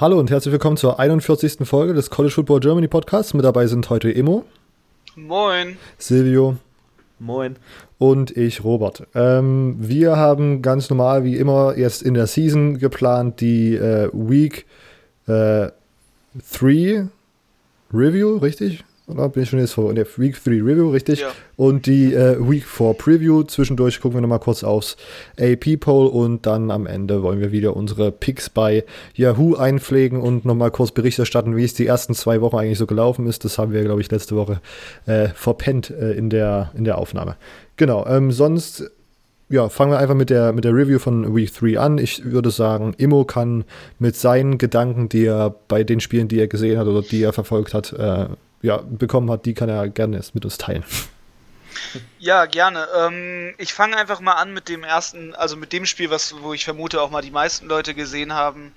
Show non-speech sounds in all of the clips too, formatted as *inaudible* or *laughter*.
Hallo und herzlich willkommen zur 41. Folge des College Football Germany Podcasts. Mit dabei sind heute Emo. Moin. Silvio. Moin. Und ich, Robert. Ähm, wir haben ganz normal wie immer jetzt in der Season geplant die äh, Week 3 äh, Review, richtig? Oder bin ich schon jetzt vor? Der Week 3 Review, richtig? Ja. Und die äh, Week 4 Preview. Zwischendurch gucken wir nochmal kurz aufs AP-Poll und dann am Ende wollen wir wieder unsere Picks bei Yahoo einpflegen und nochmal kurz Bericht erstatten, wie es die ersten zwei Wochen eigentlich so gelaufen ist. Das haben wir, glaube ich, letzte Woche äh, verpennt äh, in, der, in der Aufnahme. Genau, ähm, sonst ja, fangen wir einfach mit der, mit der Review von Week 3 an. Ich würde sagen, Immo kann mit seinen Gedanken, die er bei den Spielen, die er gesehen hat oder die er verfolgt hat, äh, ja, bekommen hat, die kann er gerne jetzt mit uns teilen. Ja, gerne. Ähm, ich fange einfach mal an mit dem ersten, also mit dem Spiel, was, wo ich vermute auch mal die meisten Leute gesehen haben,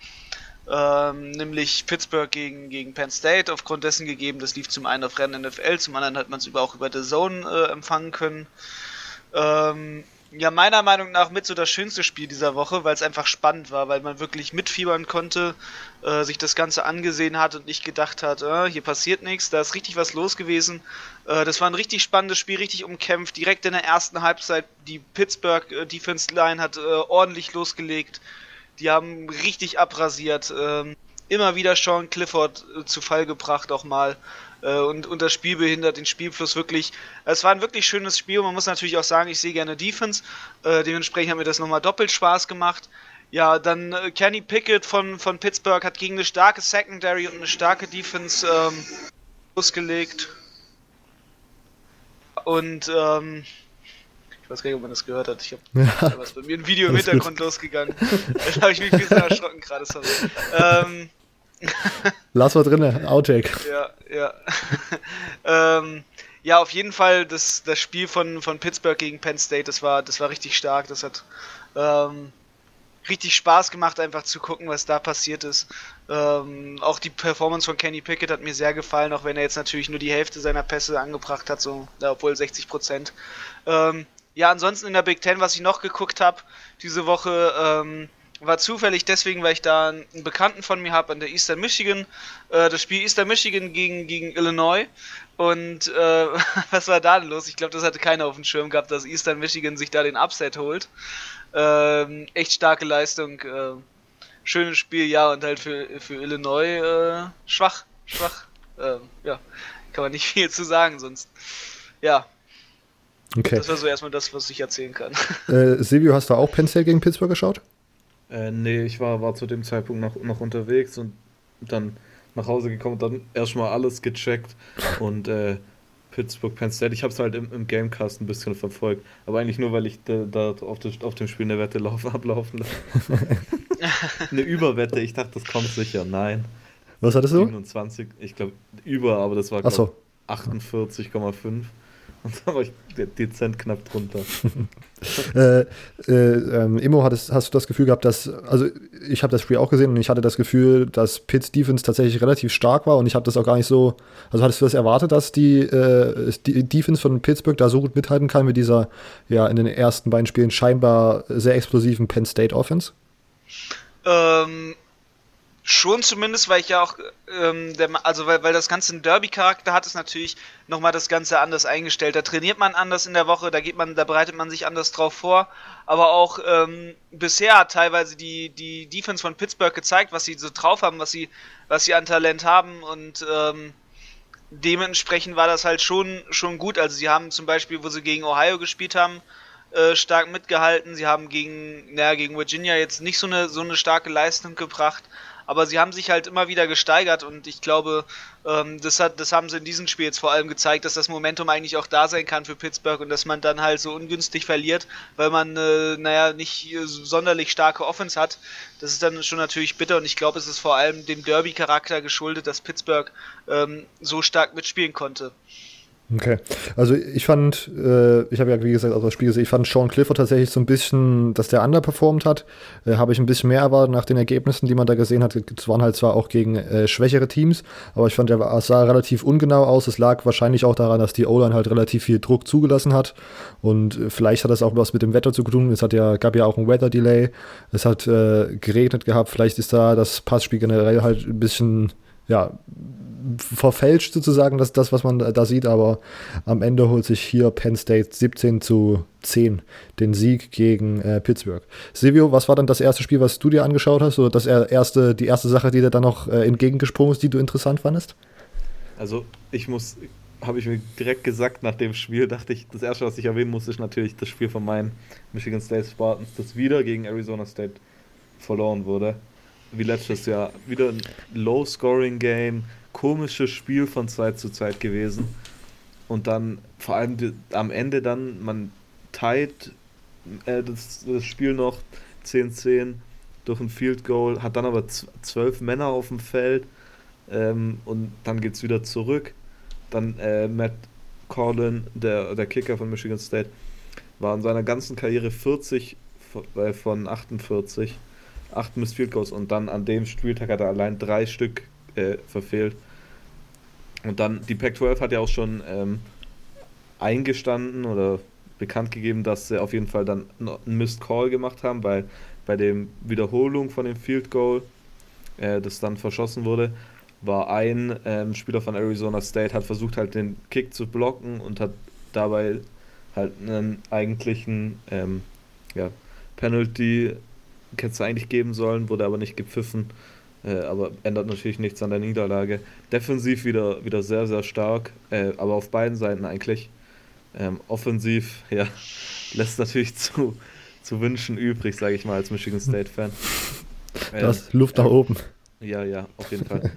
ähm, nämlich Pittsburgh gegen, gegen Penn State. Aufgrund dessen gegeben, das lief zum einen auf Rennen NFL, zum anderen hat man es auch über The Zone äh, empfangen können. Ähm, ja, meiner Meinung nach mit so das schönste Spiel dieser Woche, weil es einfach spannend war, weil man wirklich mitfiebern konnte, äh, sich das Ganze angesehen hat und nicht gedacht hat, äh, hier passiert nichts, da ist richtig was los gewesen. Äh, das war ein richtig spannendes Spiel, richtig umkämpft, direkt in der ersten Halbzeit. Die Pittsburgh äh, Defense Line hat äh, ordentlich losgelegt, die haben richtig abrasiert. Ähm, immer wieder Sean Clifford äh, zu Fall gebracht, auch mal und, und das Spiel behindert den Spielfluss wirklich. Es war ein wirklich schönes Spiel. Man muss natürlich auch sagen, ich sehe gerne Defense. Äh, dementsprechend hat mir das nochmal doppelt Spaß gemacht. Ja, dann äh, Kenny Pickett von, von Pittsburgh hat gegen eine starke Secondary und eine starke Defense ähm, losgelegt. Und ähm, ich weiß gar nicht, ob man das gehört hat. Ich habe ja, *laughs* was bei mir ein Video im Hintergrund gut. losgegangen. *laughs* da habe ich mich ein bisschen erschrocken gerade. Ähm, *laughs* Lass mal drinne, Outtake. Ja, ja. *laughs* ähm, ja, auf jeden Fall das, das Spiel von, von Pittsburgh gegen Penn State, das war, das war richtig stark. Das hat ähm, richtig Spaß gemacht, einfach zu gucken, was da passiert ist. Ähm, auch die Performance von Kenny Pickett hat mir sehr gefallen, auch wenn er jetzt natürlich nur die Hälfte seiner Pässe angebracht hat, so, obwohl 60 Prozent. Ähm, ja, ansonsten in der Big Ten, was ich noch geguckt habe diese Woche, ähm, war zufällig deswegen, weil ich da einen Bekannten von mir habe an der Eastern Michigan. Äh, das Spiel Eastern Michigan gegen, gegen Illinois. Und äh, *laughs* was war da denn los? Ich glaube, das hatte keiner auf dem Schirm gehabt, dass Eastern Michigan sich da den Upset holt. Ähm, echt starke Leistung. Äh, schönes Spiel, ja, und halt für, für Illinois äh, schwach. Schwach. Ähm, ja, kann man nicht *laughs* viel zu sagen, sonst. Ja, Okay. Das war so erstmal das, was ich erzählen kann. *laughs* Äh, Silvio, hast du auch Penn State gegen Pittsburgh geschaut? Äh, nee, ich war, war zu dem Zeitpunkt noch, noch unterwegs und dann nach Hause gekommen und dann erstmal alles gecheckt und äh, Pittsburgh, Penn State. Ich habe es halt im, im, Gamecast ein bisschen verfolgt, aber eigentlich nur, weil ich da, da auf, das, auf, dem Spiel eine Wette laufen, *laughs* ablaufen lasse. *laughs* eine Überwette, ich dachte, das kommt sicher. Nein. Was hattest du? 27, ich glaube, über, aber das war so. 48,5. Und da war ich dezent knapp drunter. *laughs* äh, äh, ähm, Immo, hattest, hast du das Gefühl gehabt, dass, also ich habe das Spiel auch gesehen und ich hatte das Gefühl, dass Pitts Defense tatsächlich relativ stark war und ich habe das auch gar nicht so, also hattest du das erwartet, dass die, äh, die Defense von Pittsburgh da so gut mithalten kann mit dieser, ja, in den ersten beiden Spielen scheinbar sehr explosiven Penn State Offense? Ähm, Schon zumindest, weil ich ja auch, ähm, der, also weil, weil das Ganze einen Derby-Charakter hat, ist natürlich nochmal das Ganze anders eingestellt. Da trainiert man anders in der Woche, da geht man, da bereitet man sich anders drauf vor. Aber auch ähm, bisher hat teilweise die, die Defense von Pittsburgh gezeigt, was sie so drauf haben, was sie, was sie an Talent haben und ähm, dementsprechend war das halt schon, schon gut. Also sie haben zum Beispiel, wo sie gegen Ohio gespielt haben, äh, stark mitgehalten. Sie haben gegen, naja, gegen Virginia jetzt nicht so eine, so eine starke Leistung gebracht aber sie haben sich halt immer wieder gesteigert und ich glaube, ähm, das, hat, das haben sie in diesem Spiel jetzt vor allem gezeigt, dass das Momentum eigentlich auch da sein kann für Pittsburgh und dass man dann halt so ungünstig verliert, weil man, äh, naja, nicht sonderlich starke Offense hat. Das ist dann schon natürlich bitter und ich glaube, es ist vor allem dem Derby-Charakter geschuldet, dass Pittsburgh ähm, so stark mitspielen konnte. Okay, also ich fand, äh, ich habe ja wie gesagt auch das Spiel gesehen, ich fand Sean Clifford tatsächlich so ein bisschen, dass der underperformed hat. Äh, habe ich ein bisschen mehr erwartet nach den Ergebnissen, die man da gesehen hat. Es waren halt zwar auch gegen äh, schwächere Teams, aber ich fand, er sah relativ ungenau aus. Es lag wahrscheinlich auch daran, dass die O-Line halt relativ viel Druck zugelassen hat. Und äh, vielleicht hat das auch was mit dem Wetter zu tun. Es hat ja, gab ja auch ein Weather Delay. Es hat äh, geregnet gehabt. Vielleicht ist da das Passspiel generell halt ein bisschen ja, verfälscht sozusagen, das, das, was man da sieht, aber am Ende holt sich hier Penn State 17 zu 10 den Sieg gegen äh, Pittsburgh. Silvio, was war dann das erste Spiel, was du dir angeschaut hast, oder das erste, die erste Sache, die dir dann noch äh, entgegengesprungen ist, die du interessant fandest? Also, ich muss, habe ich mir direkt gesagt nach dem Spiel, dachte ich, das erste, was ich erwähnen muss, ist natürlich das Spiel von meinen Michigan State Spartans, das wieder gegen Arizona State verloren wurde. Wie letztes Jahr. Wieder ein Low-Scoring-Game, komisches Spiel von Zeit zu Zeit gewesen. Und dann vor allem die, am Ende dann, man teilt äh, das, das, Spiel noch 10-10 durch ein Field Goal, hat dann aber zwölf Männer auf dem Feld ähm, und dann geht es wieder zurück. Dann äh, Matt Corlin, der, der Kicker von Michigan State, war in seiner ganzen Karriere 40 äh, von 48, 8 Miss Field Goals und dann an dem Spieltag hat er allein drei Stück äh, verfehlt. Und dann, die Pac-12 hat ja auch schon ähm, eingestanden oder bekannt gegeben, dass sie auf jeden Fall dann einen Missed Call gemacht haben, weil bei der Wiederholung von dem Field Goal, äh, das dann verschossen wurde, war ein ähm, Spieler von Arizona State, hat versucht halt den Kick zu blocken und hat dabei halt einen eigentlichen ähm, ja, Penalty hätte es eigentlich geben sollen, wurde aber nicht gepfiffen. Äh, aber ändert natürlich nichts an der Niederlage. Defensiv wieder, wieder sehr, sehr stark, äh, aber auf beiden Seiten eigentlich. Ähm, offensiv, *laughs* ja, lässt natürlich *laughs* zu, zu wünschen übrig, sage ich mal, als Michigan State-Fan. *laughs* das ähm, Luft nach oben. Ja, ja, auf jeden Fall.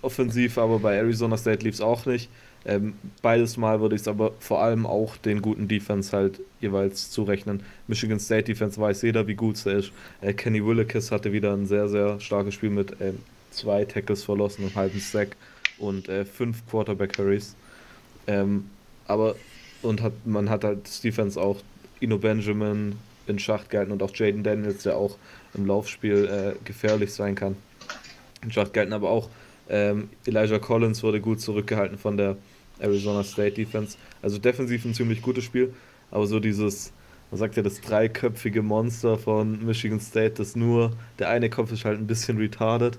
Offensiv, aber bei Arizona State lief es auch nicht. Ähm, beides Mal würde ich es aber vor allem auch den guten Defense halt jeweils zurechnen. Michigan State Defense weiß jeder, wie gut sie ist. Äh, Kenny Willekes hatte wieder ein sehr, sehr starkes Spiel mit äh, zwei Tackles verlassen, einem halben Sack und äh, fünf Quarterback Hurries. Ähm, aber und hat, man hat halt Defense auch Ino Benjamin in Schacht gehalten und auch Jaden Daniels, der auch im Laufspiel äh, gefährlich sein kann. In Schacht gehalten, aber auch ähm, Elijah Collins wurde gut zurückgehalten von der Arizona State Defense. Also defensiv ein ziemlich gutes Spiel, aber so dieses, man sagt ja, das dreiköpfige Monster von Michigan State, das nur, der eine Kopf ist halt ein bisschen retarded.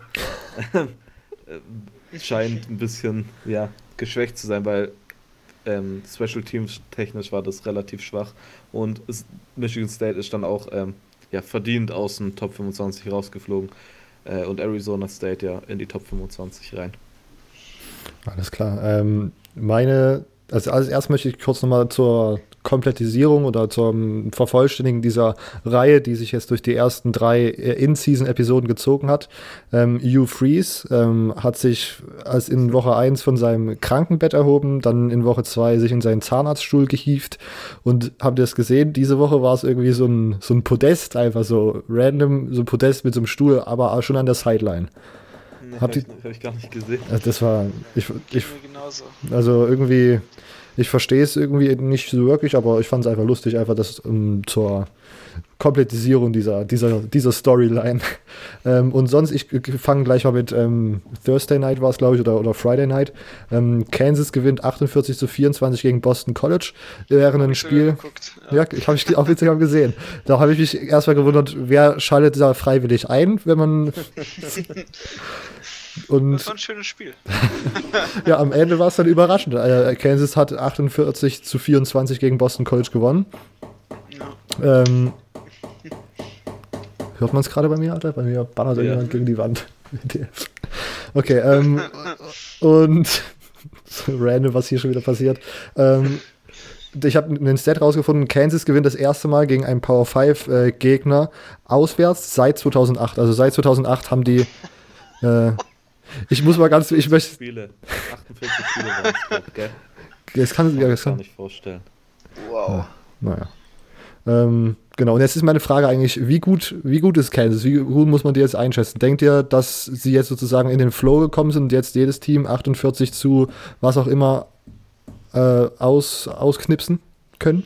*laughs* scheint ein bisschen, ja, geschwächt zu sein, weil ähm, Special Teams technisch war das relativ schwach und es, Michigan State ist dann auch ähm, ja, verdient aus dem Top 25 rausgeflogen äh, und Arizona State ja in die Top 25 rein. Alles klar. Ähm, meine, also als erst möchte ich kurz nochmal zur Komplettisierung oder zum Vervollständigen dieser Reihe, die sich jetzt durch die ersten drei In-Season-Episoden gezogen hat. Ähm, Hugh Freeze ähm, hat sich als in Woche 1 von seinem Krankenbett erhoben, dann in Woche 2 sich in seinen Zahnarztstuhl gehievt und habt ihr das gesehen? Diese Woche war es irgendwie so ein, so ein Podest, einfach so random, so ein Podest mit so einem Stuhl, aber schon an der Sideline. Nee, Habt ihr, hab ich gar nicht gesehen. Also das war. Ich, ich, also irgendwie, ich verstehe es irgendwie nicht so wirklich, aber ich fand es einfach lustig, einfach das um, zur Komplettisierung dieser, dieser, dieser Storyline. *laughs* Ähm, und sonst, ich fange gleich mal mit ähm, Thursday Night war es, glaube ich, oder, oder Friday Night. Ähm, Kansas gewinnt 48 zu 24 gegen Boston College während ein Spiel. Ja, ja ich habe ich auf Instagram *laughs* gesehen. Da habe ich mich erstmal gewundert, wer schaltet da freiwillig ein, wenn man. *laughs* Und das war ein schönes Spiel. *laughs* ja, am Ende war es dann überraschend. Äh, Kansas hat 48 zu 24 gegen Boston College gewonnen. Ja. Ähm, hört man es gerade bei mir, Alter? Bei mir ballert ja. jemand gegen die Wand. *laughs* okay, ähm, und so *laughs* random, was hier schon wieder passiert. Ähm, ich habe einen Stat rausgefunden, Kansas gewinnt das erste Mal gegen einen Power 5 äh, Gegner auswärts seit 2008. Also seit 2008 haben die äh, ich muss mal ganz, ich möchte. Spiele. 48 Spiele waren es, gell? Das kann, ja, das kann. nicht vorstellen. Wow. Ja, naja. Ähm, genau, und jetzt ist meine Frage eigentlich, wie gut, wie gut ist Kansas? Wie gut muss man die jetzt einschätzen? Denkt ihr, dass sie jetzt sozusagen in den Flow gekommen sind und jetzt jedes Team 48 zu was auch immer äh, aus, ausknipsen können?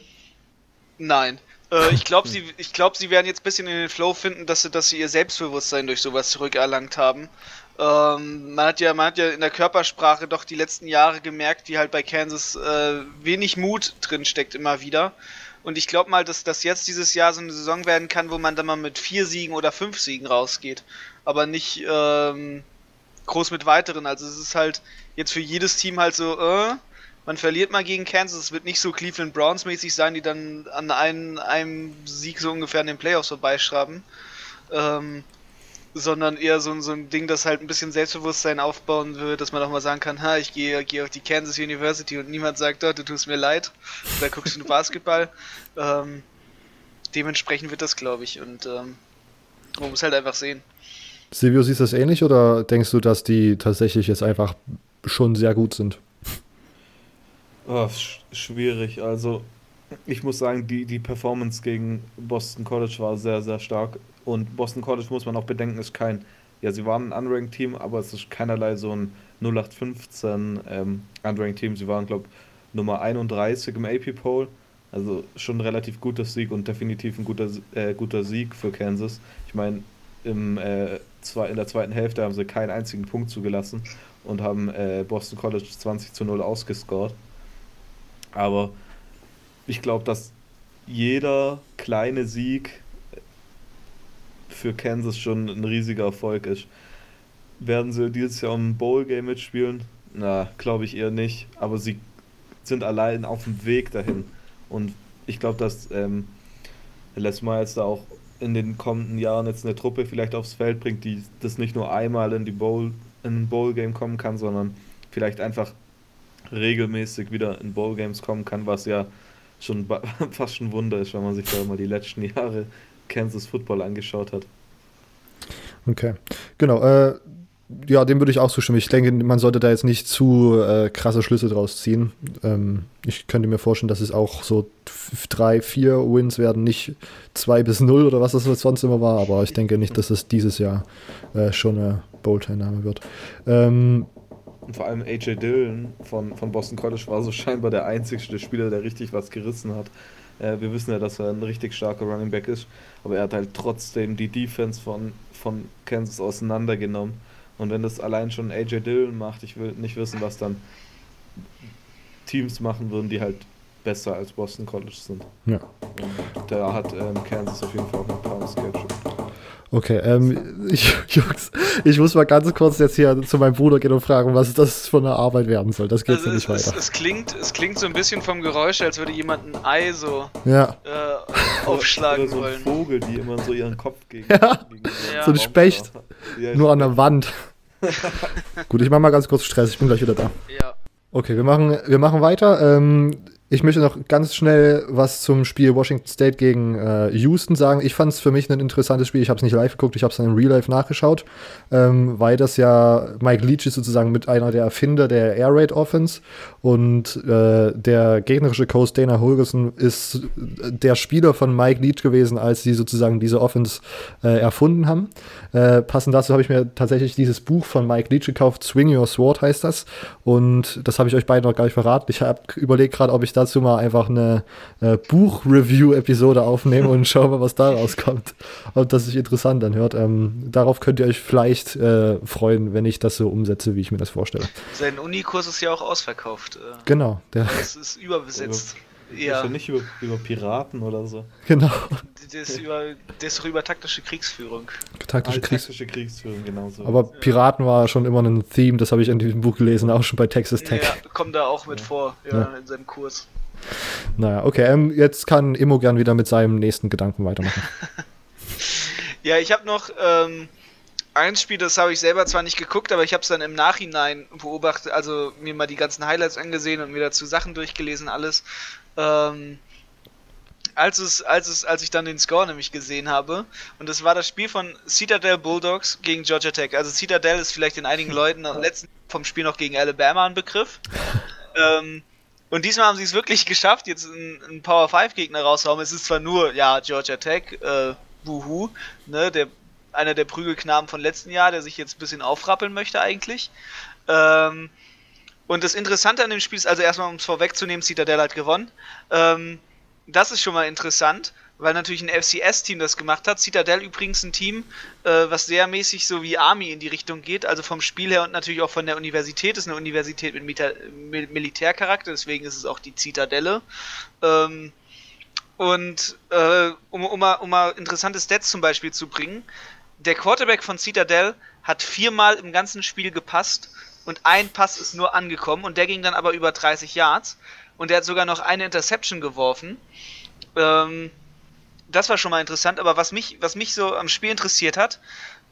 Nein. Äh, ich glaube, sie, glaub, sie werden jetzt ein bisschen in den Flow finden, dass sie, dass sie ihr Selbstbewusstsein durch sowas zurückerlangt haben. Ähm, man, hat ja, man hat ja in der Körpersprache doch die letzten Jahre gemerkt, wie halt bei Kansas äh, wenig Mut drin steckt immer wieder. Und ich glaube mal, dass das jetzt dieses Jahr so eine Saison werden kann, wo man dann mal mit vier Siegen oder fünf Siegen rausgeht. Aber nicht ähm, groß mit weiteren. Also es ist halt jetzt für jedes Team halt so, äh, man verliert mal gegen Kansas. Es wird nicht so Cleveland Browns mäßig sein, die dann an einem, einem Sieg so ungefähr in den Playoffs vorbeischraben. Ähm, sondern eher so, so ein Ding, das halt ein bisschen Selbstbewusstsein aufbauen wird, dass man auch mal sagen kann, ha, ich gehe geh auf die Kansas University und niemand sagt dort, du tust mir leid, da guckst du *laughs* Basketball. Ähm, dementsprechend wird das, glaube ich, und ähm, man muss halt einfach sehen. Silvio, siehst du das ähnlich oder denkst du, dass die tatsächlich jetzt einfach schon sehr gut sind? Oh, schwierig. Also, ich muss sagen, die, die Performance gegen Boston College war sehr, sehr stark. Und Boston College muss man auch bedenken, ist kein, ja, sie waren ein Unranked Team, aber es ist keinerlei so ein 0815 ähm, Unranked Team. Sie waren, glaube ich, Nummer 31 im AP Poll. Also schon ein relativ guter Sieg und definitiv ein guter, äh, guter Sieg für Kansas. Ich meine, äh, zwei, in der zweiten Hälfte haben sie keinen einzigen Punkt zugelassen und haben äh, Boston College 20 zu 0 ausgescored. Aber ich glaube, dass jeder kleine Sieg für Kansas schon ein riesiger Erfolg ist. Werden sie dieses Jahr im Bowl-Game mitspielen? Na, glaube ich eher nicht. Aber sie sind allein auf dem Weg dahin. Und ich glaube, dass ähm, Les Miles da auch in den kommenden Jahren jetzt eine Truppe vielleicht aufs Feld bringt, die das nicht nur einmal in die Bowl, in ein Bowl-Game kommen kann, sondern vielleicht einfach regelmäßig wieder in Bowl-Games kommen kann, was ja schon *laughs* fast schon Wunder ist, wenn man sich da mal die letzten Jahre Kansas Football angeschaut hat. Okay, genau. Äh, ja, dem würde ich auch zustimmen. Ich denke, man sollte da jetzt nicht zu äh, krasse Schlüsse draus ziehen. Ähm, ich könnte mir vorstellen, dass es auch so drei, vier Wins werden, nicht zwei bis null oder was das sonst immer war, aber ich denke nicht, dass es dieses Jahr äh, schon eine Bowl-Teilnahme wird. Ähm, und vor allem AJ Dillon von, von Boston College war so scheinbar der einzigste Spieler, der richtig was gerissen hat. Äh, wir wissen ja, dass er ein richtig starker Running Back ist, aber er hat halt trotzdem die Defense von, von Kansas auseinandergenommen. Und wenn das allein schon AJ Dillon macht, ich will nicht wissen, was dann Teams machen würden, die halt besser als Boston College sind. Ja. Und da hat ähm, Kansas auf jeden Fall auch ein paar Schedule. Okay, ähm, ich, *laughs* Jungs, ich muss mal ganz kurz jetzt hier zu meinem Bruder gehen und fragen, was das für eine Arbeit werden soll. Das geht also ja nicht es, weiter. Es, es, klingt, es klingt so ein bisschen vom Geräusch, als würde jemand ein Ei so ja. äh, aufschlagen oder so ein wollen. Vogel, die immer so ihren Kopf gegen. Ja. gegen ja. So ein Specht. Ja, Nur an der Wand. *laughs* Gut, ich mach mal ganz kurz Stress, ich bin gleich wieder da. Ja. Okay, wir machen, wir machen weiter. Ähm, ich möchte noch ganz schnell was zum Spiel Washington State gegen äh, Houston sagen. Ich fand es für mich ein interessantes Spiel. Ich habe es nicht live geguckt, ich habe es dann in Real Life nachgeschaut, ähm, weil das ja Mike Leach ist sozusagen mit einer der Erfinder der Air Raid Offense und äh, der gegnerische Coach Dana Holgerson ist der Spieler von Mike Leach gewesen, als sie sozusagen diese Offense äh, erfunden haben. Äh, passend dazu habe ich mir tatsächlich dieses Buch von Mike Leach gekauft, Swing Your Sword heißt das. Und das habe ich euch beiden noch gar nicht verraten. Ich habe überlegt gerade, ob ich dazu mal einfach eine äh, Buch-Review-Episode aufnehme und schaue mal, was da rauskommt. Ob das sich interessant anhört. Ähm, darauf könnt ihr euch vielleicht äh, freuen, wenn ich das so umsetze, wie ich mir das vorstelle. Sein Unikurs ist ja auch ausverkauft. Äh. Genau. Der das ist überbesetzt. Ja. Ist ja nicht über, über, Piraten oder so. Genau. Der ist, über, der ist doch über taktische Kriegsführung. Taktische, ah, Kriegs taktische Kriegsführung, genau so. Aber Piraten war schon immer ein Theme, das habe ich in diesem Buch gelesen, auch schon bei Texas Tech. Ja, kommt da auch mit ja. vor, ja, ja, in seinem Kurs. Naja, okay, ähm, jetzt kann Immo gern wieder mit seinem nächsten Gedanken weitermachen. *laughs* ja, ich habe noch ähm, ein Spiel, das habe ich selber zwar nicht geguckt, aber ich habe es dann im Nachhinein beobachtet, also mir mal die ganzen Highlights angesehen und mir dazu Sachen durchgelesen, alles. Ähm, als, es, als, es, als ich dann den Score nämlich gesehen habe. Und das war das Spiel von Citadel Bulldogs gegen Georgia Tech. Also Citadel ist vielleicht in einigen *laughs* Leuten letzten vom Spiel noch gegen Alabama ein Begriff. *laughs* ähm, und diesmal haben sie es wirklich geschafft, jetzt einen, Power 5 Gegner rauszuhauen. Es ist zwar nur, ja, Georgia Tech, äh, Wuhu, ne, der, einer der Prügelknaben von letzten Jahr, der sich jetzt ein bisschen aufrappeln möchte eigentlich. Ähm, Und das Interessante an dem Spiel ist also erstmal, um es vorwegzunehmen, Citadel hat gewonnen. Ähm, das ist schon mal interessant, weil natürlich ein FCS-Team das gemacht hat. Citadel übrigens ein Team, äh, was sehr mäßig so wie Army in die Richtung geht, also vom Spiel her und natürlich auch von der Universität. Ist eine Universität mit Mita Mil Militärcharakter, deswegen ist es auch die Zitadelle. Ähm, und äh, um, um, mal, um mal interessante Stats zum Beispiel zu bringen, der Quarterback von Citadel hat viermal im ganzen Spiel gepasst und ein Pass ist nur angekommen und der ging dann aber über 30 Yards und der hat sogar noch eine Interception geworfen. Ähm, das war schon mal interessant, aber was mich, was mich so am Spiel interessiert hat,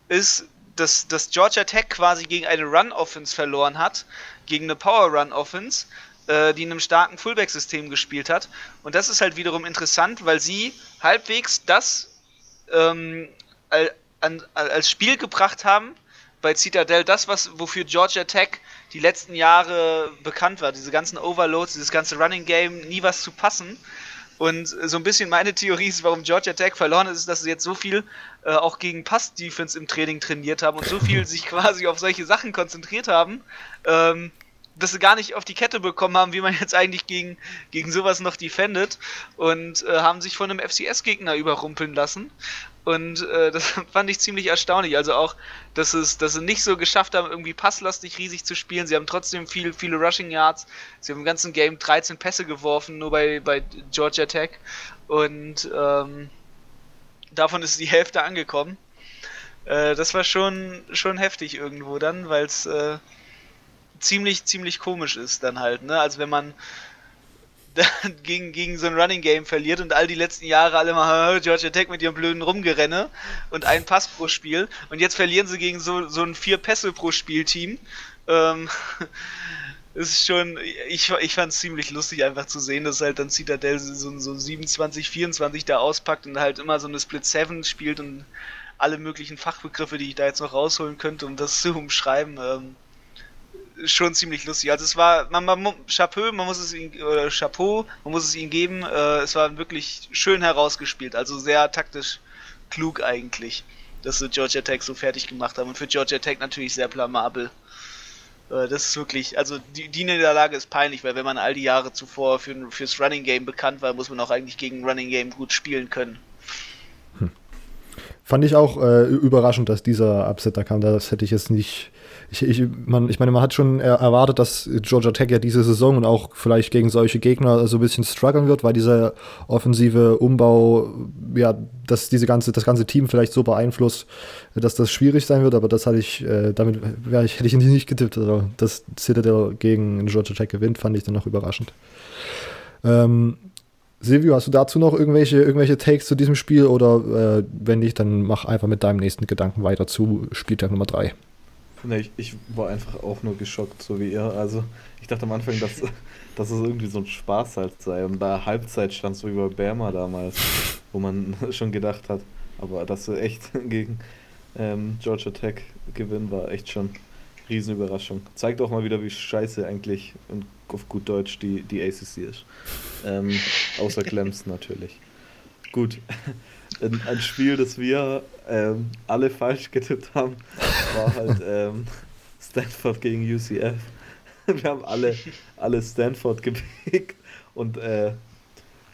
ist, dass, dass Georgia Tech quasi gegen eine Run-Offense verloren hat, gegen eine Power-Run-Offense, äh, die in einem starken Fullback-System gespielt hat. Und das ist halt wiederum interessant, weil sie halbwegs das ähm, als Spiel gebracht haben, bei Citadel das, was, wofür Georgia Tech die letzten Jahre bekannt war. Diese ganzen Overloads, dieses ganze Running Game, nie was zu passen. Und so ein bisschen meine Theorie ist, warum Georgia Tech verloren ist, ist, dass sie jetzt so viel äh, auch gegen Pass-Defense im Training trainiert haben und so viel *laughs* sich quasi auf solche Sachen konzentriert haben, ähm, dass sie gar nicht auf die Kette bekommen haben, wie man jetzt eigentlich gegen, gegen sowas noch defendet und äh, haben sich von einem FCS-Gegner überrumpeln lassen. Und äh, *laughs* das fand ich ziemlich erstaunlich. Also auch, dass, es, dass sie nicht so geschafft haben, irgendwie passlastig riesig zu spielen. Sie haben trotzdem viel, viele Rushing Yards. Sie haben im ganzen Game 13 Pässe geworfen, nur bei, bei Georgia Tech. Und ähm, davon ist die Hälfte angekommen. Äh, das war schon, schon heftig irgendwo dann, weil es äh, ziemlich, ziemlich komisch ist dann halt. Ne? Also wenn man *laughs* gegen, gegen so ein Running Game verliert und all die letzten Jahre alle mal Georgia Tech mit ihrem blöden Rumgerenne und ein Pass pro Spiel und jetzt verlieren sie gegen so, so ein vier Pässe pro Spiel-Team. Ähm, *laughs* ist schon, ich, ich fand es ziemlich lustig einfach zu sehen, dass halt dann Citadel so, so 27, 24 da auspackt und halt immer so eine Split 7 spielt und alle möglichen Fachbegriffe, die ich da jetzt noch rausholen könnte, um das zu umschreiben. Ähm, schon ziemlich lustig. Also es war, man, man Chapeau, man muss es ihm, oder Chapeau, man muss es ihm geben. Äh, es war wirklich schön herausgespielt, also sehr taktisch klug eigentlich, dass sie Georgia Tech so fertig gemacht haben. Und für Georgia Tech natürlich sehr blamabel. Äh, das ist wirklich, also die, die Niederlage ist peinlich, weil wenn man all die Jahre zuvor für, fürs Running Game bekannt war, muss man auch eigentlich gegen Running Game gut spielen können. Hm. Fand ich auch äh, überraschend, dass dieser Upset da kam. Das hätte ich jetzt nicht ich, ich, man, ich meine, man hat schon erwartet, dass Georgia Tech ja diese Saison und auch vielleicht gegen solche Gegner so ein bisschen strugglen wird, weil dieser offensive Umbau, ja, dass diese ganze, das ganze Team vielleicht so beeinflusst, dass das schwierig sein wird, aber das hatte ich, äh, damit ich, hätte ich nicht getippt. Also, dass Citadel gegen Georgia Tech gewinnt, fand ich dann noch überraschend. Ähm, Silvio, hast du dazu noch irgendwelche, irgendwelche Takes zu diesem Spiel oder äh, wenn nicht, dann mach einfach mit deinem nächsten Gedanken weiter zu Spieltag Nummer 3. Nee, ich, ich, war einfach auch nur geschockt, so wie ihr. Also, ich dachte am Anfang, dass, *laughs* dass es irgendwie so ein Spaß halt sei. Und da Halbzeit stand so wie bei Bama damals, wo man *laughs* schon gedacht hat. Aber dass wir echt *laughs* gegen ähm, Georgia Tech gewinnen, war echt schon Riesenüberraschung. Zeigt auch mal wieder, wie scheiße eigentlich und auf gut Deutsch die, die ACC ist. Ähm, außer Clemson natürlich. Gut. Ein, ein Spiel, das wir ähm, alle falsch getippt haben, war halt ähm, Stanford gegen UCF. *laughs* Wir haben alle, alle Stanford gepickt und äh,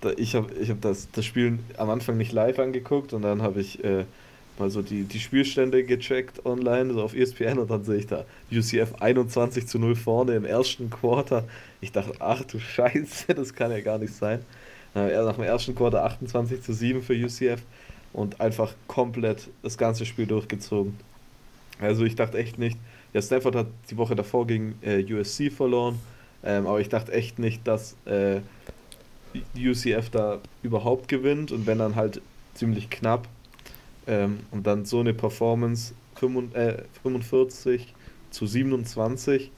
da, ich habe ich hab das, das Spiel am Anfang nicht live angeguckt und dann habe ich äh, mal so die, die Spielstände gecheckt online, so auf ESPN und dann sehe ich da UCF 21 zu 0 vorne im ersten Quarter. Ich dachte, ach du Scheiße, das kann ja gar nicht sein. Äh, nach dem ersten Quarter 28 zu 7 für UCF und einfach komplett das ganze Spiel durchgezogen. Also ich dachte echt nicht, ja, Stanford hat die Woche davor gegen äh, USC verloren, ähm, aber ich dachte echt nicht, dass äh, UCF da überhaupt gewinnt und wenn dann halt ziemlich knapp ähm, und dann so eine Performance 45, äh, 45 zu 27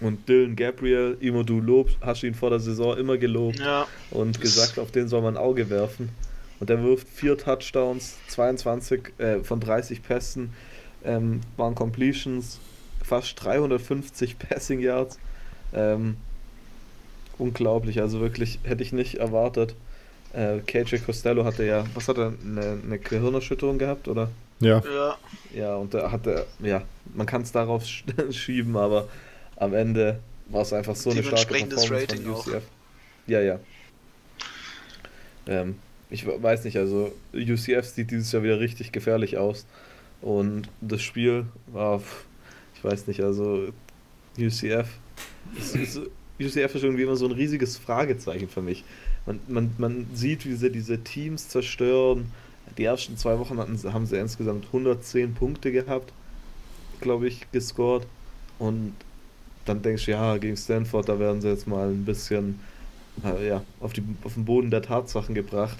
und Dylan Gabriel, immer du lobst, hast ihn vor der Saison immer gelobt ja. und gesagt, auf den soll man ein Auge werfen. Und er wirft vier Touchdowns, 22 äh, von 30 Pässen, ähm, waren Completions, fast 350 *laughs* Passing Yards. Ähm, unglaublich, also wirklich hätte ich nicht erwartet. Äh, KJ Costello hatte ja, was hat er, eine, eine Gehirnerschütterung gehabt, oder? Ja. Ja, und da hatte, ja, man kann es darauf *laughs* schieben, aber am Ende war es einfach so eine starke Performance Rating von UCF. Auch. Ja, ja. Ähm, ich weiß nicht, also UCF sieht dieses Jahr wieder richtig gefährlich aus. Und das Spiel war, ich weiß nicht, also UCF, ist, ist, UCF ist irgendwie immer so ein riesiges Fragezeichen für mich. Man, man, man sieht, wie sie diese Teams zerstören. Die ersten zwei Wochen hatten, haben sie insgesamt 110 Punkte gehabt, glaube ich, gescored. Und dann denkst du, ja, gegen Stanford, da werden sie jetzt mal ein bisschen ja, auf, die, auf den Boden der Tatsachen gebracht.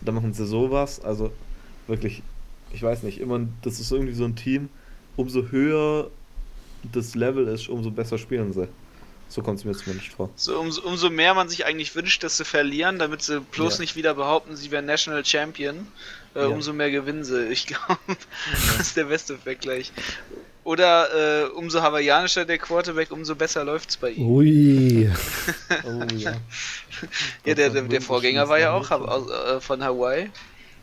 Und dann machen sie sowas. Also wirklich, ich weiß nicht, immer, das ist irgendwie so ein Team, umso höher das Level ist, umso besser spielen sie. So kommt es mir zumindest vor. So, umso, umso mehr man sich eigentlich wünscht, dass sie verlieren, damit sie bloß ja. nicht wieder behaupten, sie wären National Champion, äh, ja. umso mehr gewinnen sie. Ich glaube, *laughs* das ist der beste Vergleich. Oder äh, umso hawaiianischer der Quarterback, umso besser läuft es bei ihm. Ui. *laughs* oh, ja. ja, der, der, der Vorgänger war ja auch aus, äh, von Hawaii.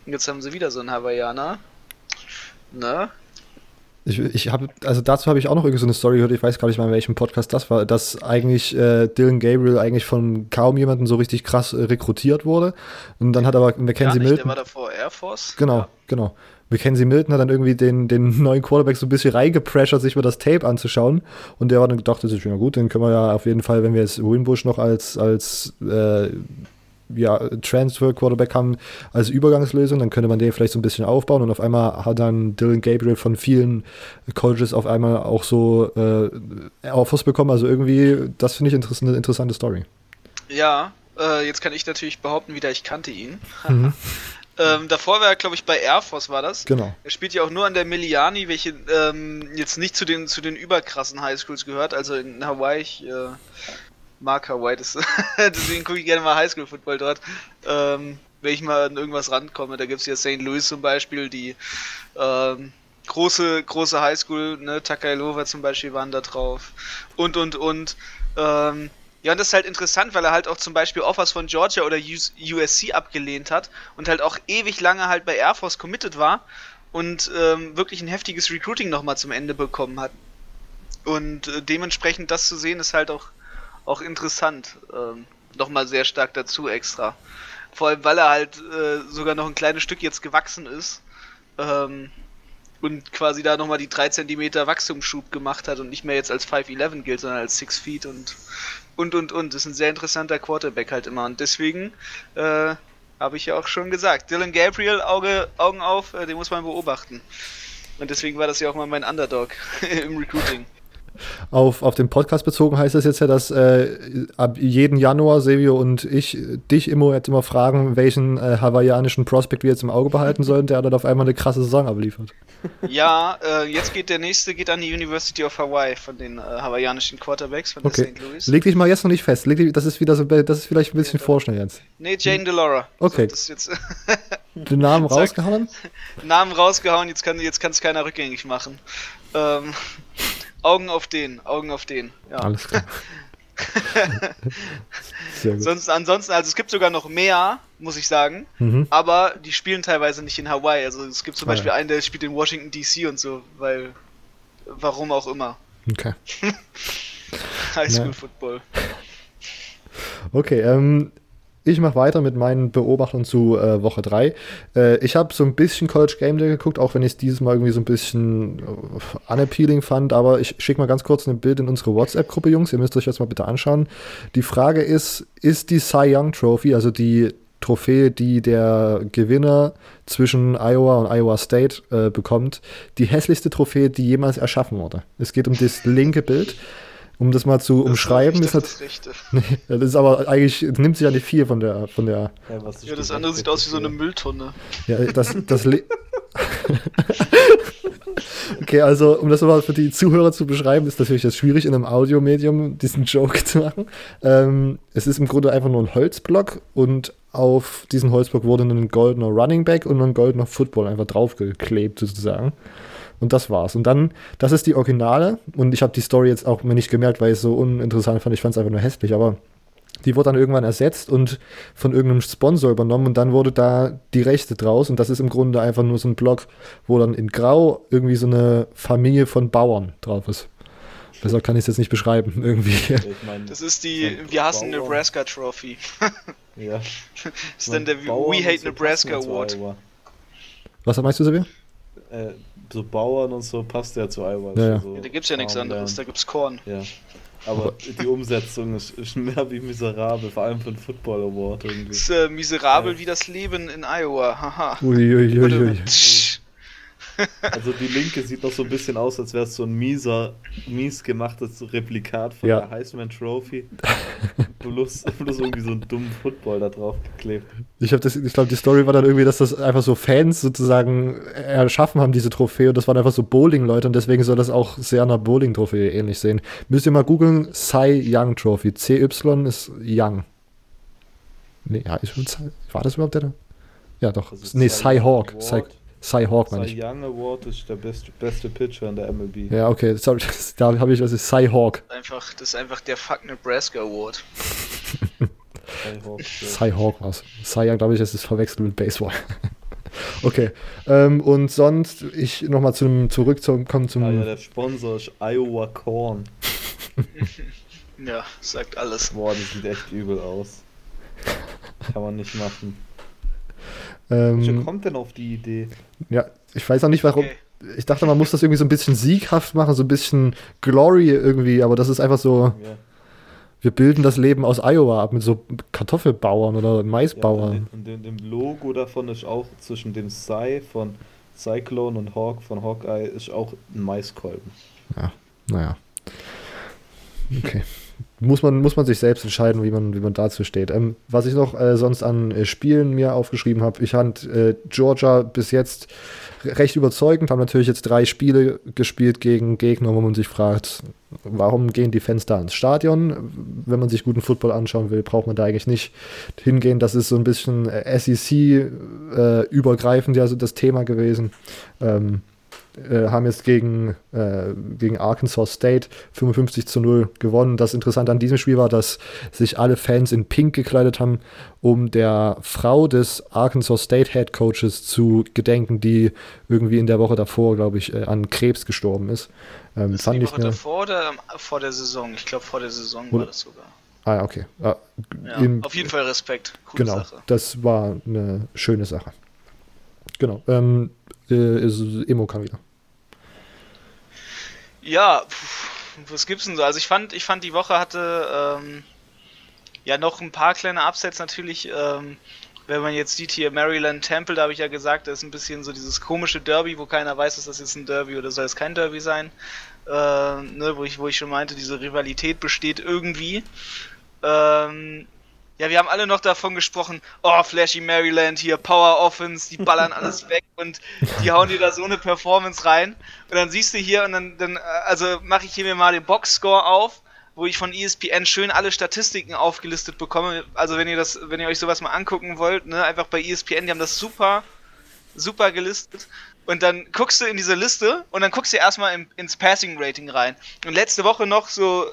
Und jetzt haben sie wieder so einen Hawaiianer. Na? Ich, ich habe, also dazu habe ich auch noch irgendwie so eine Story gehört, ich weiß gar nicht mal, in welchem Podcast das war, dass eigentlich äh, Dylan Gabriel eigentlich von kaum jemandem so richtig krass äh, rekrutiert wurde. Und dann hat aber Mackenzie Milton. Der war davor Air Force. Genau, ja. genau. Mackenzie Milton hat dann irgendwie den, den *laughs* neuen Quarterback so ein bisschen reingepressured, sich mal das Tape anzuschauen. Und der war dann gedacht, das ist ja gut, den können wir ja auf jeden Fall, wenn wir jetzt Winbush noch als, als äh, ja, Transfer Quarterback haben als Übergangslösung, dann könnte man den vielleicht so ein bisschen aufbauen und auf einmal hat dann Dylan Gabriel von vielen Colleges auf einmal auch so äh, Offers bekommen. Also irgendwie, das finde ich eine interessante Story. Ja, äh, jetzt kann ich natürlich behaupten, wieder ich kannte ihn. Mhm. *laughs* Ähm, davor war er, glaube ich, bei Air Force war das. Genau. Er spielt ja auch nur an der Miliani, welche ähm, jetzt nicht zu den zu den überkrassen Highschools gehört. Also in Hawaii, ich äh, mag Hawaii, das, *laughs* deswegen gucke ich gerne mal Highschool-Football dort. Ähm, wenn ich mal an irgendwas rankomme, da gibt es ja St. Louis zum Beispiel, die ähm, große, große Highschool, ne, Takailova zum Beispiel waren da drauf. Und und und. Ähm, ja, und das ist halt interessant, weil er halt auch zum Beispiel Offers von Georgia oder USC abgelehnt hat und halt auch ewig lange halt bei Air Force committed war und ähm, wirklich ein heftiges Recruiting nochmal zum Ende bekommen hat. Und äh, dementsprechend das zu sehen, ist halt auch, auch interessant. Ähm, nochmal sehr stark dazu extra. Vor allem, weil er halt äh, sogar noch ein kleines Stück jetzt gewachsen ist. Ähm, und quasi da nochmal die 3 cm Wachstumsschub gemacht hat und nicht mehr jetzt als 5'11 gilt, sondern als 6 Feet und und und und. Das ist ein sehr interessanter Quarterback halt immer. Und deswegen äh, habe ich ja auch schon gesagt, Dylan Gabriel, Auge, Augen auf, äh, den muss man beobachten. Und deswegen war das ja auch mal mein Underdog *laughs* im Recruiting. Auf, auf den Podcast bezogen heißt das jetzt ja, dass äh, ab jeden Januar Sevio und ich dich immer jetzt immer fragen, welchen äh, hawaiianischen Prospect wir jetzt im Auge behalten sollen, der dann auf einmal eine krasse Saison abliefert. Ja, äh, jetzt geht der nächste geht an die University of Hawaii von den äh, hawaiianischen Quarterbacks von okay. St. Louis. Leg dich mal jetzt noch nicht fest. Leg dich, das ist wieder so, das ist vielleicht ein bisschen ja, vorschnell jetzt. Nee, Jane Delora. Okay. So, *laughs* Den Namen *laughs* rausgehauen? Namen rausgehauen, jetzt kann es jetzt keiner rückgängig machen. Ähm, Augen auf den, Augen auf den. Ja. Alles klar. *laughs* Sonst, ansonsten, also es gibt sogar noch mehr, muss ich sagen, mhm. aber die spielen teilweise nicht in Hawaii. Also es gibt zum ah, Beispiel ja. einen, der spielt in Washington DC und so, weil warum auch immer. Okay. *laughs* Highschool ja. Football. Okay, ähm, ich mache weiter mit meinen Beobachtungen zu äh, Woche 3. Äh, ich habe so ein bisschen College Game Day geguckt, auch wenn ich es dieses Mal irgendwie so ein bisschen äh, unappealing fand. Aber ich schicke mal ganz kurz ein Bild in unsere WhatsApp-Gruppe, Jungs. Ihr müsst euch das mal bitte anschauen. Die Frage ist: Ist die Cy Young Trophy, also die Trophäe, die der Gewinner zwischen Iowa und Iowa State äh, bekommt, die hässlichste Trophäe, die jemals erschaffen wurde? Es geht um das linke Bild. Um das mal zu das umschreiben, ist das. *laughs* Nee, das ist aber eigentlich, nimmt sich ja nicht viel von der. Von der ja, ja das andere sieht aus wie so eine Mülltonne. Ja, das. das *laughs* okay, also, um das mal für die Zuhörer zu beschreiben, ist natürlich jetzt schwierig, in einem Audiomedium diesen Joke zu machen. Ähm, es ist im Grunde einfach nur ein Holzblock und auf diesen Holzblock wurde ein goldener Running Back und ein goldener Football einfach draufgeklebt, sozusagen. Und das war's. Und dann, das ist die Originale. Und ich habe die Story jetzt auch mir nicht gemerkt, weil ich es so uninteressant fand. Ich fand es einfach nur hässlich. Aber die wurde dann irgendwann ersetzt und von irgendeinem Sponsor übernommen. Und dann wurde da die Rechte draus. Und das ist im Grunde einfach nur so ein Block, wo dann in Grau irgendwie so eine Familie von Bauern drauf ist. Besser kann ich es jetzt nicht beschreiben, *laughs* irgendwie. Ich mein, das ist die Wir hassen Bauer. Nebraska Trophy. *laughs* ja. Das ist dann der Bauern We Hate Nebraska Award. Was meinst du, Sabir? Äh, so Bauern und so passt ja zu Iowa. Ja, ja. So ja da gibt's ja nichts anderes, da gibt's Korn. Ja. Aber die Umsetzung ist, ist, mehr wie miserabel, vor allem für einen Football Award irgendwie. Ist äh, miserabel ja. wie das Leben in Iowa, haha. Uiuiui. Ui, ui, ui. Also die linke sieht noch so ein bisschen aus, als wäre es so ein mieser, mies gemachtes Replikat von Ja. der Heisman Trophy. bloß, bloß irgendwie so einen dummen Football da drauf geklebt. Ich, das- ich glaube, die Story war dann irgendwie, dass das einfach so Fans sozusagen erschaffen haben, diese Trophäe. Und das waren einfach so Bowling-Leute. Und deswegen soll das auch sehr einer Bowling-Trophäe ähnlich sehen. Müsst ihr mal googeln, Cy Young Trophy. CY ist Young. Nee, ja, ist schon. War das überhaupt der da? Ja, doch. Also nee, Cy Hawk. Cy. Cy Hawk, meine Cy ich. Young Award ist der beste, beste Pitcher in der MLB. Ja, okay, sorry, da habe ich, das ist Cy Hawk. Einfach, das ist einfach der Fuck Nebraska Award. Cy Hawk. *laughs* Cy Hawk war's. Cy Young, glaube ich, das ist verwechselt mit Baseball. *laughs* okay, ähm, und sonst, ich nochmal zum, zurückkommen zum... Ah, ja, der Sponsor ist Iowa Corn. *laughs* Ja, sagt alles. Boah, die sieht echt übel aus. Kann man nicht machen. Ähm, kommt denn auf die Idee? ja, ich weiß auch nicht, warum... Okay. Ich dachte, man muss das irgendwie so ein bisschen sieghaft machen, so ein bisschen Glory irgendwie, aber das ist einfach so, Ja. wir bilden das Leben aus Iowa ab mit so Kartoffelbauern oder Ja, Maisbauern. und in dem Logo davon ist auch zwischen dem Cy von Cyclone und Hawk von Hawkeye ist auch ein Maiskolben. Naja. Okay. Muss man, muss man sich selbst entscheiden, wie man, wie man dazu steht. Ähm, was ich noch äh, sonst an äh, Spielen mir aufgeschrieben habe, ich fand äh, Georgia bis jetzt recht überzeugend, haben natürlich jetzt drei Spiele gespielt gegen Gegner, wo man sich fragt, warum gehen die Fans da ins Stadion? Wenn man sich guten Football anschauen will, braucht man da eigentlich nicht hingehen. Das ist so ein bisschen äh, SEC-übergreifend ja so das Thema gewesen. Ähm, äh, haben jetzt gegen, äh, gegen Arkansas State 55 zu 0 gewonnen. Das Interessante an diesem Spiel war, dass sich alle Fans in Pink gekleidet haben, um der Frau des Arkansas State Head Coaches zu gedenken, die irgendwie in der Woche davor, glaube ich, äh, an Krebs gestorben ist. Ähm, Ist fand die ich Woche eine, davor oder ähm, vor der Saison? Ich glaube vor der Saison Oder- war das sogar. Ah, okay. Ah, Ja, in- auf jeden Fall Respekt. Coole genau, Sache. das war eine schöne Sache. Genau. Ähm, äh, Emo kann wieder. Ja, pf, was gibt's denn so? Also ich fand, ich fand die Woche hatte ähm, ja noch ein paar kleine Upsets natürlich. Ähm, wenn man jetzt sieht hier Maryland Temple, da habe ich ja gesagt, das ist ein bisschen so dieses komische Derby, wo keiner weiß, ist das jetzt ein Derby oder soll es kein Derby sein. Äh, ne, wo ich, wo ich schon meinte, diese Rivalität besteht irgendwie. Ähm, ja, wir haben alle noch davon gesprochen, oh, Flashy Maryland hier, Power Offense, die ballern *laughs* alles weg und die hauen dir da so eine Performance rein. Und dann siehst du hier und dann, dann äh, also mache ich hier mir mal den Boxscore auf, wo ich von ESPN schön alle Statistiken aufgelistet bekomme. Also wenn ihr das, wenn ihr euch sowas mal angucken wollt, ne, einfach bei ESPN, die haben das super, super gelistet. Und dann guckst du in diese Liste und dann guckst du erstmal in, ins Passing Rating rein. Und letzte Woche noch so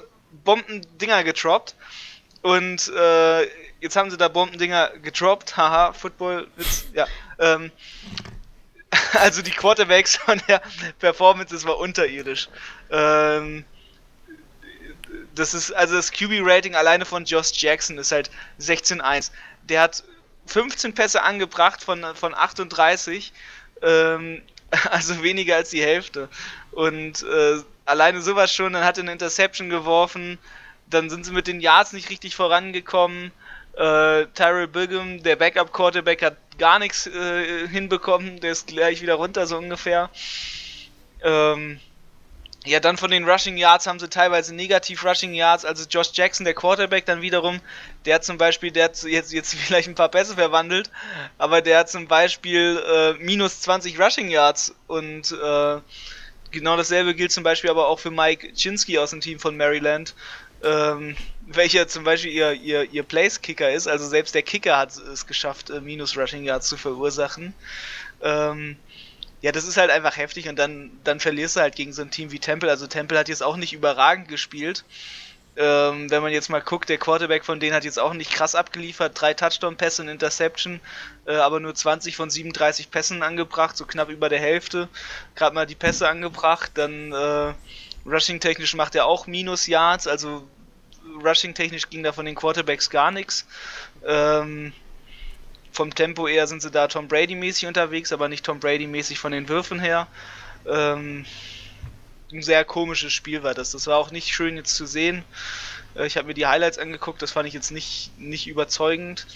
Bombendinger getroppt. Und äh, jetzt haben sie da Bombendinger getroppt. Haha, Football-Witz. Ja. Ähm, *laughs* also die Quarterbacks von der Performance, das war unterirdisch. Ähm, das ist, also das QB-Rating alleine von Josh Jackson ist halt 16-1. Der hat 15 Pässe angebracht von, von 38, ähm, *laughs* also weniger als die Hälfte. Und äh, alleine sowas schon, dann hat er eine Interception geworfen, dann sind sie mit den Yards nicht richtig vorangekommen. Äh, Tyrell Bigham, der Backup-Quarterback, hat gar nichts äh, hinbekommen, der ist gleich wieder runter, so ungefähr. Ähm, ja, dann von den Rushing Yards haben sie teilweise negativ Rushing Yards. Also Josh Jackson, der Quarterback, dann wiederum, der hat zum Beispiel, der hat jetzt, jetzt *laughs* vielleicht ein paar Pässe verwandelt, aber der hat zum Beispiel äh, minus 20 Rushing Yards und äh, genau dasselbe gilt zum Beispiel aber auch für Mike Chinsky aus dem Team von Maryland, ähm, welcher zum Beispiel ihr, ihr, ihr Place-Kicker ist. Also selbst der Kicker hat es geschafft, äh, minus Rushing Yards zu verursachen. Ähm, ja, das ist halt einfach heftig und dann, dann verlierst du halt gegen so ein Team wie Temple. Also Temple hat jetzt auch nicht überragend gespielt. Ähm, wenn man jetzt mal guckt, der Quarterback von denen hat jetzt auch nicht krass abgeliefert. Drei Touchdown-Pässe, eine Interception, äh, aber nur 20 von 37 Pässen angebracht, so knapp über der Hälfte. Gerade mal die Pässe angebracht, dann äh, Rushing-technisch macht er auch Minus Yards, also Rushing-technisch ging da von den Quarterbacks gar nichts. Ähm, vom Tempo eher sind sie da Tom Brady-mäßig unterwegs, aber nicht Tom Brady-mäßig von den Würfen her. Ähm, ein sehr komisches Spiel war das. Das war auch nicht schön jetzt zu sehen. Äh, ich habe mir die Highlights angeguckt, das fand ich jetzt nicht, nicht überzeugend.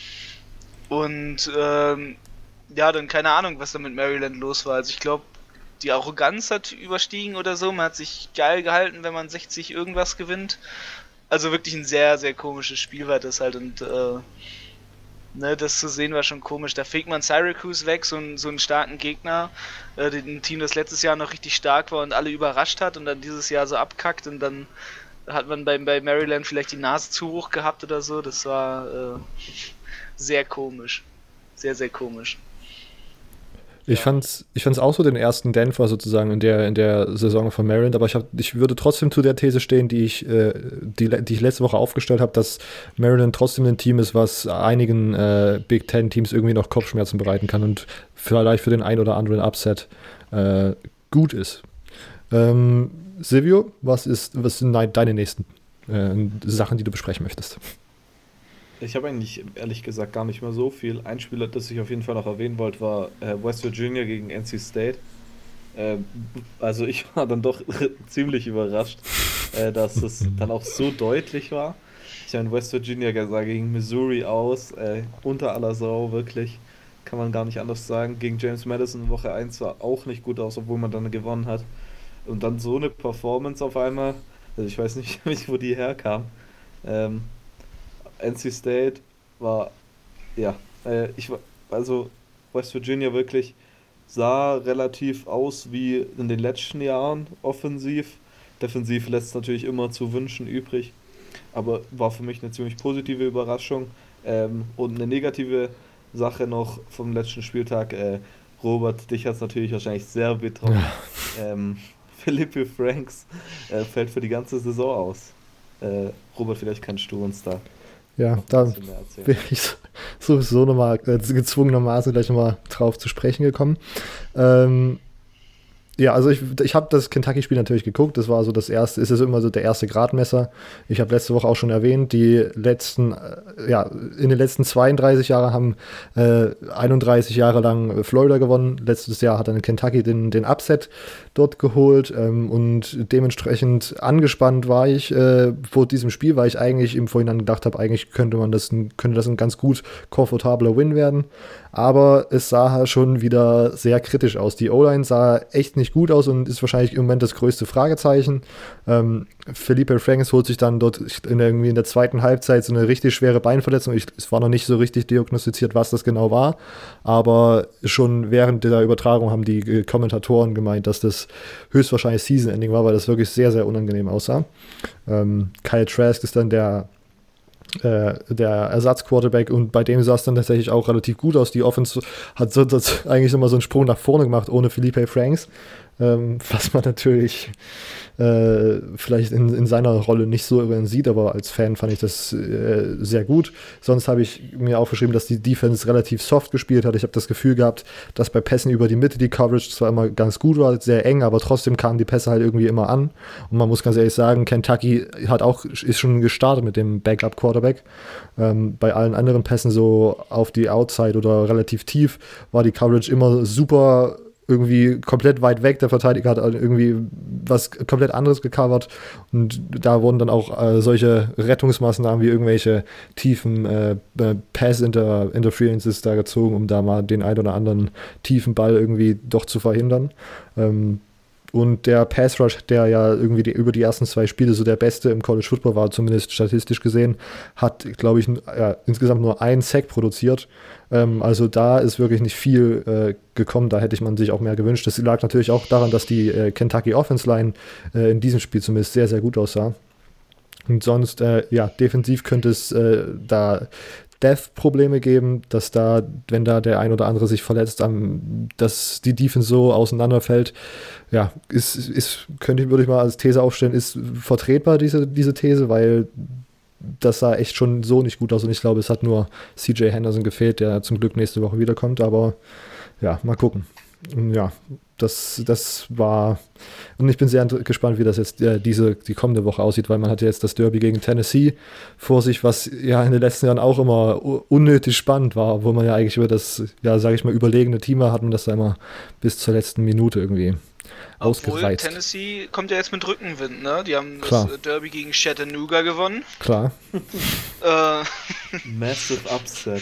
Und ähm, ja, dann keine Ahnung, was da mit Maryland los war. Also ich glaube, die Arroganz hat überstiegen oder so. Man hat sich geil gehalten, wenn man 60 irgendwas gewinnt. Also wirklich ein sehr, sehr komisches Spiel war das halt und äh, ne, das zu sehen war schon komisch. Da fegt man Syracuse weg, so, ein, so einen starken Gegner, äh, ein Team, das letztes Jahr noch richtig stark war und alle überrascht hat und dann dieses Jahr so abkackt und dann hat man bei, bei Maryland vielleicht die Nase zu hoch gehabt oder so. Das war äh, sehr komisch. Sehr, sehr komisch. Ich ja. fand's, ich fand's auch so den ersten Denver sozusagen in der, in der Saison von Maryland, aber ich, hab, ich würde trotzdem zu der These stehen, die ich, äh, die, die ich letzte Woche aufgestellt habe, dass Maryland trotzdem ein Team ist, was einigen äh, Big Ten Teams irgendwie noch Kopfschmerzen bereiten kann und vielleicht für den ein oder anderen Upset äh, gut ist. Ähm, Silvio, was, ist, was sind deine nächsten äh, Sachen, die du besprechen möchtest? Ich habe eigentlich ehrlich gesagt gar nicht mehr so viel. Ein Spieler, das ich auf jeden Fall noch erwähnen wollte, war äh, West Virginia gegen NC State. Äh, also ich *laughs* war dann doch *laughs* ziemlich überrascht, äh, dass es dann auch so deutlich war. Ich meine, West Virginia sah gegen Missouri aus, äh, unter aller Sau, wirklich. Kann man gar nicht anders sagen. Gegen James Madison Woche 1 sah auch nicht gut aus, obwohl man dann gewonnen hat. Und dann so eine Performance auf einmal. Also ich weiß nicht, *laughs* wo die herkam. Ähm, NC State war, ja, äh, ich war, also West Virginia wirklich sah relativ aus wie in den letzten Jahren offensiv. Defensiv lässt natürlich immer zu wünschen übrig, aber war für mich eine ziemlich positive Überraschung. Ähm, und eine negative Sache noch vom letzten Spieltag. Äh, Robert, dich hat es natürlich wahrscheinlich sehr betroffen. Ja. Ähm, Philippe Franks äh, fällt für die ganze Saison aus. Äh, Robert, vielleicht kannst du uns da ja, da bin ich *laughs* sowieso nochmal äh, gezwungenermaßen gleich nochmal drauf zu sprechen gekommen. Ähm, ja, also ich, ich habe das Kentucky-Spiel natürlich geguckt. Das war so das erste, ist es immer so der erste Gradmesser. Ich habe letzte Woche auch schon erwähnt, die letzten, äh, ja, in den letzten 32 Jahren haben äh, 31 Jahre lang Florida gewonnen. Letztes Jahr hat dann Kentucky den, den Upset dort geholt ähm, und dementsprechend angespannt war ich äh, vor diesem Spiel, weil ich eigentlich im Vorhinein gedacht habe, eigentlich könnte man das, könnte das ein ganz gut komfortabler Win werden. Aber es sah schon wieder sehr kritisch aus. Die O-Line sah echt nicht gut aus und ist wahrscheinlich im Moment das größte Fragezeichen. Ähm, Felipe Franks holt sich dann dort in der, irgendwie in der zweiten Halbzeit so eine richtig schwere Beinverletzung. Ich, es war noch nicht so richtig diagnostiziert, was das genau war. Aber schon während der Übertragung haben die Kommentatoren gemeint, dass das höchstwahrscheinlich Season-Ending war, weil das wirklich sehr, sehr unangenehm aussah. Ähm, Kyle Trask ist dann der äh, der Ersatzquarterback und bei dem sah es dann tatsächlich auch relativ gut aus. Die Offense hat so, eigentlich immer so einen Sprung nach vorne gemacht ohne Felipe Franks, ähm, was man natürlich äh, vielleicht in, in seiner Rolle nicht so sieht, aber als Fan fand ich das äh, sehr gut. Sonst habe ich mir aufgeschrieben, dass die Defense relativ soft gespielt hat. Ich habe das Gefühl gehabt, dass bei Pässen über die Mitte die Coverage zwar immer ganz gut war, sehr eng, aber trotzdem kamen die Pässe halt irgendwie immer an. Und man muss ganz ehrlich sagen, Kentucky hat auch, ist schon gestartet mit dem Backup-Quarterback. Ähm, bei allen anderen Pässen so auf die Outside oder relativ tief war die Coverage immer super irgendwie komplett weit weg. Der Verteidiger hat irgendwie was komplett anderes gecovert. Und da wurden dann auch äh, solche Rettungsmaßnahmen wie irgendwelche tiefen äh, äh Pass-Interferences da gezogen, um da mal den ein oder anderen tiefen Ball irgendwie doch zu verhindern. Ähm, und der Pass Rush, der ja irgendwie die, über die ersten zwei Spiele so der beste im College Football war, zumindest statistisch gesehen, hat, glaube ich, ja, insgesamt nur ein Sack produziert. Ähm, also da ist wirklich nicht viel äh, gekommen. Da hätte ich man sich auch mehr gewünscht. Das lag natürlich auch daran, dass die äh, Kentucky Offense Line äh, in diesem Spiel zumindest sehr, sehr gut aussah. Und sonst, äh, ja, defensiv könnte es äh, da Death-Probleme geben, dass da, wenn da der ein oder andere sich verletzt, um, dass die Defense so auseinanderfällt. Ja, ist, ist, könnte ich, würde ich mal als These aufstellen, ist vertretbar, diese, diese These, weil das sah echt schon so nicht gut aus und ich glaube, es hat nur CJ Henderson gefehlt, der zum Glück nächste Woche wiederkommt, aber ja, mal gucken. Ja, das, das war. Und ich bin sehr gespannt, wie das jetzt äh, diese, die kommende Woche aussieht, weil man hat ja jetzt das Derby gegen Tennessee vor sich, was ja in den letzten Jahren auch immer unnötig spannend war, wo man ja eigentlich über das, ja, sage ich mal, überlegene Team hat und das da immer bis zur letzten Minute irgendwie Obwohl Tennessee kommt ja jetzt mit Rückenwind, ne? Die haben Klar. das Derby gegen Chattanooga gewonnen. Klar. äh, *laughs* Massive Upset.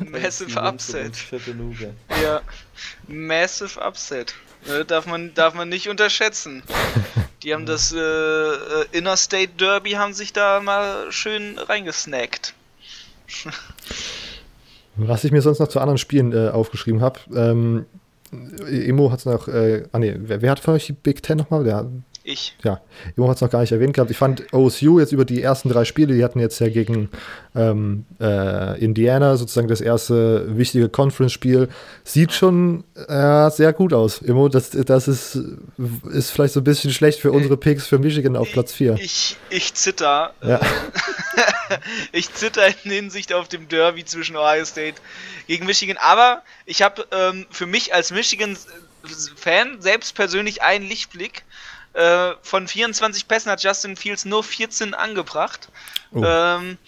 Massive Upset. Chattanooga. Ja. Massive Upset. Ne, darf, man, darf man nicht unterschätzen. *laughs* Die haben das äh, äh, Interstate Derby haben sich da mal schön reingesnackt. *laughs* Was ich mir sonst noch zu anderen Spielen äh, aufgeschrieben habe, ähm, Emo hat es noch, äh, ah nee, wer, wer, hat von euch die Big Ten nochmal? Der, ich. Ja, Emo hat es noch gar nicht erwähnt gehabt. Ich fand OSU jetzt über die ersten drei Spiele, die hatten jetzt ja gegen ähm, äh, Indiana sozusagen das erste wichtige Conference-Spiel, sieht schon äh, sehr gut aus. Emo, das, das ist, ist vielleicht so ein bisschen schlecht für unsere Picks für Michigan auf Platz 4. Ich, ich zitter. Ja. Äh, *laughs* ich zitter in Hinsicht auf dem Derby zwischen Ohio State gegen Michigan, aber ich habe ähm, für mich als Michigan-Fan selbst persönlich einen Lichtblick. Äh, von 24 Pässen hat Justin Fields nur 14 angebracht. Oh. Ähm,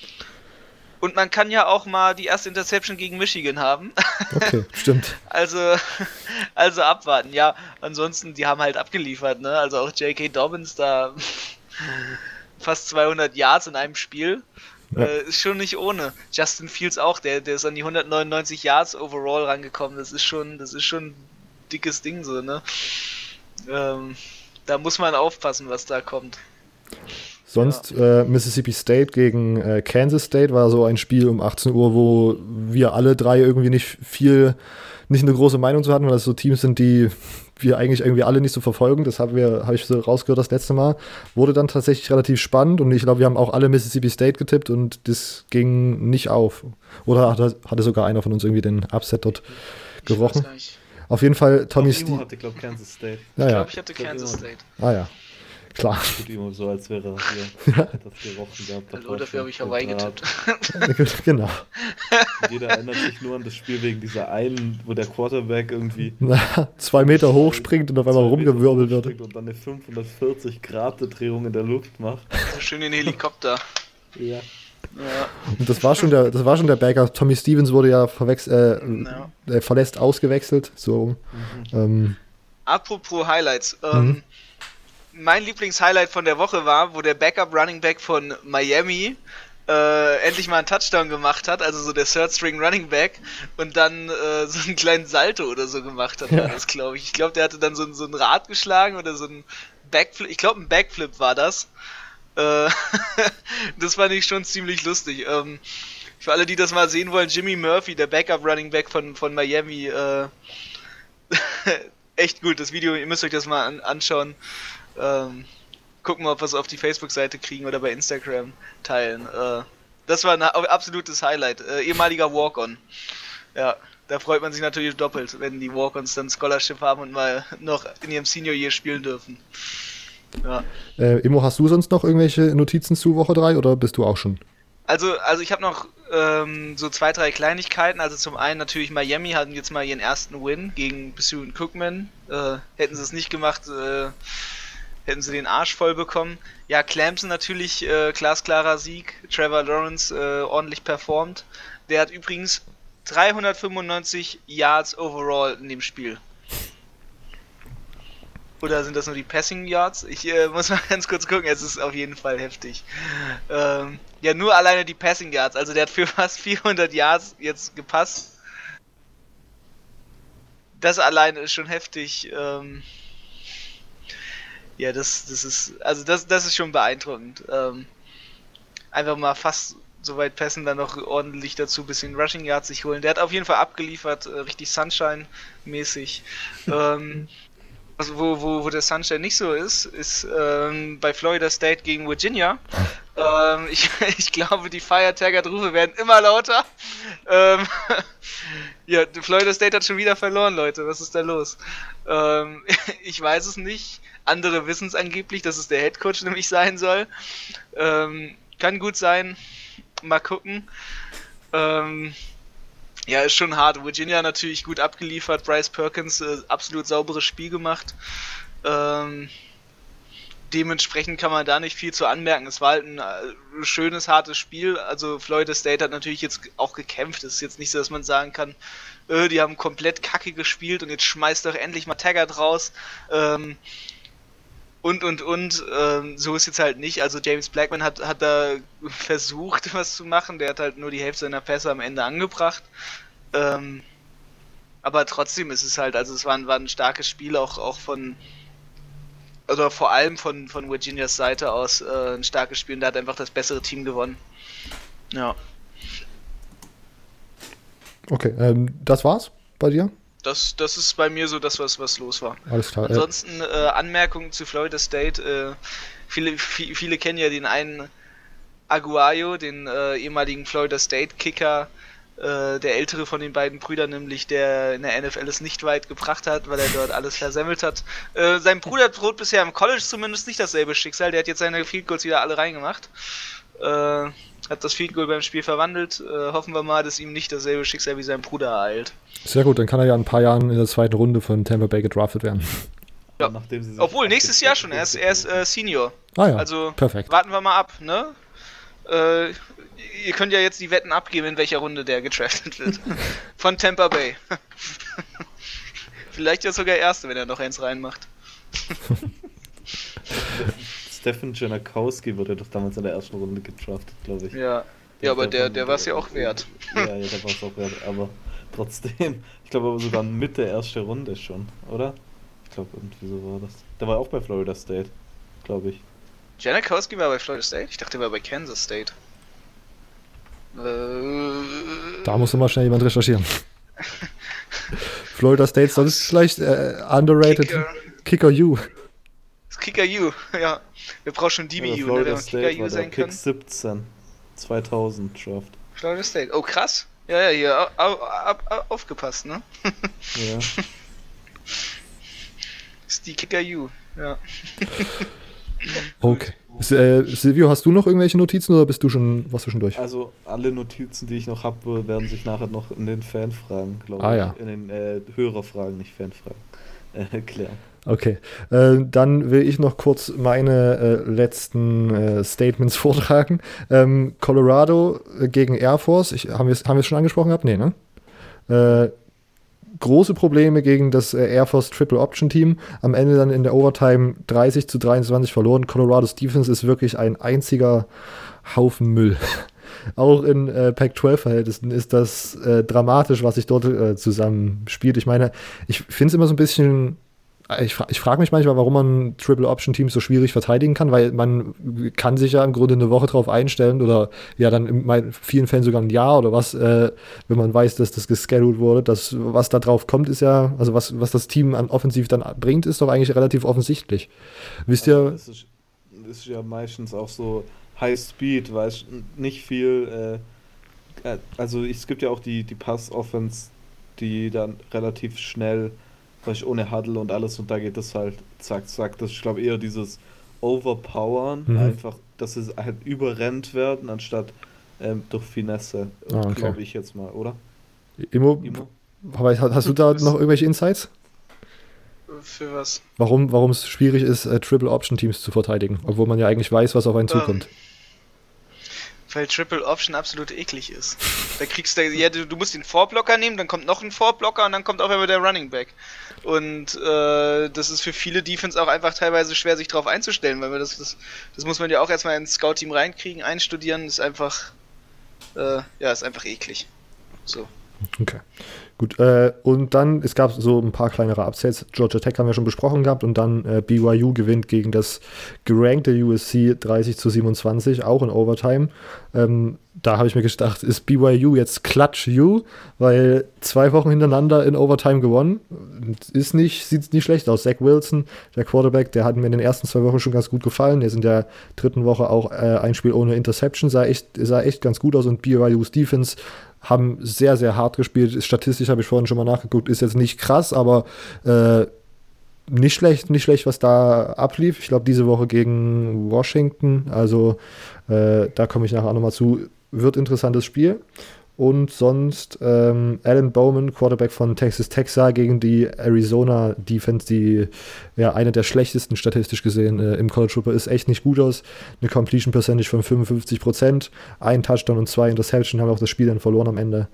und man kann ja auch mal die erste Interception gegen Michigan haben. *laughs* Okay, stimmt. also, *laughs* also abwarten. Ja, ansonsten, die haben halt abgeliefert, ne? Also auch J.K. Dobbins da *laughs* fast 200 Yards in einem Spiel. Ja. Äh, ist schon nicht ohne. Justin Fields auch, der, der ist an die 199 Yards overall rangekommen. Das ist schon, das ist schon ein dickes Ding so, ne? Ähm, da muss man aufpassen, was da kommt. Sonst ja. äh, Mississippi State gegen äh, Kansas State war so ein Spiel um 18 Uhr, wo wir alle drei irgendwie nicht viel, nicht eine große Meinung zu hatten, weil das so Teams sind, die wir eigentlich irgendwie alle nicht so verfolgen. Das haben wir, habe ich so rausgehört das letzte Mal. Wurde dann tatsächlich relativ spannend und ich glaube, wir haben auch alle Mississippi State getippt und das ging nicht auf. Oder hatte, hatte sogar einer von uns irgendwie den Upset dort gerochen? Auf jeden Fall Tommy Stevens. hatte, glaube Kansas State. Ja, ich glaube, ich hatte Kansas State. Ah ja. Klar. Tut immer so, als wäre er *laughs* hier das gerochen gehabt. Hallo, dafür habe ich Hawaii getippt. *laughs* genau. Und jeder erinnert sich nur an das Spiel wegen dieser einen, wo der Quarterback irgendwie *laughs* Na, zwei Meter hochspringt und auf einmal rumgewirbelt wird. Und dann eine 540 Grad Drehung in der Luft macht. So schön in Helikopter. ja. Ja. Und das war schon der, das war schon der Backup. Tommy Stevens wurde ja äh, ja. Äh, verlässt ausgewechselt. So. Mhm. Ähm. Apropos Highlights. Ähm, mhm mein Lieblingshighlight von der Woche war, wo der Backup Running Back von Miami äh, endlich mal einen Touchdown gemacht hat, also so der Third String Running Back und dann äh, so einen kleinen Salto oder so gemacht hat, ja. das glaube ich. Ich glaube, der hatte dann so, so ein Rad geschlagen oder so ein Backflip, ich glaube ein Backflip war das. Äh, *laughs* das fand ich schon ziemlich lustig. Ähm, für alle, die das mal sehen wollen, Jimmy Murphy, der Backup Running Back von, von Miami, äh, *laughs* echt gut, das Video, ihr müsst euch das mal an, anschauen. Ähm, gucken wir, ob wir es auf die Facebook-Seite kriegen oder bei Instagram teilen. Äh, das war ein absolutes Highlight. Äh, ehemaliger Walk-On. Ja, da freut man sich natürlich doppelt, wenn die Walk-Ons dann Scholarship haben und mal noch in ihrem Senior Year spielen dürfen. Ja. Äh, Immo, hast du sonst noch irgendwelche Notizen zu Woche 3 oder bist du auch schon? Also, also ich habe noch ähm, so zwei, drei Kleinigkeiten. Also zum einen natürlich Miami hatten jetzt mal ihren ersten Win gegen Bethune Cookman. Äh, hätten sie es nicht gemacht, äh, hätten sie den Arsch voll bekommen. Ja, Clemson natürlich äh, glasklarer Sieg. Trevor Lawrence äh, ordentlich performt. Der hat übrigens 395 Yards overall in dem Spiel. Oder sind das nur die Passing Yards? Ich äh, muss mal *laughs* ganz kurz gucken, es ist auf jeden Fall heftig. Ähm, ja, nur alleine die Passing Yards. Also der hat für *laughs* fast 400 Yards jetzt gepasst. Das alleine ist schon heftig. Ähm, ja, das, das ist, also das, das ist schon beeindruckend. Ähm, einfach mal fast so weit passen, dann noch ordentlich dazu ein bisschen Rushing Yards sich holen. Der hat auf jeden Fall abgeliefert, äh, richtig Sunshine-mäßig. *laughs* ähm, also wo, wo, wo der Sunshine nicht so ist, ist ähm, bei Florida State gegen Virginia. *laughs* Ähm, ich, *laughs* ich glaube, die Fire Taggart-Rufe werden immer lauter. Ähm, *laughs* ja, Florida State hat schon wieder verloren, Leute. Was ist da los? Ähm, ich weiß es nicht. Andere wissen es angeblich, dass es der Head Coach nämlich sein soll. Ähm, kann gut sein. Mal gucken. Ähm, Ja, ist schon hart. Virginia natürlich gut abgeliefert. Bryce Perkins äh, absolut sauberes Spiel gemacht. Ähm, dementsprechend kann man da nicht viel zu anmerken. Es war halt ein äh, schönes, hartes Spiel. Also Florida State hat natürlich jetzt auch gekämpft. Es ist jetzt nicht so, dass man sagen kann, äh, die haben komplett kacke gespielt und jetzt schmeißt doch endlich mal Taggart raus. Ähm, und und und ähm, so ist jetzt halt nicht. Also James Blackman hat, hat da *laughs* versucht, was zu machen. Der hat halt nur die Hälfte seiner Pässe am Ende angebracht. Ähm, aber trotzdem ist es halt, also es war ein, war ein starkes Spiel auch, auch von, oder vor allem von, von Virginias Seite aus äh, ein starkes Spiel und da hat einfach das bessere Team gewonnen. Ja. Okay, ähm, das war's bei dir? Das, das ist bei mir so das, was, was los war. Alles klar. Ansonsten äh, Anmerkungen zu Florida State. Äh, viele, viele, viele kennen ja den einen Aguayo, den äh, ehemaligen Florida State Kicker, äh, der ältere von den beiden Brüdern, nämlich der in der NFL es nicht weit gebracht hat, weil er dort alles versemmelt hat. Äh, sein Bruder droht bisher im College zumindest nicht dasselbe Schicksal. Der hat jetzt seine Field Goals wieder alle reingemacht. Äh, hat das Field Goal beim Spiel verwandelt. Äh, hoffen wir mal, dass ihm nicht dasselbe Schicksal wie sein Bruder ereilt. Sehr gut, dann kann er ja in ein paar Jahren in der zweiten Runde von Tampa Bay gedraftet werden. Ja. Obwohl, nächstes Jahr schon. Er ist, er ist äh, Senior. Ah ja, also, perfekt. warten wir mal ab, ne? Äh, ihr könnt ja jetzt die Wetten abgeben, in welcher Runde der getraftet wird. *laughs* Von Tampa Bay. *laughs* Vielleicht ja sogar Erste, wenn er noch eins reinmacht. *laughs* Stefan Janakowski wurde doch damals in der ersten Runde gedraftet, glaube ich. Ja, ja aber der, der war es ja auch wert. Ja, ja, der war es auch wert, aber trotzdem, *laughs* ich glaube aber sogar mit der ersten Runde schon, oder? Ich glaube, irgendwie so war das. Der war auch bei Florida State, glaube ich. Janakowski war bei Florida State? Ich dachte, er war bei Kansas State. Äh, Da muss mal schnell jemand recherchieren. *laughs* Florida State sonst vielleicht äh, underrated Kicker. Kicker U. Kicker U, *laughs* ja. Wir brauchen schon Ja, DBU, ne, wenn Florida man State Kicker U sein Pick kann. 17, 2000 Draft. Florida State. Oh, krass. Ja, ja, hier, au, au, au, au, aufgepasst, ne? Ja. *laughs* ist die Kicker U, ja. Okay. Äh, Silvio, hast du noch irgendwelche Notizen oder bist du schon, warst du schon durch? Also alle Notizen, die ich noch habe, werden sich nachher noch in den Fanfragen, glaube Ah, ich, ja. in den äh, Hörerfragen, nicht Fanfragen, *laughs* äh, klären. Okay. Äh, dann will ich noch kurz meine äh, letzten äh, Statements *laughs* vortragen. Ähm, Colorado äh, gegen Air Force. Ich, haben wir es haben schon angesprochen gehabt? Nee, ne? Äh, große Probleme gegen das äh, Air Force Triple Option Team. Am Ende dann in der Overtime 30 zu 23 verloren. Colorado's Defense ist wirklich ein einziger Haufen Müll. *laughs* Auch in äh, Pac-12-Verhältnissen ist das dramatisch, was sich dort äh, zusammenspielt. Ich meine, ich finde es immer so ein bisschen ich, ich frage mich manchmal, warum man Triple Option Teams so schwierig verteidigen kann, weil man kann sich ja im Grunde eine Woche drauf einstellen oder ja dann in vielen Fällen sogar ein Jahr oder was, äh, wenn man weiß, dass das gescheduled wurde. Das, was da drauf kommt, ist ja, also was, was das Team an offensiv dann bringt, ist doch eigentlich relativ offensichtlich. Wisst Also, ihr, es ist, es ist ja meistens auch so High Speed, weißt nicht viel. Äh, äh, also es gibt ja auch die, die Pass-Offense, die dann relativ schnell, weißt ohne Huddle und alles und da geht das halt zack, zack. Das ist, ich glaube, eher dieses Overpowern, Mhm. einfach, dass sie halt überrennt werden, anstatt ähm, durch Finesse, Ah, okay. glaube ich jetzt mal, oder? Immo, Immo? aber hast hast du da noch irgendwelche Insights? Für was? Warum, warum es schwierig ist, äh, Triple Option Teams zu verteidigen, obwohl man ja eigentlich weiß, was auf einen Ähm, zukommt. Weil Triple Option absolut eklig ist. Da kriegst du, ja, du, musst den Vorblocker nehmen, dann kommt noch ein Vorblocker und dann kommt auch immer der Running Back. Und äh, das ist für viele Defense auch einfach teilweise schwer, sich darauf einzustellen, weil wir das, das, das muss man ja auch erstmal ins Scout-Team reinkriegen, einstudieren, ist einfach, äh, ja, ist einfach eklig. So. Okay. Gut, äh, und dann, es gab so ein paar kleinere Upsets. Georgia Tech haben wir schon besprochen gehabt und dann äh, BYU gewinnt gegen das gerankte USC 30 zu 27, auch in Overtime. Ähm, da habe ich mir gedacht, ist BYU jetzt Clutch U, weil zwei Wochen hintereinander in Overtime gewonnen. Ist nicht, sieht nicht schlecht aus. Zach Wilson, der Quarterback, der hat mir in den ersten zwei Wochen schon ganz gut gefallen. Ist in der dritten Woche auch äh, ein Spiel ohne Interception, sah echt, sah echt ganz gut aus und BYU's Defense haben sehr, sehr hart gespielt. Statistisch habe ich vorhin schon mal nachgeguckt, ist jetzt nicht krass, aber äh, nicht schlecht, nicht schlecht, was da ablief. Ich glaube, diese Woche gegen Washington, also äh, da komme ich nachher nochmal zu, wird interessantes Spiel. Und sonst ähm, Alan Bowman, Quarterback von Texas Tech, sah gegen die Arizona Defense, die ja eine der schlechtesten statistisch gesehen äh, im College Football ist, echt nicht gut aus. Eine Completion Percentage von 55 Prozent, ein Touchdown und zwei Interception haben auch das Spiel dann verloren am Ende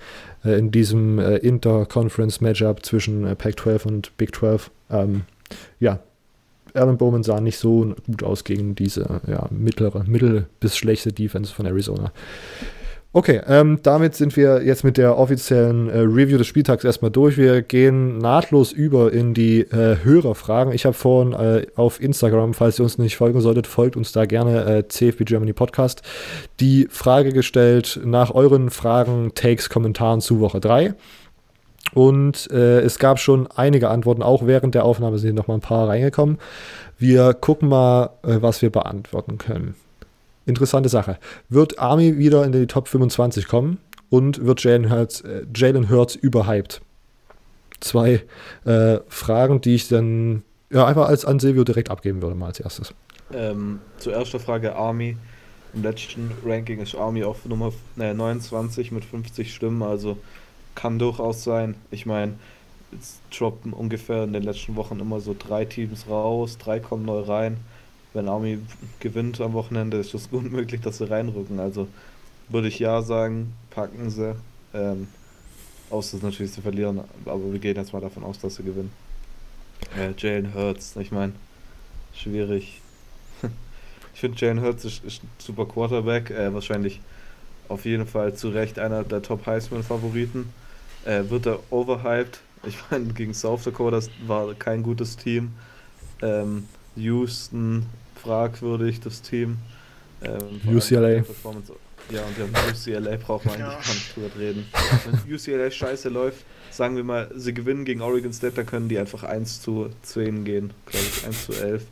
äh, in diesem äh, Inter-Conference Matchup zwischen äh, Pac-12 und Big 12. Ähm, ja, Alan Bowman sah nicht so gut aus gegen diese ja, mittlere, mittel bis schlechte Defense von Arizona. Okay, ähm, damit sind wir jetzt mit der offiziellen äh, Review des Spieltags erstmal durch. Wir gehen nahtlos über in die äh, Hörerfragen. Ich habe vorhin äh, auf Instagram, falls ihr uns nicht folgen solltet, folgt uns da gerne äh, CFB Germany Podcast, die Frage gestellt nach euren Fragen, Takes, Kommentaren zu Woche 3. Und äh, es gab schon einige Antworten, auch während der Aufnahme sind noch mal ein paar reingekommen. Wir gucken mal, äh, was wir beantworten können. Interessante Sache. Wird Army wieder in die Top 25 kommen und wird Jalen Hurts, äh, Jalen Hurts überhyped? Zwei äh, Fragen, die ich dann ja, einfach als an Silvio direkt abgeben würde, mal als erstes. Ähm, zur ersten Frage: Army. Im letzten Ranking ist Army auf Nummer äh, 29 mit 50 Stimmen, also kann durchaus sein. Ich meine, es droppen ungefähr in den letzten Wochen immer so drei Teams raus, drei kommen neu rein wenn Army gewinnt am Wochenende, ist es gut *laughs* möglich, dass sie reinrücken. Also würde ich ja sagen, packen sie. Ähm, außer natürlich sie verlieren, aber wir gehen jetzt mal davon aus, dass sie gewinnen. Äh, Jalen Hurts, ich meine, schwierig. *laughs* ich finde Jalen Hurts ist, ist, ein super Quarterback, äh, wahrscheinlich auf jeden Fall zu Recht einer der Top Heisman-Favoriten. Äh, wird er overhyped? Ich meine, gegen South Dakota war kein gutes Team. Ähm, Houston fragwürdig, das Team. Ähm, UCLA. Ja, und ja, UCLA braucht man eigentlich ja. gar nicht drüber reden. Wenn UCLA scheiße läuft, sagen wir mal, sie gewinnen gegen Oregon State, dann können die einfach 1 zu 10 gehen, glaube ich, 1 zu 11.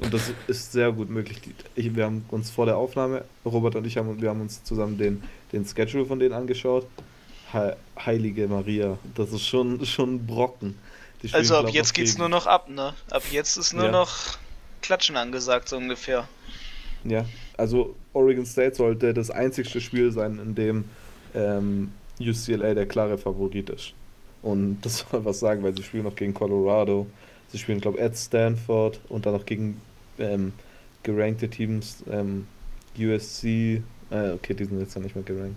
Und das ist sehr gut möglich. Ich, wir haben uns vor der Aufnahme, Robert und ich haben, wir haben uns zusammen den, den Schedule von denen angeschaut. He Heilige Maria, das ist schon, schon ein Brocken. Also ab jetzt geht's gegen. nur noch ab, ne? Ab jetzt ist nur ja. noch Klatschen angesagt, so ungefähr. Ja, also Oregon State sollte das einzigste Spiel sein, in dem ähm, UCLA der klare Favorit ist. Und *laughs* das soll was sagen, weil sie spielen noch gegen Colorado, sie spielen, glaube ich, at Stanford und dann noch gegen ähm, gerankte Teams, ähm, USC, äh, okay, die sind jetzt ja nicht mehr gerankt,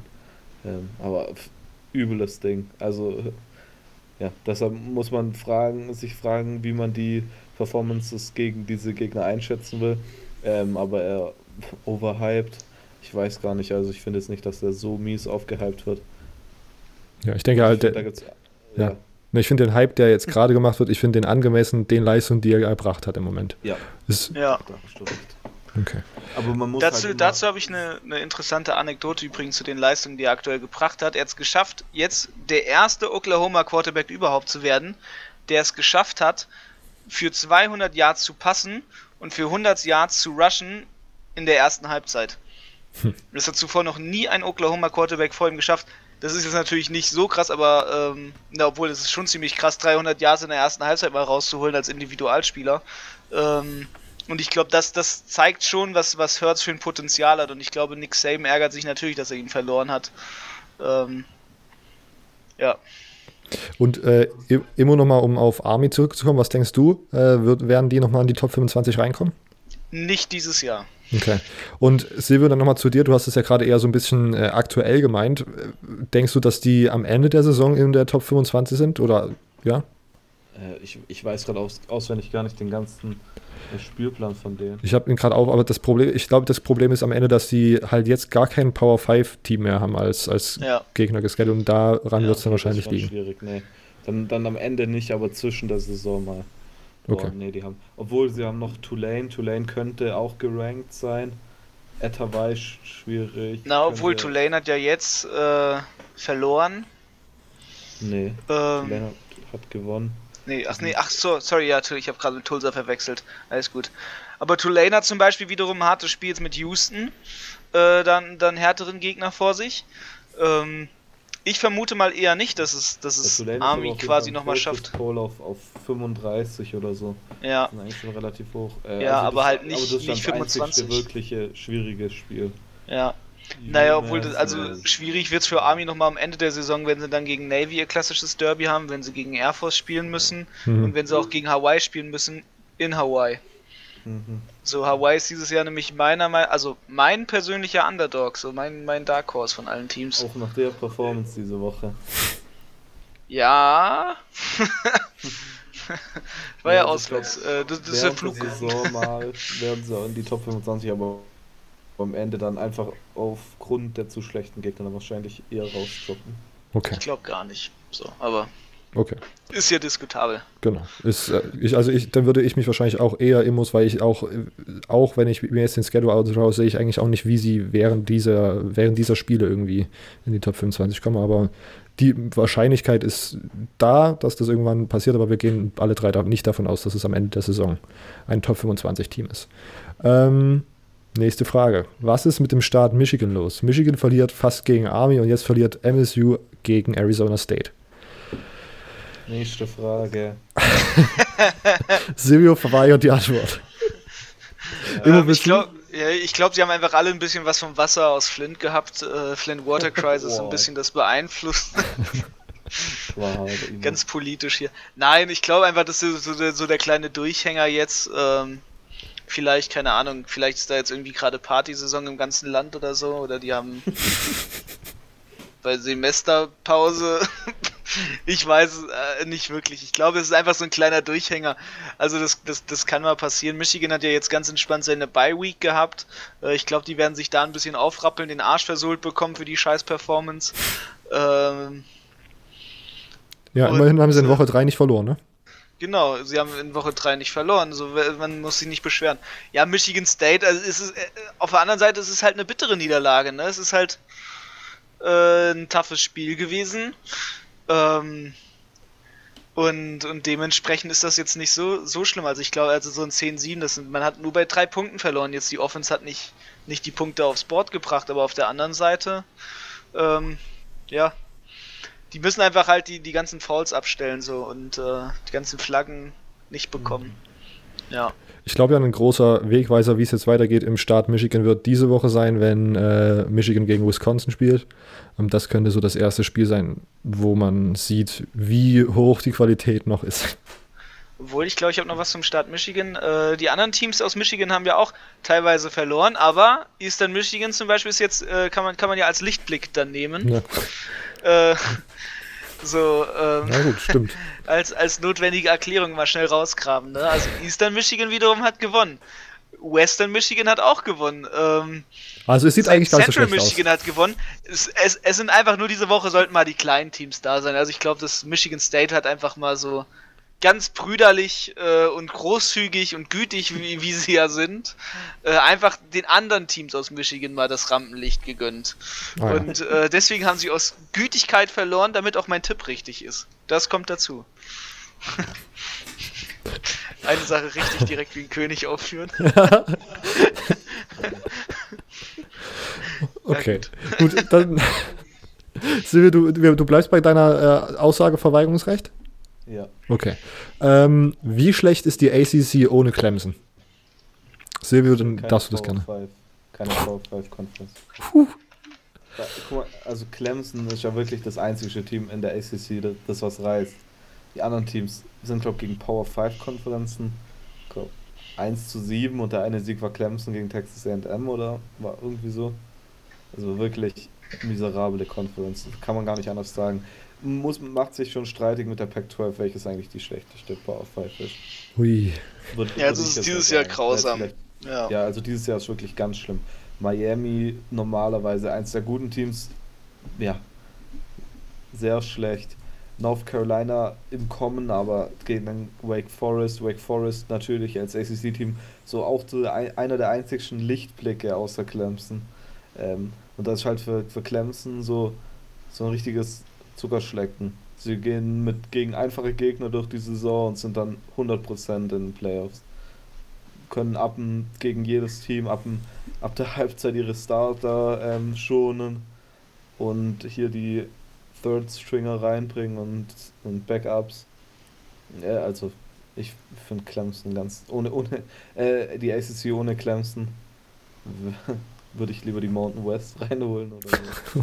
ähm, aber übles Ding. Also *laughs* ja, deshalb muss man fragen, sich fragen, wie man die Performances gegen diese Gegner einschätzen will. Ähm, aber er overhyped. Ich weiß gar nicht, also ich finde jetzt nicht, dass er so mies aufgehypt wird. Ja, ich denke halt, ich find, der, ja. ja. Ich finde den Hype, der jetzt gerade gemacht wird, ich finde den angemessen den Leistungen, die er erbracht hat im Moment. Ja. Ist, ja. Okay. Aber man muss dazu halt dazu habe ich eine, eine interessante Anekdote übrigens zu den Leistungen, die er aktuell gebracht hat. Er hat es geschafft, jetzt der erste Oklahoma Quarterback überhaupt zu werden, der es geschafft hat, für 200 Yards zu passen und für 100 Yards zu rushen in der ersten Halbzeit. Hm. Das hat zuvor noch nie ein Oklahoma Quarterback vor ihm geschafft. Das ist jetzt natürlich nicht so krass, aber ähm, na, obwohl es ist schon ziemlich krass, 300 Yards in der ersten Halbzeit mal rauszuholen als Individualspieler. Ähm, und ich glaube, das, das zeigt schon, was, was Hertz für ein Potenzial hat. Und ich glaube, Nick Saban ärgert sich natürlich, dass er ihn verloren hat. Ähm, ja. Und äh, immer nochmal, um auf Army zurückzukommen, was denkst du? Äh, wird, werden die nochmal in die Top 25 reinkommen? Nicht dieses Jahr. Okay. Und Silvio, dann nochmal zu dir. Du hast es ja gerade eher so ein bisschen äh, aktuell gemeint. Denkst du, dass die am Ende der Saison in der Top 25 sind? Oder ja? Äh, ich, ich weiß gerade aus, auswendig gar nicht den ganzen der Spielplan von denen. Ich habe ihn gerade auch, aber das Problem, ich glaube, das Problem ist am Ende, dass sie halt jetzt gar kein Power 5 Team mehr haben als, als ja. Gegner gescheduled und daran ja, wird es dann wahrscheinlich liegen. Schwierig, nee. Dann, dann am Ende nicht, aber zwischen der Saison mal. Okay. Oh, nee, die haben. Obwohl sie haben noch Tulane. Tulane könnte auch gerankt sein. Etterweis schwierig. Na, obwohl Tulane hat ja jetzt äh, verloren. Nee. Ähm, Tulane hat, hat gewonnen. Nee, ach nee, ach so, sorry, ja, ich habe gerade mit Tulsa verwechselt. Alles gut. Aber Tulane hat zum Beispiel wiederum ein hartes Spiel jetzt mit Houston, äh, dann, dann härteren Gegner vor sich. Ähm, ich vermute mal eher nicht, dass es, dass es Army quasi nochmal schafft. Call auf, auf 35 oder so. Ja. Das ist eigentlich schon relativ hoch. Äh, ja, also aber das, halt nicht, aber das nicht das wirkliche schwierige Spiel. Ja. Naja, obwohl, das, also schwierig wird es für Army nochmal am Ende der Saison, wenn sie dann gegen Navy ihr klassisches Derby haben, wenn sie gegen Air Force spielen müssen mhm. und wenn sie auch gegen Hawaii spielen müssen in Hawaii. Mhm. So, Hawaii ist dieses Jahr nämlich meiner Meinung also mein persönlicher Underdog, so mein, mein Dark Horse von allen Teams. Auch nach der Performance diese Woche. Ja. *laughs* War ja, ja auswärts. Äh, das, das ist der Flug. Saison mal werden sie in die Top 25, aber am Ende dann einfach aufgrund der zu schlechten Gegner dann wahrscheinlich eher rausdroppen. Okay. Ich glaube gar nicht. So, aber Okay. Ist ja diskutabel. Genau. Ist, äh, ich, also ich, dann würde ich mich wahrscheinlich auch eher immos, weil ich auch, auch wenn ich mir jetzt den Schedule anschaue, sehe ich eigentlich auch nicht, wie sie während dieser, während dieser Spiele irgendwie in die Top 25 kommen. Aber die Wahrscheinlichkeit ist da, dass das irgendwann passiert, aber wir gehen alle drei nicht davon aus, dass es am Ende der Saison ein Top 25 Team ist. Ähm, nächste Frage. Was ist mit dem Start Michigan los? Michigan verliert fast gegen Army und jetzt verliert MSU gegen Arizona State. Nächste Frage. *laughs* Silvio verweigert die Antwort. Ähm, ich glaube, ja, glaub, sie haben einfach alle ein bisschen was vom Wasser aus Flint gehabt. Äh, Flint Water Crisis ein *laughs* bisschen das beeinflusst. *laughs* wow, Ganz politisch hier. Nein, ich glaube einfach, das ist so der, so der kleine Durchhänger jetzt. Ähm, vielleicht, keine Ahnung, vielleicht ist da jetzt irgendwie gerade Partysaison im ganzen Land oder so. Oder die haben *laughs* bei Semesterpause *laughs* ich weiß äh, nicht wirklich. Ich glaube, es ist einfach so ein kleiner Durchhänger. Also das, das, das kann mal passieren. Michigan hat ja jetzt ganz entspannt seine Bye-Week gehabt. Äh, ich glaube, die werden sich da ein bisschen aufrappeln, den Arsch versohlt bekommen für die scheiß Performance. Ähm, ja, immerhin haben sie in Woche 3 nicht verloren, ne? Genau, sie haben in Woche 3 nicht verloren, so man muss sich nicht beschweren. Ja, Michigan State, also ist es, äh, auf der anderen Seite ist es halt eine bittere Niederlage, ne? Es ist halt äh, ein toughes Spiel gewesen. Ähm, und, und dementsprechend ist das jetzt nicht so, so schlimm. Also ich glaube, also so ein 10-7, man hat nur bei drei Punkten verloren. Jetzt die Offense hat nicht, nicht die Punkte aufs Board gebracht, aber auf der anderen Seite, ähm, ja, die müssen einfach halt die, die ganzen Fouls abstellen so und äh, die ganzen Flaggen nicht bekommen. Mhm. Ja. Ich glaube ja, ein großer Wegweiser, wie es jetzt weitergeht im Staat Michigan, wird diese Woche sein, wenn äh, Michigan gegen Wisconsin spielt. Ähm, das könnte so das erste Spiel sein, wo man sieht, wie hoch die Qualität noch ist. Obwohl, ich glaube, ich habe noch was zum Staat Michigan. Äh, die anderen Teams aus Michigan haben ja auch teilweise verloren, aber Eastern Michigan zum Beispiel ist jetzt, äh, kann, man, kann man ja als Lichtblick dann nehmen. Ja. Äh, so, ähm, ja, gut, stimmt. *laughs* als, als notwendige Erklärung mal schnell rausgraben. Ne? Also Eastern Michigan wiederum hat gewonnen. Western Michigan hat auch gewonnen. Ähm, also es sieht eigentlich ganz Central so Michigan aus. hat gewonnen. Es, es, es, sind einfach nur diese Woche sollten mal die kleinen Teams da sein. Also ich glaube, dass Michigan State hat einfach mal so ganz brüderlich äh, und großzügig und gütig, wie, wie sie ja sind, äh, einfach den anderen Teams aus Michigan mal das Rampenlicht gegönnt. Oh ja. Und äh, deswegen haben sie aus Gütigkeit verloren, damit auch mein Tipp richtig ist. Das kommt dazu. *laughs* Eine Sache richtig direkt wie ein König aufführen. okay, gut. dann *laughs* Silvia, du, du bleibst bei deiner äh, Aussage Verweigerungsrecht? Ja. Okay. Ähm, wie schlecht ist die ACC ohne Clemson? Silvio, dann Keine darfst du das gerne. Keine Power 5 Conference. Puh. guck mal, also Clemson ist ja wirklich das einzige Team in der ACC, das, das was reißt. Die anderen Teams sind, glaube ich, gegen Power 5 Konferenzen. Glaub, 1 zu 7 und der eine Sieg war Clemson gegen Texas AM oder war irgendwie so. Also wirklich miserable Conference. Kann man gar nicht anders sagen muss, macht sich schon streitig mit der Pac-12, welches eigentlich die schlechteste Power 5 ist. Hui. Wird, ja, das ist dieses Jahr grausam. Ja. ja, also dieses Jahr ist wirklich ganz schlimm. Miami normalerweise eins der guten Teams, ja, sehr schlecht. North Carolina im Kommen, aber gegen dann Wake Forest, Wake Forest natürlich als ACC-Team so auch so einer der einzigsten Lichtblicke außer Clemson. Ähm, und das ist halt für, für Clemson so, so ein richtiges Zuckerschlecken. Sie gehen mit gegen einfache Gegner durch die Saison und sind dann 100% in den Playoffs. Können ab gegen jedes Team ab, ab der *laughs* Halbzeit ihre Starter ähm, schonen und hier die Third Stringer reinbringen und, und Backups. Ja, also ich finde Clemson ganz ohne ohne *laughs* äh, die ACC ohne Clemson *laughs* würde ich lieber die Mountain West reinholen oder so.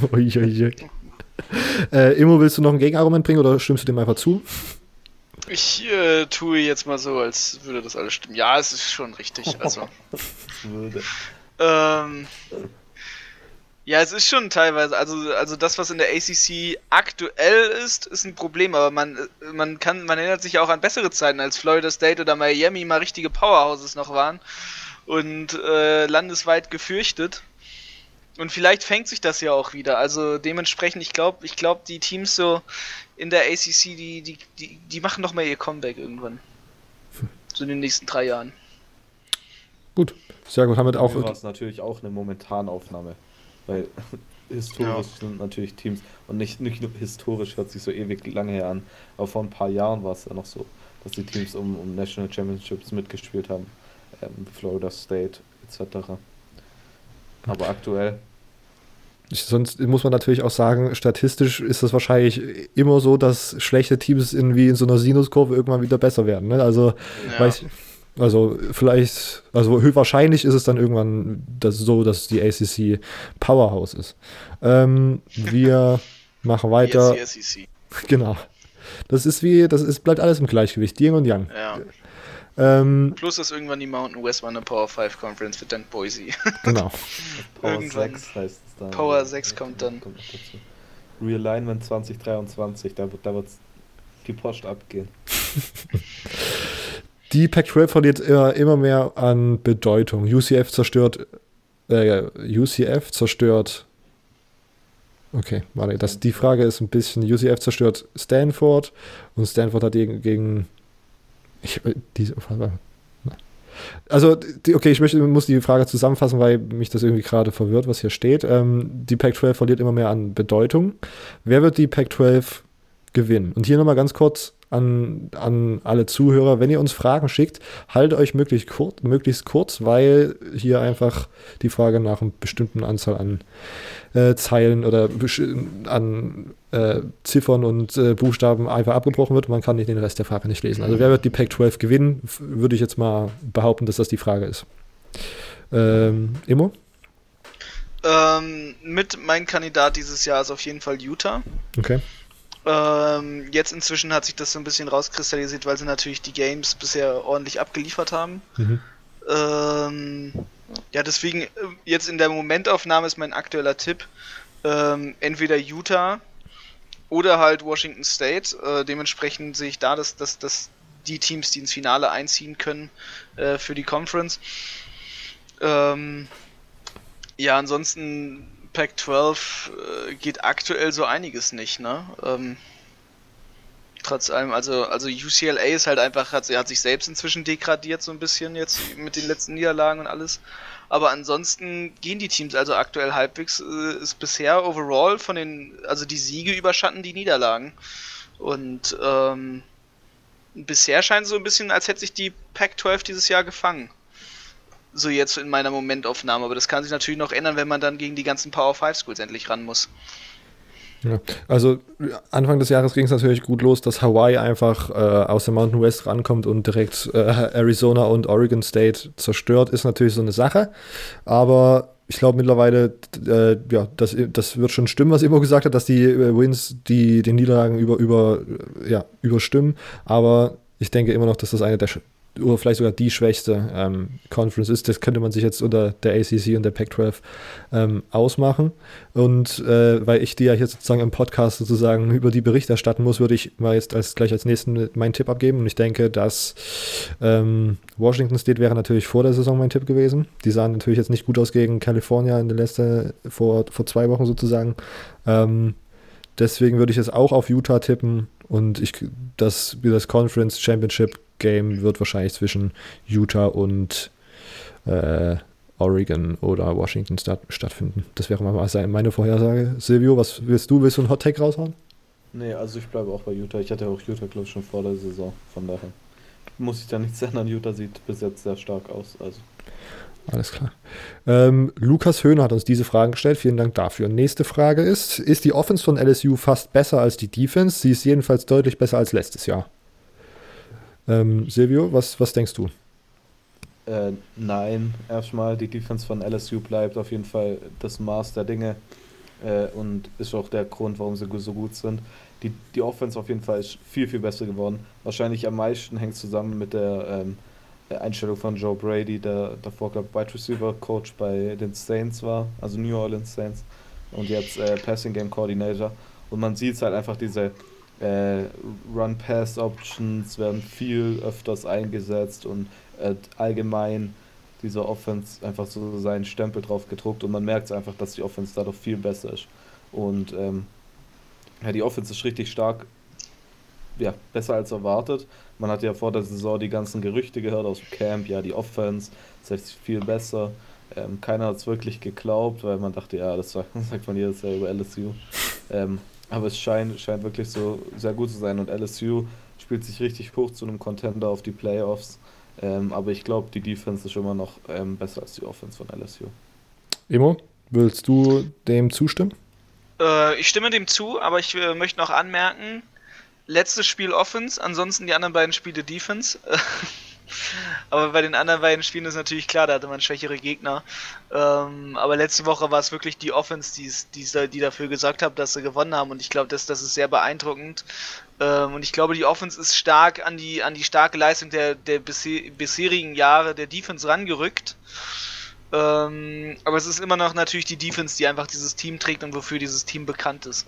*laughs* Äh, Immo, willst du noch ein Gegenargument bringen oder stimmst du dem einfach zu? Ich äh, tue jetzt mal so, als würde das alles stimmen. Ja, es ist schon richtig. Also. *laughs* würde. Ähm, ja, es ist schon teilweise, also, also das, was in der ACC aktuell ist, ist ein Problem, aber man, man kann, man erinnert sich auch an bessere Zeiten, als Florida State oder Miami mal richtige Powerhouses noch waren und äh, landesweit gefürchtet. Und vielleicht fängt sich das ja auch wieder. Also dementsprechend, ich glaube, ich glaube, die Teams so in der ACC, die, die, die, die machen noch mal ihr Comeback irgendwann. So in den nächsten drei Jahren. Gut, sehr gut. Haben wir auch. war es natürlich auch eine Momentanaufnahme. Weil *laughs* historisch ja. sind natürlich Teams, und nicht, nicht nur historisch hört sich so ewig lange her an, aber vor ein paar Jahren war es ja noch so, dass die Teams um, um National Championships mitgespielt haben. Ähm, Florida State etc. Aber aktuell Sonst muss man natürlich auch sagen, statistisch ist das wahrscheinlich immer so, dass schlechte Teams in, wie in so einer Sinuskurve irgendwann wieder besser werden. Ne? Also, ja. weiß, also vielleicht, also höchstwahrscheinlich ist es dann irgendwann das so, dass die ACC Powerhouse ist. Ähm, wir *laughs* machen weiter. *laughs* Genau. Das ist wie, das ist, bleibt alles im Gleichgewicht, Yin und Yang. Ja. Ähm, Plus, dass irgendwann die Mountain West mal eine Power 5 Conference wird, dank Boise. Genau. *laughs* Power 6 heißt dann. Power 6 kommt dann. Kommt Realignment 2023, da, da wird *laughs* die Post abgehen. die Pac-12 verliert immer, immer mehr an Bedeutung. UCF zerstört, äh, UCF zerstört Okay, warte, das, die Frage ist ein bisschen, UCF zerstört Stanford und Stanford hat gegen, gegen ich, äh, also, okay, ich möchte, muss die Frage zusammenfassen, weil mich das irgendwie gerade verwirrt, was hier steht. Ähm, die Pac-12 verliert immer mehr an Bedeutung. Wer wird die Pac-12 gewinnen? Und hier nochmal ganz kurz an, an alle Zuhörer, wenn ihr uns Fragen schickt, haltet euch möglichst kurz, möglichst kurz, weil hier einfach die Frage nach einer bestimmten Anzahl an äh, Zeilen oder an äh, Ziffern und äh, Buchstaben einfach abgebrochen wird. Man kann nicht den Rest der Frage nicht lesen. Also wer wird die Pac-12 gewinnen, würde ich jetzt mal behaupten, dass das die Frage ist. Ähm, Immo? Ähm, mit mein Kandidat dieses Jahr ist auf jeden Fall Utah. Okay. Ähm, jetzt inzwischen hat sich das so ein bisschen rauskristallisiert, weil sie natürlich die Games bisher ordentlich abgeliefert haben. Mhm. Ähm, ja, deswegen, äh, jetzt in der Momentaufnahme ist mein aktueller Tipp ähm, entweder Utah oder halt Washington State. Äh, dementsprechend sehe ich da, dass, dass, dass die Teams, die ins Finale einziehen können äh, für die Conference. Ähm, ja, ansonsten Pac-12 äh, geht aktuell so einiges nicht, ne? Ähm, trotz allem, also, also UCLA ist halt einfach, hat, hat sich selbst inzwischen degradiert so ein bisschen jetzt mit den letzten Niederlagen und alles. Aber ansonsten gehen die Teams also aktuell halbwegs, äh, ist bisher overall von den, also die Siege überschatten die Niederlagen. Und ähm, bisher scheint es so ein bisschen, als hätte sich die Pac-12 dieses Jahr gefangen so jetzt in meiner Momentaufnahme. Aber das kann sich natürlich noch ändern, wenn man dann gegen die ganzen Power 5 Schools endlich ran muss. Ja, also Anfang des Jahres ging es natürlich gut los, dass Hawaii einfach äh, aus der Mountain West rankommt und direkt äh, Arizona und Oregon State zerstört, ist natürlich so eine Sache. Aber ich glaube mittlerweile, äh, ja, das, das wird schon stimmen, was Immo gesagt hat, dass die äh, Wins die den Niederlagen über, über, ja, überstimmen. Aber ich denke immer noch, dass das eine der oder vielleicht sogar die schwächste ähm, Conference ist. Das könnte man sich jetzt unter der ACC und der Pac-12 ähm, ausmachen. Und äh, weil ich dir ja hier sozusagen im Podcast sozusagen über die Bericht erstatten muss, würde ich mal jetzt als, gleich als nächsten meinen Tipp abgeben. Und ich denke, dass ähm, Washington State wäre natürlich vor der Saison mein Tipp gewesen. Die sahen natürlich jetzt nicht gut aus gegen California in der letzten, vor, vor zwei Wochen sozusagen. Ähm, deswegen würde ich jetzt auch auf Utah tippen. Und ich, das, das Conference Championship Game wird wahrscheinlich zwischen Utah und äh, Oregon oder Washington statt, stattfinden. Das wäre mal meine Vorhersage. Silvio, was willst du? Willst du einen Hot Take raushauen? Nee, also ich bleibe auch bei Utah. Ich hatte auch Utah, glaube ich, schon vor der Saison. Von daher muss ich da nichts ändern. Utah sieht bis jetzt sehr stark aus. Also. Alles klar. Ähm, Lukas Höhner hat uns diese Fragen gestellt. Vielen Dank dafür. Nächste Frage ist: Ist die Offense von LSU fast besser als die Defense? Sie ist jedenfalls deutlich besser als letztes Jahr. Ähm, Silvio, was, was denkst du? äh, nein, erstmal. Die Defense von LSU bleibt auf jeden Fall das Maß der Dinge äh, und ist auch der Grund, warum sie so gut sind. Die, die Offense auf jeden Fall ist viel, viel besser geworden. Wahrscheinlich am meisten hängt es zusammen mit der ähm, Einstellung von Joe Brady, der davor, glaube ich, Wide Receiver Coach bei den Saints war, also New Orleans Saints, und jetzt äh, Passing Game Coordinator. Und man sieht halt einfach diese äh, Run-Pass-Options werden viel öfters eingesetzt und äh, allgemein dieser Offense einfach so seinen Stempel drauf gedruckt und man merkt einfach, dass die Offense dadurch viel besser ist. Und ähm, ja, die Offense ist richtig stark, ja, besser als erwartet. Man hat ja vor der Saison die ganzen Gerüchte gehört aus dem Camp, ja, die Offense ist jetzt viel besser. Ähm, keiner hat es wirklich geglaubt, weil man dachte, ja, das *laughs* sagt man jedes Jahr über LSU. Ähm, aber es scheint, scheint wirklich so sehr gut zu sein und LSU spielt sich richtig hoch zu einem Contender auf die Playoffs. Ähm, aber ich glaube, die Defense ist immer noch ähm, besser als die Offense von LSU. Emo, willst du dem zustimmen? Äh, ich stimme dem zu, aber ich äh, möchte noch anmerken, letztes Spiel Offense, ansonsten die anderen beiden Spiele Defense. *laughs* aber bei den anderen beiden Spielen ist natürlich klar, da hatte man schwächere Gegner. Ähm, aber letzte Woche war es wirklich die Offense, die's, die's, die dafür gesorgt hat, dass sie gewonnen haben. Und ich glaube, das, das ist sehr beeindruckend. Ähm, und ich glaube, die Offense ist stark an die, an die starke Leistung der, der bisherigen Jahre der Defense rangerückt. Ähm, aber es ist immer noch natürlich die Defense, die einfach dieses Team trägt und wofür dieses Team bekannt ist.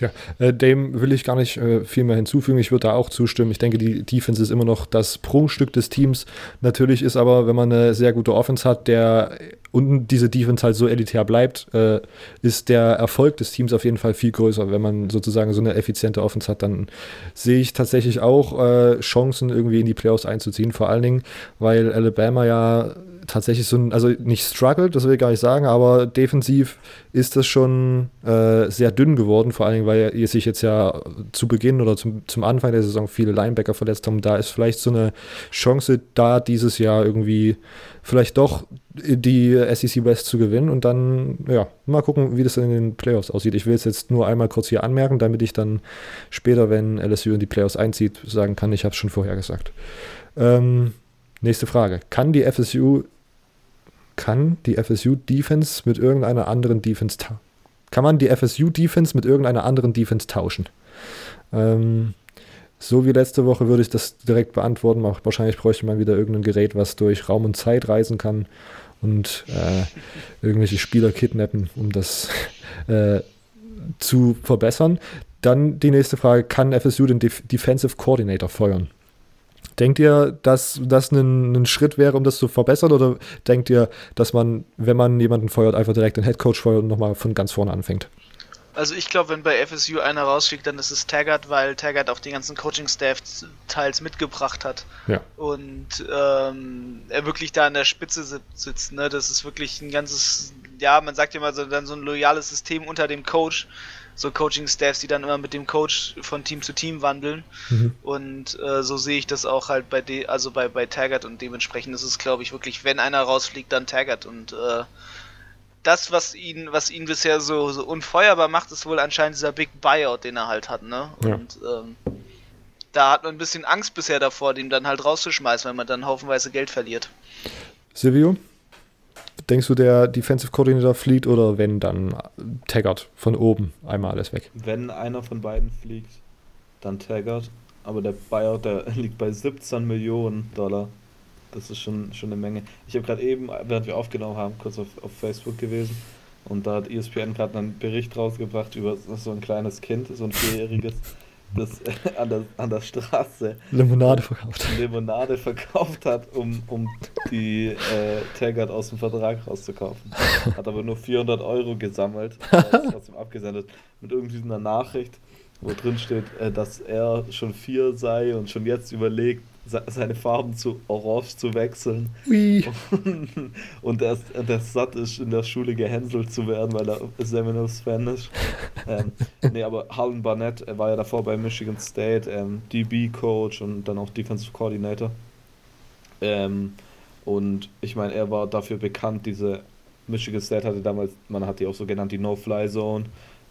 Ja, äh, dem will ich gar nicht äh, viel mehr hinzufügen. Ich würde da auch zustimmen. Ich denke, die Defense ist immer noch das Prunkstück des Teams. Natürlich ist aber, wenn man eine sehr gute Offense hat, der und diese Defense halt so elitär bleibt, äh, ist der Erfolg des Teams auf jeden Fall viel größer. Wenn man sozusagen so eine effiziente Offense hat, dann sehe ich tatsächlich auch äh, Chancen, irgendwie in die Playoffs einzuziehen. Vor allen Dingen, weil Alabama ja tatsächlich so ein, also nicht struggled, das will ich gar nicht sagen, aber defensiv ist das schon äh, sehr dünn geworden, vor allen Dingen, weil ihr sich jetzt ja zu Beginn oder zum, zum Anfang der Saison viele Linebacker verletzt haben. Da ist vielleicht so eine Chance da, dieses Jahr irgendwie vielleicht doch die SEC West zu gewinnen und dann, ja, mal gucken, wie das in den Playoffs aussieht. Ich will es jetzt nur einmal kurz hier anmerken, damit ich dann später, wenn LSU in die Playoffs einzieht, sagen kann, ich habe es schon vorher gesagt. Ähm, nächste Frage. Kann die FSU kann die FSU Defense mit irgendeiner anderen Defense kann man die FSU Defense mit irgendeiner anderen Defense tauschen? Ähm, so wie letzte Woche würde ich das direkt beantworten. Wahrscheinlich bräuchte man wieder irgendein Gerät, was durch Raum und Zeit reisen kann und äh, irgendwelche Spieler kidnappen, um das *laughs* äh, zu verbessern. Dann die nächste Frage: Kann FSU den Def Defensive Coordinator feuern? Denkt ihr, dass das ein, ein, Schritt wäre, um das zu verbessern? Oder denkt ihr, dass man, wenn man jemanden feuert, einfach direkt den Headcoach feuert und nochmal von ganz vorne anfängt? Also ich glaube, wenn bei FSU einer rausfliegt, dann ist es Taggart, weil Taggart auch den ganzen Coaching-Staff teils mitgebracht hat. Ja. Und ähm, er wirklich da an der Spitze sitzt. Ne? Das ist wirklich ein ganzes, ja, man sagt ja mal so, dann so ein loyales System unter dem Coach. So Coaching-Staffs, die dann immer mit dem Coach von Team zu Team wandeln. Mhm. Und äh, so sehe ich das auch halt bei de also bei, bei Taggart und dementsprechend ist es, glaube ich, wirklich, wenn einer rausfliegt, dann Taggart. Und äh, das, was ihn, was ihn bisher so, so unfeuerbar macht, ist wohl anscheinend dieser Big Buyout, den er halt hat, ne? Ja. Und ähm, da hat man ein bisschen Angst bisher davor, den dann halt rauszuschmeißen, weil man dann haufenweise Geld verliert. Silvio, denkst du, der Defensive Coordinator fliegt oder wenn dann Taggart von oben einmal alles weg? Wenn einer von beiden fliegt, dann Taggart. Aber der Buyout, der *laughs* liegt bei 17 Millionen Dollar. Das ist schon, schon eine Menge. Ich habe gerade eben, während wir aufgenommen haben, kurz auf, auf Facebook gewesen und da hat ESPN gerade einen Bericht rausgebracht über so ein kleines Kind, so ein vierjähriges, das *laughs* an der, an der Straße Limonade verkauft. Limonade verkauft hat, um, um die äh, Taggart aus dem Vertrag rauszukaufen. Hat aber nur 400 Euro gesammelt, *laughs* trotzdem abgesendet, mit irgendwie einer Nachricht, wo drin steht, äh, dass er schon vier sei und schon jetzt überlegt, seine Farben zu Orange zu wechseln. Ui. *laughs* Und er, der satt ist, in der Schule gehänselt zu werden, weil er Seminoles-Fan ist. ähm, *laughs* nee, aber Harlan Barnett, er war ja davor bei Michigan State, ähm, DB-Coach und dann auch Defensive Coordinator. Ähm, und ich meine, er war dafür bekannt, diese Michigan State hatte damals, man hat die auch so genannt, die No-Fly-Zone.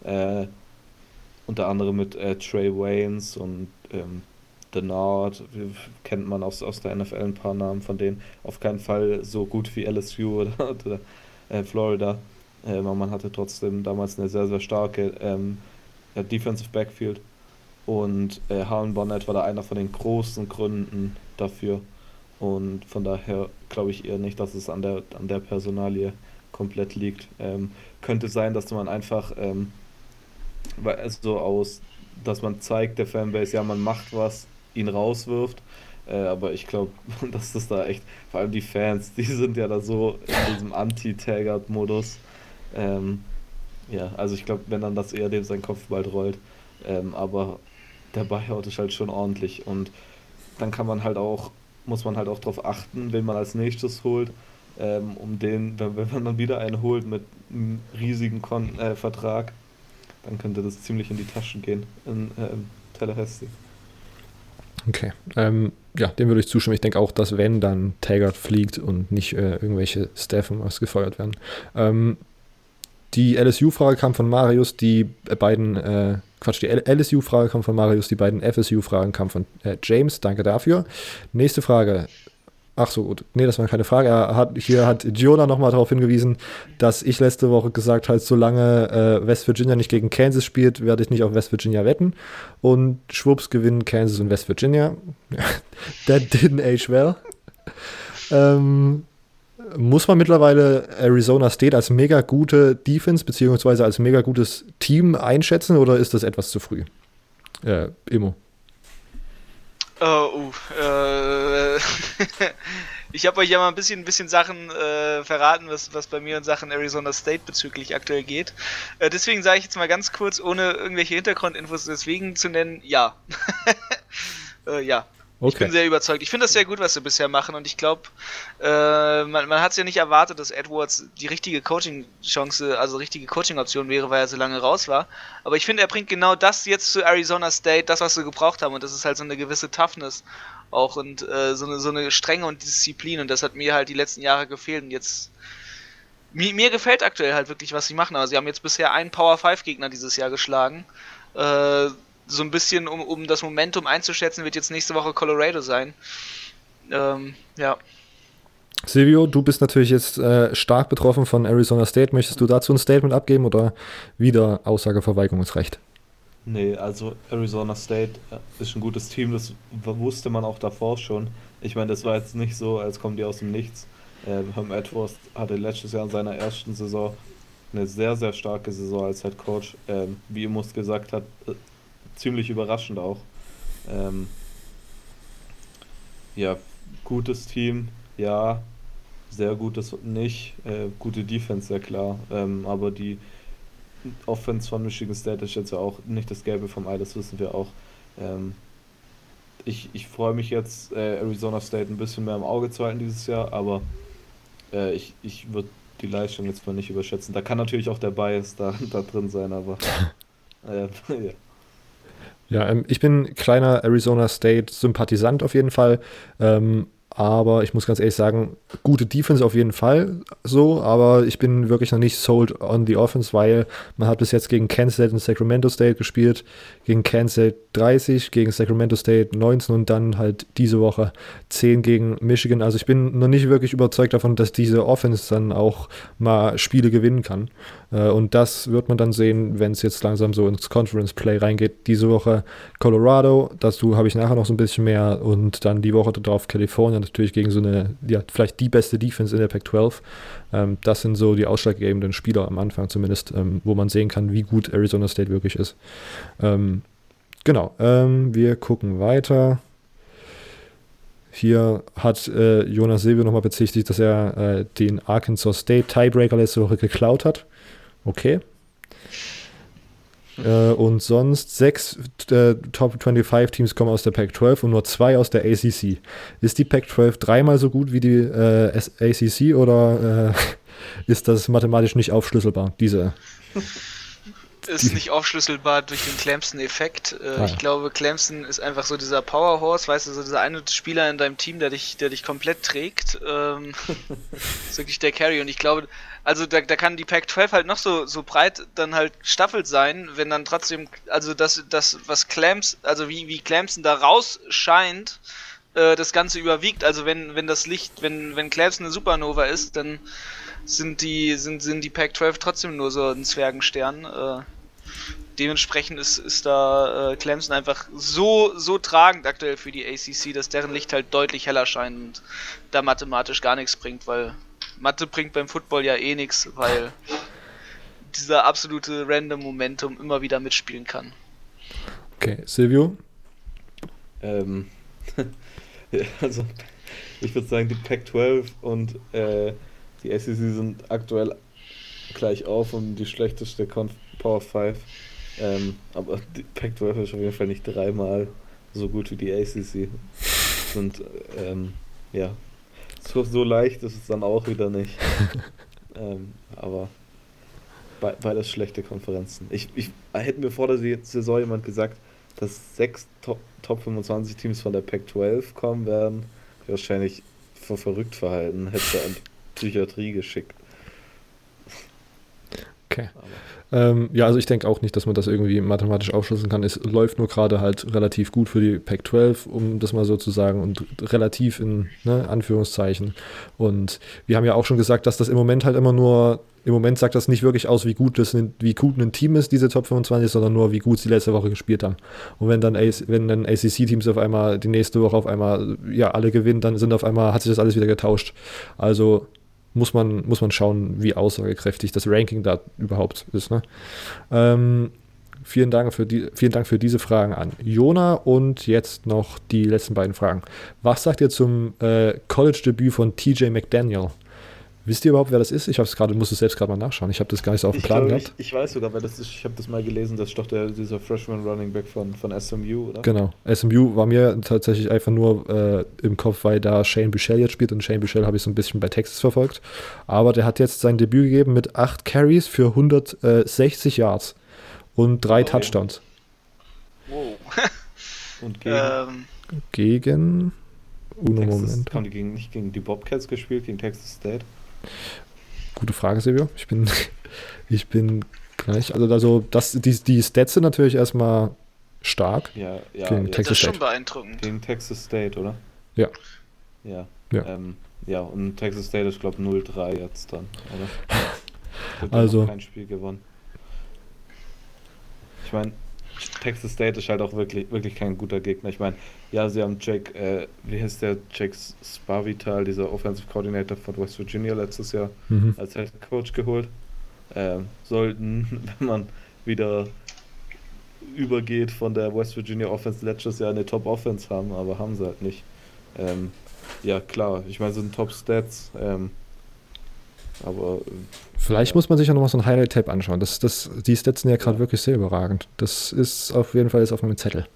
Äh, unter anderem mit äh, Trey Waynes und ähm, Denard, kennt man aus, aus der NFL ein paar Namen von denen. Auf keinen Fall so gut wie LSU oder, *laughs* oder äh, Florida. Ähm, aber man hatte trotzdem damals eine sehr, sehr starke ähm, Defensive Backfield. Und äh, Harlan Bonnet war da einer von den großen Gründen dafür. Und von daher glaube ich eher nicht, dass es an der, an der Personalie komplett liegt. Ähm, könnte sein, dass man einfach ähm, so aus, dass man zeigt der Fanbase, ja, man macht was, ihn rauswirft. Äh, aber ich glaube, *laughs* dass das da echt, vor allem die Fans, die sind ja da so in diesem Anti-Taggart-Modus. Ähm, ja, also ich glaube, wenn dann das eher dem sein Kopf bald rollt. Ähm, aber der Buyout ist halt schon ordentlich und dann kann man halt auch, muss man halt auch darauf achten, wen man als nächstes holt, ähm, um den, wenn, wenn, man dann wieder einen holt mit einem riesigen Kon äh, Vertrag, dann könnte das ziemlich in die Taschen gehen in ähm, Tallahassee. Okay. Ähm, ja, dem würde ich zustimmen. Ich denke auch, dass wenn dann Taggart fliegt und nicht äh, irgendwelche Staff was gefeuert werden. Ähm, die LSU-Frage kam von Marius, die beiden, äh, Quatsch, die LSU-Frage kam von Marius, die beiden FSU-Fragen kamen von äh, James. Danke dafür. Nächste Frage. Ach so, gut. Nee, das war keine Frage. Er hat, hier hat Giona nochmal darauf hingewiesen, dass ich letzte Woche gesagt habe, solange äh, West Virginia nicht gegen Kansas spielt, werde ich nicht auf West Virginia wetten. Und schwupps gewinnen Kansas und West Virginia. *laughs* That didn't age well. Ähm, muss man mittlerweile Arizona State als mega gute Defense beziehungsweise als mega gutes Team einschätzen oder ist das etwas zu früh? Äh, Immo. Oh, uh, äh, *laughs* ich habe euch ja mal ein bisschen, ein bisschen Sachen äh, verraten, was, was bei mir in Sachen Arizona State bezüglich aktuell geht. Äh, deswegen sage ich jetzt mal ganz kurz, ohne irgendwelche Hintergrundinfos deswegen zu nennen, ja. *laughs* äh, ja, Okay. Ich bin sehr überzeugt. Ich finde das sehr gut, was sie bisher machen und ich glaube, äh, man, man hat es ja nicht erwartet, dass Edwards die richtige Coaching-Chance, also richtige Coaching-Option wäre, weil er so lange raus war. Aber ich finde, er bringt genau das jetzt zu Arizona State, das, was sie gebraucht haben und das ist halt so eine gewisse Toughness auch und äh, so, eine, so eine Strenge und Disziplin und das hat mir halt die letzten Jahre gefehlt und jetzt mir, mir gefällt aktuell halt wirklich, was sie machen. Aber sie haben jetzt bisher einen Power 5 Gegner dieses Jahr geschlagen. Äh, so ein bisschen, um, um das Momentum einzuschätzen, wird jetzt nächste Woche Colorado sein. Ähm, ja. Silvio, du bist natürlich jetzt äh, stark betroffen von Arizona State. Möchtest du dazu ein Statement abgeben oder wieder Aussageverweigerungsrecht? Nee, also Arizona State äh, ist ein gutes Team, das wusste man auch davor schon. Ich meine, das war jetzt nicht so, als kommen die aus dem Nichts. Äh, Herm Edwards hatte letztes Jahr in seiner ersten Saison eine sehr, sehr starke Saison als Head Coach. Ähm, wie Imus gesagt hat, äh, ziemlich überraschend auch. Ähm, ja, gutes Team, ja, sehr gutes nicht. Äh, gute Defense, sehr klar. Ähm, aber die Offense von Michigan State ist jetzt ja auch nicht das Gelbe vom Ei, das wissen wir auch. Ähm, ich ich freue mich jetzt, äh, Arizona State ein bisschen mehr im Auge zu halten dieses Jahr, aber äh, ich, ich würde die Leistung jetzt mal nicht überschätzen. Da kann natürlich auch der Bias da, *laughs* da drin sein, aber *laughs* äh, *laughs* ja. Ja, ähm, ich bin kleiner Arizona State-Sympathisant auf jeden Fall. Ähm, aber ich muss ganz ehrlich sagen, gute Defense auf jeden Fall so, aber ich bin wirklich noch nicht sold on the offense, weil man hat bis jetzt gegen Kansas State und Sacramento State gespielt, gegen Kansas State 30, gegen Sacramento State 19 und dann halt diese Woche 10 gegen Michigan. Also ich bin noch nicht wirklich überzeugt davon, dass diese Offense dann auch mal Spiele gewinnen kann. Äh, und das wird man dann sehen, wenn es jetzt langsam so ins Conference Play reingeht. Diese Woche Colorado, dazu habe ich nachher noch so ein bisschen mehr und dann die Woche darauf Kalifornien natürlich gegen so eine, ja, vielleicht die beste Defense in der Pac-12. Ähm, das sind so die ausschlaggebenden Spieler am Anfang zumindest, ähm, wo man sehen kann, wie gut Arizona State wirklich ist. Ähm, genau, ähm, wir gucken weiter. Hier hat äh, Jonas Silvio nochmal bezichtigt, dass er äh, den Arkansas State Tiebreaker letzte Woche geklaut hat. Okay. Äh, und sonst sechs äh, Top 25 Teams kommen aus der Pac-12 und nur zwei aus der ACC. Ist die Pac-12 dreimal so gut wie die äh, ACC oder äh, *laughs* ist das mathematisch nicht aufschlüsselbar, diese *laughs* ist nicht aufschlüsselbar durch den Clemson-Effekt. Äh, ah. Ich glaube, Clemson ist einfach so dieser Powerhorse, weißt du, so dieser eine Spieler in deinem Team, der dich, der dich komplett trägt. Ähm, *laughs* ist wirklich der Carry. Und ich glaube, also da, da kann die Pac-12 halt noch so, so breit dann halt staffelt sein, wenn dann trotzdem, also das, das was Clemson, also wie, wie Clemson da rausscheint, äh, das Ganze überwiegt. Also wenn, wenn das Licht, wenn, wenn Clemson eine Supernova ist, dann sind die, sind, sind die Pac-12 trotzdem nur so ein Zwergenstern. Äh, dementsprechend ist, ist da äh, Clemson einfach so, so tragend aktuell für die ACC, dass deren Licht halt deutlich heller scheint und da mathematisch gar nichts bringt, weil Mathe bringt beim Football ja eh nichts, weil dieser absolute random Momentum immer wieder mitspielen kann. Okay, Silvio? Ähm, *laughs* also, ich würde sagen, die Pac-12 und äh, die SEC sind aktuell gleich auf und die schlechteste Conf Power 5. Ähm, aber die Pac-12 ist auf jeden Fall nicht dreimal so gut wie die ACC. Und ähm, ja, so, so leicht ist es dann auch wieder nicht. *laughs* ähm, aber be beides schlechte Konferenzen. Ich, ich hätte mir vor der Saison jemand gesagt, dass sechs Top, Top 25 Teams von der Pac-12 kommen werden. Wahrscheinlich für verrückt verhalten. Hätte Psychiatrie geschickt. Okay. Ähm, ja, also ich denke auch nicht, dass man das irgendwie mathematisch aufschlüsseln kann. Es läuft nur gerade halt relativ gut für die Pac-12, um das mal so zu sagen, und relativ in ne, Anführungszeichen. Und wir haben ja auch schon gesagt, dass das im Moment halt immer nur, im Moment sagt das nicht wirklich aus, wie gut, das, wie gut ein Team ist, diese Top 25, sondern nur, wie gut sie letzte Woche gespielt haben. Und wenn dann, wenn dann ACC-Teams auf einmal die nächste Woche auf einmal, ja, alle gewinnen, dann sind auf einmal, hat sich das alles wieder getauscht. Also muss man, muss man schauen, wie aussagekräftig das Ranking da überhaupt ist. Ne? Ähm, vielen, Dank für die, vielen Dank für diese Fragen an Jona und jetzt noch die letzten beiden Fragen. Was sagt ihr zum äh, College-Debüt von TJ McDaniel? Wisst ihr überhaupt, wer das ist? Ich habe es gerade, muss es selbst gerade mal nachschauen. Ich habe das gar nicht so auf dem Plan gehabt. Ich, ich, weiß sogar, wer das ist. Ich habe das mal gelesen. Das ist doch der, dieser Freshman Running Back von, von SMU, oder? Genau. SMU war mir tatsächlich einfach nur äh, im Kopf, weil da Shane Buchel jetzt spielt und Shane Buchel habe ich so ein bisschen bei Texas verfolgt. Aber der hat jetzt sein Debüt gegeben mit 8 Carries für 160 Yards und drei oh, Touchdowns. Wow. *laughs* und gegen? Ähm. Gegen. Uno Texas, Moment. Haben die gegen, nicht gegen die Bobcats gespielt, gegen Texas State? Gute Frage, Silvio. Ich bin, *laughs* ich bin gleich. Also, also das, die, die Stats sind natürlich erstmal stark. Ja, ja. Gegen ja. Texas das ist State. schon beeindruckend. Gegen Texas State, oder? Ja. Ja. Ja, ähm, ja und Texas State ist, glaube ich, 0-3 jetzt dann, oder? *laughs* also. kein Spiel gewonnen. Ich meine, Texas State ist halt auch wirklich, wirklich kein guter Gegner. Ich meine, ja, sie haben Jake, äh, wie heißt der, Jake Spavital, dieser Offensive Coordinator von West Virginia letztes Jahr mhm. als Head Coach geholt. Ähm, sollten, *laughs* wenn man wieder übergeht von der West Virginia Offense letztes Jahr eine Top Offense haben, aber haben sie halt nicht. Ähm, ja, klar, ich meine, so sind Top Stats. Ähm, aber. Äh, Vielleicht ja. muss man sich ja nochmal so ein Highlight-Tab anschauen. Das, das, die Stats sind ja gerade ja. wirklich sehr überragend. Das ist auf jeden Fall jetzt auf meinem Zettel.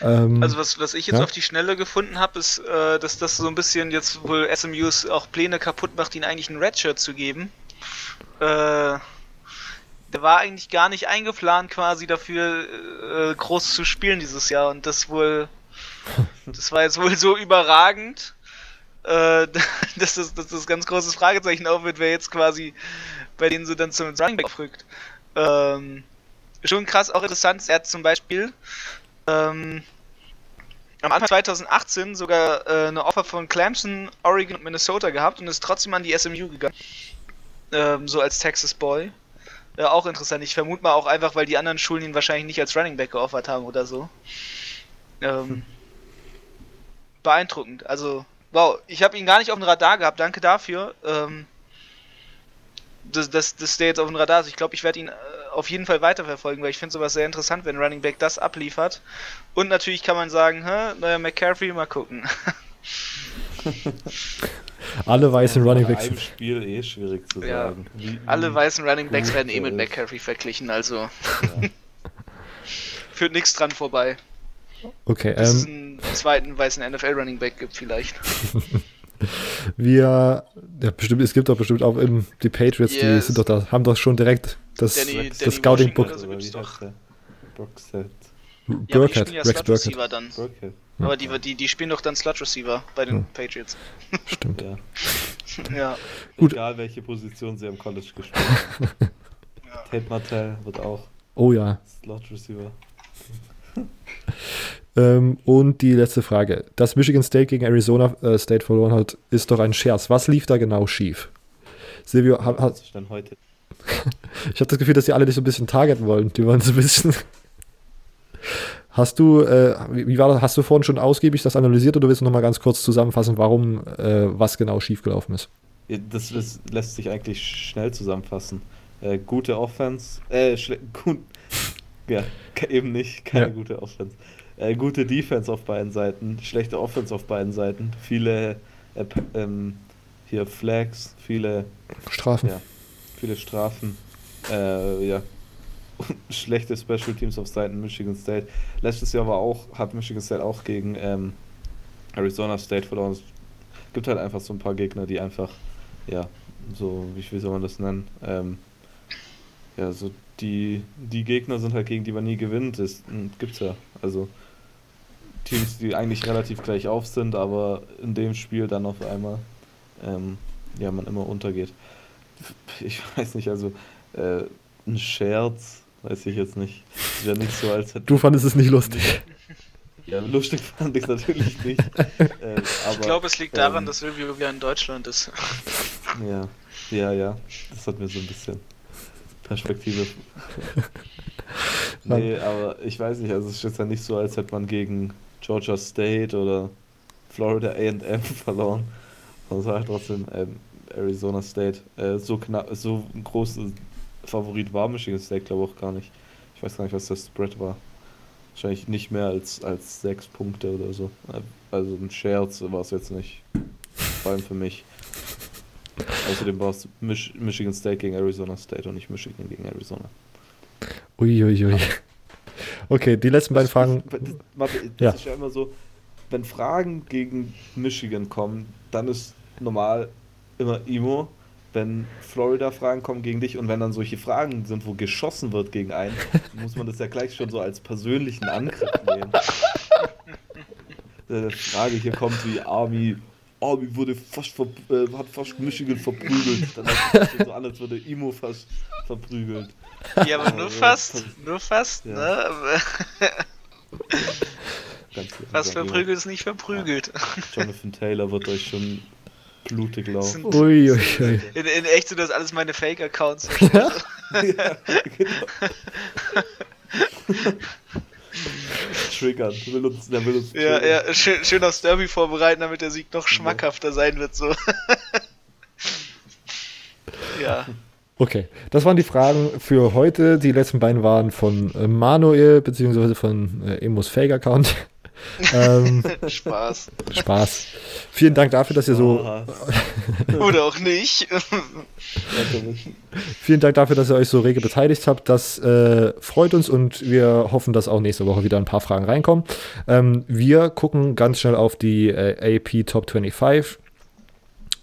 Ähm, also was, was ich jetzt ja? auf die Schnelle gefunden habe, ist, äh, dass das so ein bisschen jetzt wohl SMUs auch Pläne kaputt macht, ihnen eigentlich ein Redshirt zu geben. Äh, der war eigentlich gar nicht eingeplant quasi dafür äh, groß zu spielen dieses Jahr und das wohl *laughs* das war jetzt wohl so überragend, äh, dass, *laughs* das, dass das ganz großes Fragezeichen aufwirft, wer jetzt quasi bei denen so dann zum Running Back aufrückt. Ähm, schon krass, auch interessant, er hat zum Beispiel ähm, am Anfang 2018 sogar äh, eine Offer von Clemson, Oregon und Minnesota gehabt und ist trotzdem an die SMU gegangen. Ähm, so als Texas Boy. Äh, auch interessant. Ich vermute mal auch einfach, weil die anderen Schulen ihn wahrscheinlich nicht als Running Back geoffert haben oder so. Ähm, hm. Beeindruckend. Also Wow, ich habe ihn gar nicht auf dem Radar gehabt, danke dafür. Ähm, dass, dass, dass der jetzt auf dem Radar ist. Ich glaube, ich werde ihn äh, auf jeden Fall weiterverfolgen, weil ich finde sowas sehr interessant, wenn Running Back das abliefert. Und natürlich kann man sagen, hä, neuer McCaffrey, mal gucken. *laughs* alle weißen Running Backs. Im Spiel eh schwierig zu ja. sagen. Wie, alle weißen Running Backs werden eh mit McCaffrey verglichen, also ja. *laughs* führt nichts dran vorbei. Okay, Dass ähm, einen zweiten weißen NFL-Running Back gibt, vielleicht. *laughs* Wir, ja, bestimmt, es gibt doch bestimmt auch im, die Patriots, yes. die sind doch da, haben doch schon direkt das, Danny, das Danny Scouting Washington Book. oder so gibt's doch. Broxet. Ja, aber die Burkhead, spielen ja Rex Slot Burkhead. Receiver dann. Brockhead. Aber die, die, die spielen doch dann Slot Receiver bei den Hm. Patriots. *laughs* Stimmt. Ja. Ja. Gut. Egal welche Position sie am College gespielt *laughs* haben. ja. Tate Martell wird auch Oh ja. Slot Receiver. Ähm, und die letzte Frage. Dass Michigan State gegen Arizona äh, State verloren hat, ist doch ein Scherz. Was lief da genau schief? Silvio, ha, ha, denn heute? *laughs* ich habe das Gefühl, dass die alle dich so ein bisschen targeten wollen. Die wollen so ein bisschen. *laughs* Hast du, äh, wie war das? Hast du vorhin schon ausgiebig das analysiert oder willst du nochmal ganz kurz zusammenfassen, warum äh, was genau schiefgelaufen ist? Das, das lässt sich eigentlich schnell zusammenfassen. Äh, gute Offense, äh, *laughs* gut, ja, eben nicht, keine Ja. gute Offense. Äh, gute Defense auf beiden Seiten, schlechte Offense auf beiden Seiten, viele äh, ähm, hier Flags, viele, Strafen. ja, viele Strafen, äh, ja, *laughs* schlechte Special Teams auf Seiten Michigan State. Letztes Jahr war auch, hat Michigan State auch gegen ähm, Arizona State verloren. Es gibt halt einfach so ein paar Gegner, die einfach, ja, so, wie, wie soll man das nennen? Ähm, ja, so die, die Gegner sind halt gegen die man nie gewinnt. Das hm, gibt's ja. Also Teams, die eigentlich relativ gleich auf sind, aber in dem Spiel dann auf einmal ähm, ja, man immer untergeht. Ich *laughs* weiß nicht, also äh, ein Scherz, weiß ich jetzt nicht. Ist ja nicht so, als hätte Du fandest es nicht lustig. ja, lustig fand ich natürlich nicht. *laughs* äh, aber, Ich glaube, es liegt daran, ähm, dass Review wieder in Deutschland ist. Ja, ja, ja. Das hat mir so ein bisschen Perspektive. *laughs* nee, aber ich weiß nicht, also es ist jetzt ja nicht so, als hätte man gegen Georgia State oder Florida AM *laughs* verloren. Und es war halt trotzdem ähm, Arizona State. Äh, so knapp, so ein großer Favorit war Michigan State, glaube ich auch gar nicht. Ich weiß gar nicht, was das Spread war. Wahrscheinlich nicht mehr als, als sechs Punkte oder so. Äh, Also ein Scherz war es jetzt nicht. Vor allem für mich. Außerdem war es Mich Michigan State gegen Arizona State und nicht Michigan gegen Arizona. Uiuiui. Ui, ui. Okay, die letzten beiden Fragen. Das, Ja. ist ja immer so, wenn Fragen gegen Michigan kommen, dann ist normal immer Imo. Wenn Florida-Fragen kommen gegen dich und wenn dann solche Fragen sind, wo geschossen wird gegen einen, *laughs* muss man das ja gleich schon so als persönlichen Angriff nehmen. Eine *laughs* Frage hier kommt wie Army. Army wurde fast ver äh, hat fast Michigan verprügelt. Dann es so an, als würde Imo fast verprügelt. Ja, aber nur Ja, fast. Nur fast, Ja. ne? Aber *laughs* Ganz Fast langsam, verprügelt ist nicht verprügelt. Jonathan Taylor wird euch schon blutig laufen. Sind- Uiuiui. In, in echt sind das alles meine Fake-Accounts. *laughs* ja, *laughs* genau. *laughs* Triggern. Will uns, der will uns Ja, triggern. ja, schön, schön aufs Derby vorbereiten, damit der Sieg noch schmackhafter sein wird, so. *laughs* ja. Okay, das waren die Fragen für heute. Die letzten beiden waren von äh, Manuel beziehungsweise von äh, Emos Fake-Account. Ähm, *laughs* Spaß. Spaß. Vielen Dank dafür, dass ihr so Oder auch nicht. Vielen Dank dafür, dass ihr euch so rege beteiligt habt. Das äh, freut uns und wir hoffen, dass auch nächste Woche wieder ein paar Fragen reinkommen. Ähm, wir gucken ganz schnell auf die äh, AP Top 25.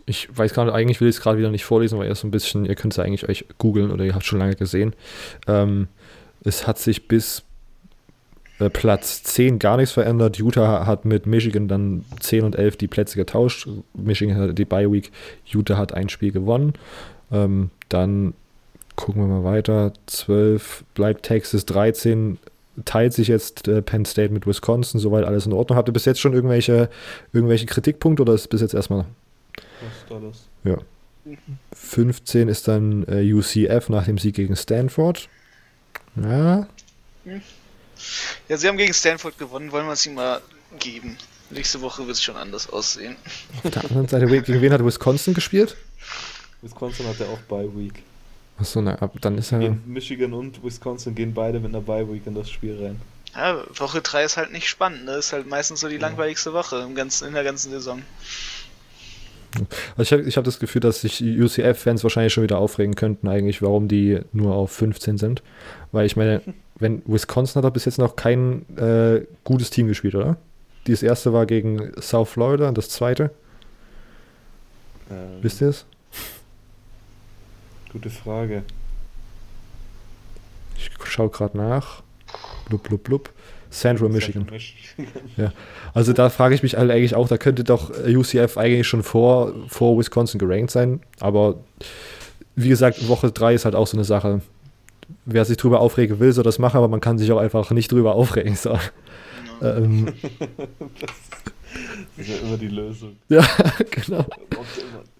Ich weiß gar nicht, eigentlich will ich es gerade wieder nicht vorlesen, weil ihr so ein bisschen, ihr könnt es ja eigentlich euch googeln oder ihr habt schon lange gesehen. Ähm, es hat sich bis äh, Platz 10 gar nichts verändert. Utah hat mit Michigan dann 10 und 11 die Plätze getauscht. Michigan hatte die Bye Week. Utah hat ein Spiel gewonnen. Ähm, dann gucken wir mal weiter. 12 bleibt Texas, 13 teilt sich jetzt äh, Penn State mit Wisconsin. Soweit alles in Ordnung. Habt ihr bis jetzt schon irgendwelche, irgendwelche Kritikpunkte oder ist bis jetzt erstmal Was ist alles? ja. 15 ist dann äh, UCF nach dem Sieg gegen Stanford. Ja, Ja, sie haben gegen Stanford gewonnen, wollen wir es ihm mal geben. Nächste Woche wird es schon anders aussehen. auf der anderen Seite, gegen wen hat Wisconsin gespielt? Wisconsin hat ja auch Bye Week. Achso, na, ab- dann ist ja. Gehen Michigan und Wisconsin gehen beide mit einer Bye Week in das Spiel rein. Ja, Woche 3 ist halt nicht spannend, ne? Ist halt meistens so die Ja. langweiligste Woche im ganzen, in der ganzen Saison. Also ich habe ich hab das Gefühl, dass sich UCF-Fans wahrscheinlich schon wieder aufregen könnten, eigentlich, warum die nur auf 15 sind. Weil ich meine, *laughs* wenn Wisconsin hat doch bis jetzt noch kein äh, gutes Team gespielt, oder? Das erste war gegen South Florida und das zweite, Ähm, wisst ihr es? Gute Frage. schaue gerade nach. Blub, blub, blub. Central Michigan. ja. Also da frage ich mich halt eigentlich auch, da könnte doch UCF eigentlich schon vor, vor Wisconsin gerankt sein. Aber wie gesagt, Woche 3 ist halt auch so eine Sache. Wer sich drüber aufregen will, soll das machen, aber man kann sich auch einfach nicht drüber aufregen. So. Ja. Ähm. *laughs* das, ist ja immer die Lösung. Ja, *laughs* genau.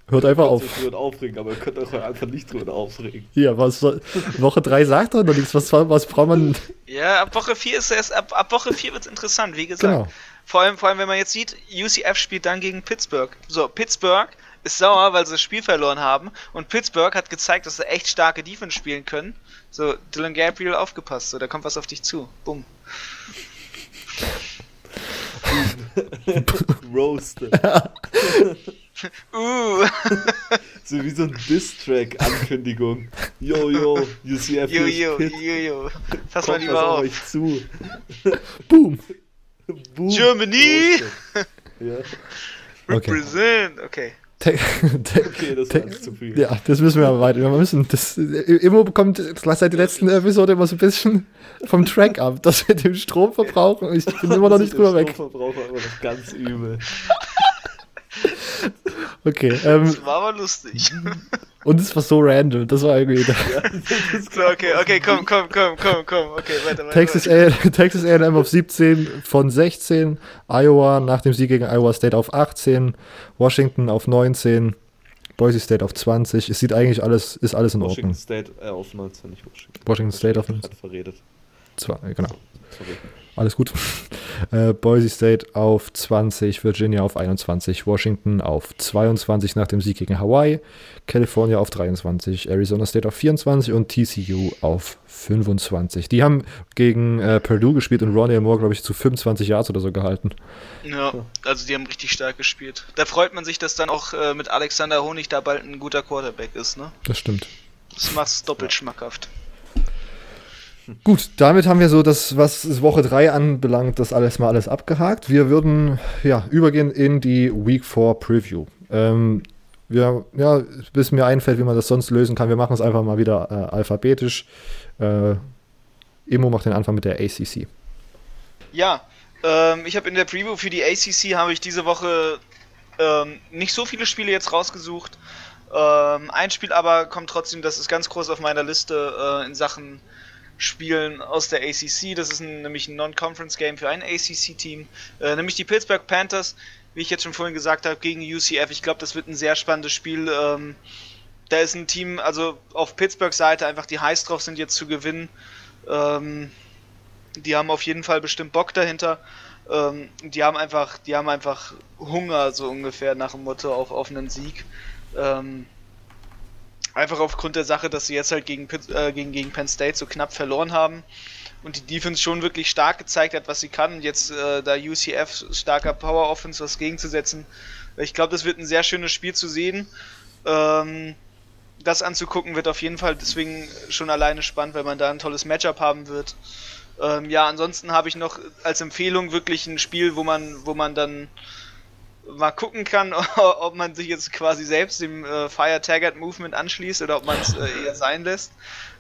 Hört einfach auf. Sich drüber aufregen, aber ihr könnt euch einfach nicht drüber aufregen. Ja, was Woche 3 sagt doch noch nichts. Was, was braucht man. Ja, ab Woche 4 ist es, ab, ab Woche 4 wird es interessant, wie gesagt. Genau. Vor allem, vor allem, wenn man jetzt sieht, UCF spielt dann gegen Pittsburgh. So, Pittsburgh ist sauer, weil sie das Spiel verloren haben. Und Pittsburgh hat gezeigt, dass sie echt starke Defense spielen können. So, Dylan Gabriel aufgepasst, so, da kommt was auf dich zu. Bumm. *laughs* Roasted. *laughs* *laughs* *laughs* uh. *laughs* so wie so ein Diss-Track-Ankündigung. Yo, yo, UCF Yo, yo, yo, yo. Pass mal lieber auf. euch zu. *laughs* Boom. Boom. Germany! ja. Represent. Okay. okay, das war zu viel. Ja, das müssen wir aber weiter. Wir müssen das. Immo bekommt seit der letzten Episode immer so ein bisschen vom Track ab, dass wir den Stromverbrauch. Ich bin immer noch nicht drüber weg. Stromverbrauch war immer noch ganz übel. *laughs* Okay. Ähm, das war aber lustig. *laughs* Und es war so random, das war irgendwie. *laughs* Ja, das okay, okay, komm, komm, komm, komm, komm, okay, weiter, weiter. Texas, A&M auf 17 von 16, Iowa nach dem Sieg gegen Iowa State auf 18, Washington auf 19, Boise State auf 20. Es sieht eigentlich alles, ist alles in Washington Ordnung. State äh, auf 19, nicht Washington. Washington State auf 19. verredet. Zwei, genau. Sorry. Alles gut. Äh, Boise State auf 20, Virginia auf 21, Washington auf 22 nach dem Sieg gegen Hawaii, California auf 23, Arizona State auf 24 und TCU auf 25. Die haben gegen äh, Purdue gespielt und Ronnie Moore, glaube ich, zu 25 Yards oder so gehalten. Ja, also die haben richtig stark gespielt. Da freut man sich, dass dann auch äh, mit Alexander Honig da bald ein guter Quarterback ist, ne? Das stimmt. Das macht es doppelt schmackhaft. Gut, damit haben wir so das, was Woche 3 anbelangt, das alles mal alles abgehakt. Wir würden ja übergehen in die Week 4 Preview. Ähm, wir, ja, bis mir einfällt, wie man das sonst lösen kann, wir machen es einfach mal wieder äh, alphabetisch. Äh, Emo macht den Anfang mit der ACC. Ja, ähm, ich habe in der Preview für die ACC habe ich diese Woche ähm, nicht so viele Spiele jetzt rausgesucht. Ähm, ein Spiel aber kommt trotzdem, das ist ganz groß auf meiner Liste äh, in Sachen Spielen aus der ACC. Das ist ein, nämlich ein Non-Conference-Game für ein ACC-Team, äh, nämlich die Pittsburgh Panthers, wie ich jetzt schon vorhin gesagt habe, gegen UCF. Ich glaube, das wird ein sehr spannendes Spiel. Ähm, da ist ein Team, also auf Pittsburghs Seite einfach die heiß drauf sind, jetzt zu gewinnen. Ähm, die haben auf jeden Fall bestimmt Bock dahinter. Ähm, die haben einfach, die haben einfach Hunger, so ungefähr nach dem Motto auf, auf einen Sieg. Ähm, Einfach aufgrund der Sache, dass sie jetzt halt gegen, äh, gegen, gegen Penn State so knapp verloren haben und die Defense schon wirklich stark gezeigt hat, was sie kann. Und jetzt äh, da UCF starker Power Offense was gegenzusetzen. Ich glaube, das wird ein sehr schönes Spiel zu sehen. Ähm, das anzugucken wird auf jeden Fall deswegen schon alleine spannend, weil man da ein tolles Matchup haben wird. Ähm, ja, ansonsten habe ich noch als Empfehlung wirklich ein Spiel, wo man, wo man dann mal gucken kann, *laughs* ob man sich jetzt quasi selbst dem äh, Fire Target Movement anschließt oder ob man es äh, eher sein lässt.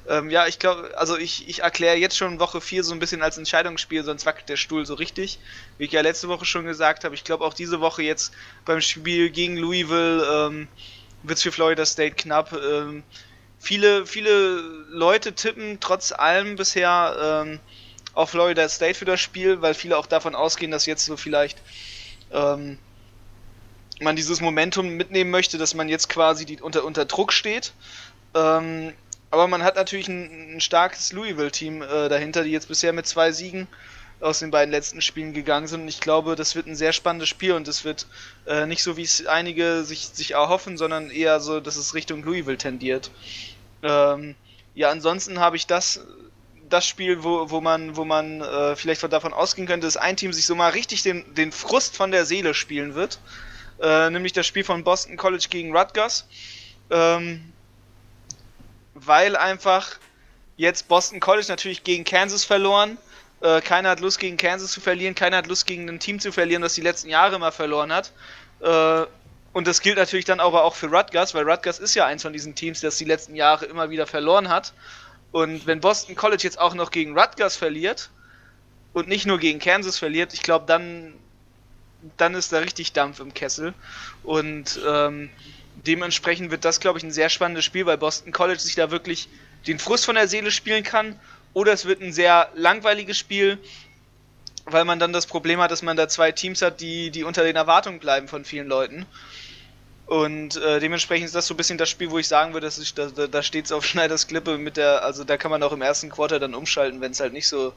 Ähm, ja, ich glaube, also ich, ich erkläre jetzt schon Woche 4 so ein bisschen als Entscheidungsspiel, sonst wackelt der Stuhl so richtig. Wie ich ja letzte Woche schon gesagt habe, ich glaube auch diese Woche jetzt beim Spiel gegen Louisville ähm, wird es für Florida State knapp. Ähm, viele, viele Leute tippen trotz allem bisher ähm, auf Florida State für das Spiel, weil viele auch davon ausgehen, dass jetzt so vielleicht ähm, man dieses Momentum mitnehmen möchte, dass man jetzt quasi die, unter, unter Druck steht. Ähm, aber man hat natürlich ein, ein starkes Louisville-Team äh, dahinter, die jetzt bisher mit zwei Siegen aus den beiden letzten Spielen gegangen sind. Und ich glaube, das wird ein sehr spannendes Spiel und es wird äh, nicht so, wie es einige sich, sich erhoffen, sondern eher so, dass es Richtung Louisville tendiert. Ähm, ja, ansonsten habe ich das, das Spiel, wo, wo man, wo man äh, vielleicht davon ausgehen könnte, dass ein Team sich so mal richtig den, den Frust von der Seele spielen wird äh, nämlich das Spiel von Boston College gegen Rutgers. Ähm, weil einfach jetzt Boston College natürlich gegen Kansas verloren. Äh, keiner hat Lust gegen Kansas zu verlieren, keiner hat Lust gegen ein Team zu verlieren, das die letzten Jahre immer verloren hat. Äh, und das gilt natürlich dann aber auch für Rutgers, weil Rutgers ist ja eins von diesen Teams, das die letzten Jahre immer wieder verloren hat. Und wenn Boston College jetzt auch noch gegen Rutgers verliert und nicht nur gegen Kansas verliert, ich glaube, dann, dann ist da richtig Dampf im Kessel. Und ähm, dementsprechend wird das, glaube ich, ein sehr spannendes Spiel, weil Boston College sich da wirklich den Frust von der Seele spielen kann. Oder es wird ein sehr langweiliges Spiel, weil man dann das Problem hat, dass man da zwei Teams hat, die, die unter den Erwartungen bleiben von vielen Leuten. Und äh, dementsprechend ist das so ein bisschen das Spiel, wo ich sagen würde, dass ich, da, da steht es auf *laughs* Schneiders Klippe mit der, also da kann man auch im ersten Quarter dann umschalten, wenn es halt nicht so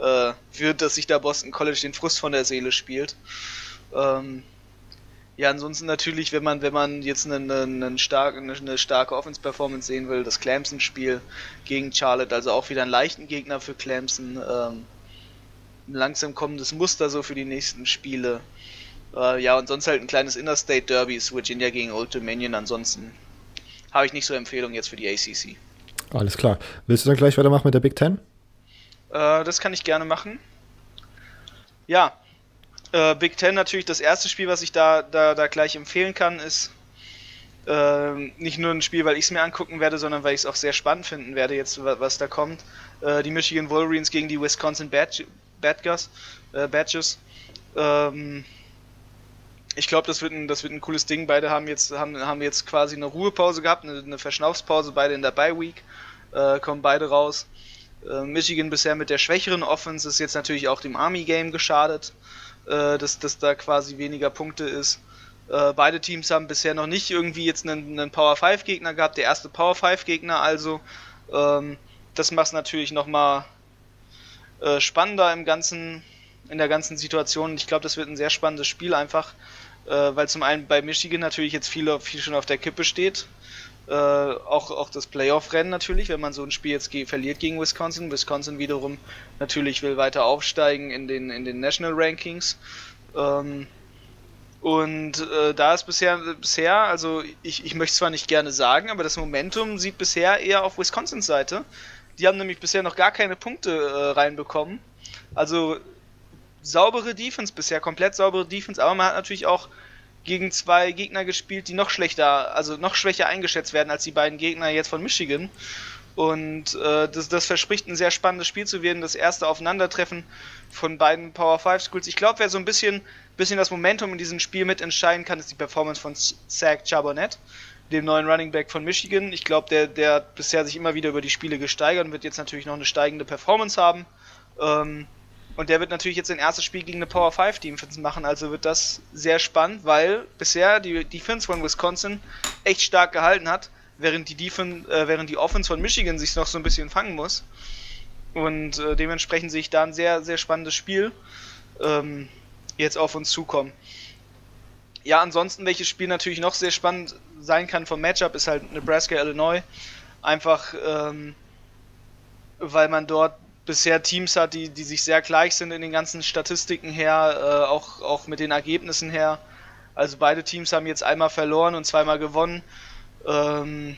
äh, wird, dass sich da Boston College den Frust von der Seele spielt. Ähm, ja, ansonsten natürlich, wenn man, wenn man jetzt eine, eine, eine starke, eine, starke Offense-Performance sehen will, das Clemson-Spiel gegen Charlotte, also auch wieder einen leichten Gegner für Clemson. Ähm, langsam kommendes Muster so für die nächsten Spiele. Äh, ja, und sonst halt ein kleines Interstate Derby Virginia gegen Old Dominion. Ansonsten habe ich nicht so Empfehlungen jetzt für die ACC. Alles klar. Willst du dann gleich weitermachen mit der Big Ten? Äh, das kann ich gerne machen. Ja, äh, Big Ten natürlich das erste Spiel, was ich da, da, da gleich empfehlen kann, ist äh, nicht nur ein Spiel, weil ich es mir angucken werde, sondern weil ich es auch sehr spannend finden werde, jetzt was da kommt. Äh, die Michigan Wolverines gegen die Wisconsin Badge Badgers, äh, Badges. Ähm, ich glaube, das wird ein, das wird ein cooles Ding. Beide haben jetzt, haben, haben jetzt quasi eine Ruhepause gehabt, eine, eine Verschnaufspause, beide in der Bye Week, äh, kommen beide raus. Äh, Michigan bisher mit der schwächeren Offense ist jetzt natürlich auch dem Army Game geschadet, äh, dass, dass da quasi weniger Punkte ist. Äh, beide Teams haben bisher noch nicht irgendwie jetzt einen, einen Power 5 Gegner gehabt, der erste Power 5 Gegner also. Ähm, das macht es natürlich nochmal äh, spannender im ganzen, in der ganzen Situation. Ich glaube, das wird ein sehr spannendes Spiel einfach, weil zum einen bei Michigan natürlich jetzt viel, viel schon auf der Kippe steht. Äh, auch, auch das Playoff-Rennen natürlich, wenn man so ein Spiel jetzt ge verliert gegen Wisconsin. Wisconsin wiederum natürlich will weiter aufsteigen in den, in den National Rankings. Ähm, und äh, da ist bisher, bisher, also ich, ich möchte zwar nicht gerne sagen, aber das Momentum sieht bisher eher auf Wisconsins Seite. Die haben nämlich bisher noch gar keine Punkte äh, reinbekommen. Also saubere Defense bisher, komplett saubere Defense, aber man hat natürlich auch gegen zwei Gegner gespielt, die noch schlechter, also noch schwächer eingeschätzt werden als die beiden Gegner jetzt von Michigan. Und äh, das, das verspricht ein sehr spannendes Spiel zu werden, das erste Aufeinandertreffen von beiden Power 5 Schools. Ich glaube, wer so ein bisschen, bisschen das Momentum in diesem Spiel mitentscheiden kann, ist die Performance von Zach Chabonet dem neuen Running Back von Michigan. Ich glaube, der, der hat bisher sich immer wieder über die Spiele gesteigert und wird jetzt natürlich noch eine steigende Performance haben. Ähm, und der wird natürlich jetzt sein erstes Spiel gegen eine Power 5 Defense machen, also wird das sehr spannend, weil bisher die Defense von Wisconsin echt stark gehalten hat, während die Defense, äh, während die Offense von Michigan sich noch so ein bisschen fangen muss. Und äh, dementsprechend sehe ich da ein sehr, sehr spannendes Spiel ähm, jetzt auf uns zukommen. Ja, ansonsten, welches Spiel natürlich noch sehr spannend sein kann vom Matchup, ist halt Nebraska, Illinois. Einfach, ähm, weil man dort bisher Teams hat, die, die sich sehr gleich sind in den ganzen Statistiken her, äh, auch, auch mit den Ergebnissen her. Also beide Teams haben jetzt einmal verloren und zweimal gewonnen. Ähm,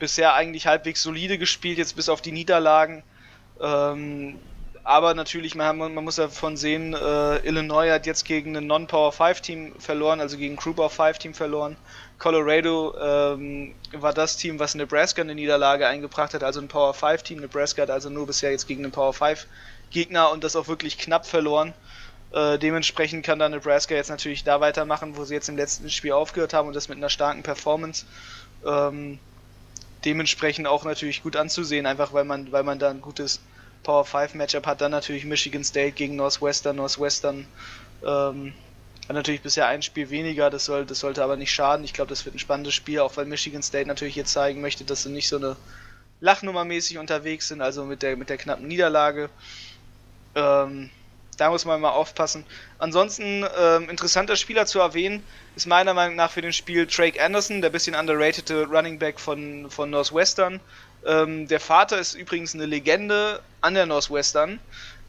bisher eigentlich halbwegs solide gespielt, jetzt bis auf die Niederlagen. Ähm, aber natürlich, man, man muss davon sehen, äh, Illinois hat jetzt gegen ein Non-Power 5 Team verloren, also gegen ein Group of 5 Team verloren. Colorado ähm, war das Team, was Nebraska eine Niederlage eingebracht hat, also ein Power 5 Team. Nebraska hat also nur bisher jetzt gegen einen Power 5 Gegner und das auch wirklich knapp verloren. Äh, dementsprechend kann da Nebraska jetzt natürlich da weitermachen, wo sie jetzt im letzten Spiel aufgehört haben und das mit einer starken Performance. Ähm, dementsprechend auch natürlich gut anzusehen, einfach weil man, weil man da ein gutes Power 5 Matchup hat dann natürlich Michigan State gegen Northwestern. Northwestern ähm, hat natürlich bisher ein Spiel weniger, das, soll, das sollte aber nicht schaden. Ich glaube, das wird ein spannendes Spiel, auch weil Michigan State natürlich jetzt zeigen möchte, dass sie nicht so eine Lachnummermäßig unterwegs sind, also mit der, mit der knappen Niederlage. Ähm, da muss man mal aufpassen. Ansonsten ähm, interessanter Spieler zu erwähnen ist meiner Meinung nach für den Spiel Drake Anderson, der bisschen underrated Running Back von, von Northwestern. Ähm, der Vater ist übrigens eine Legende an der Northwestern.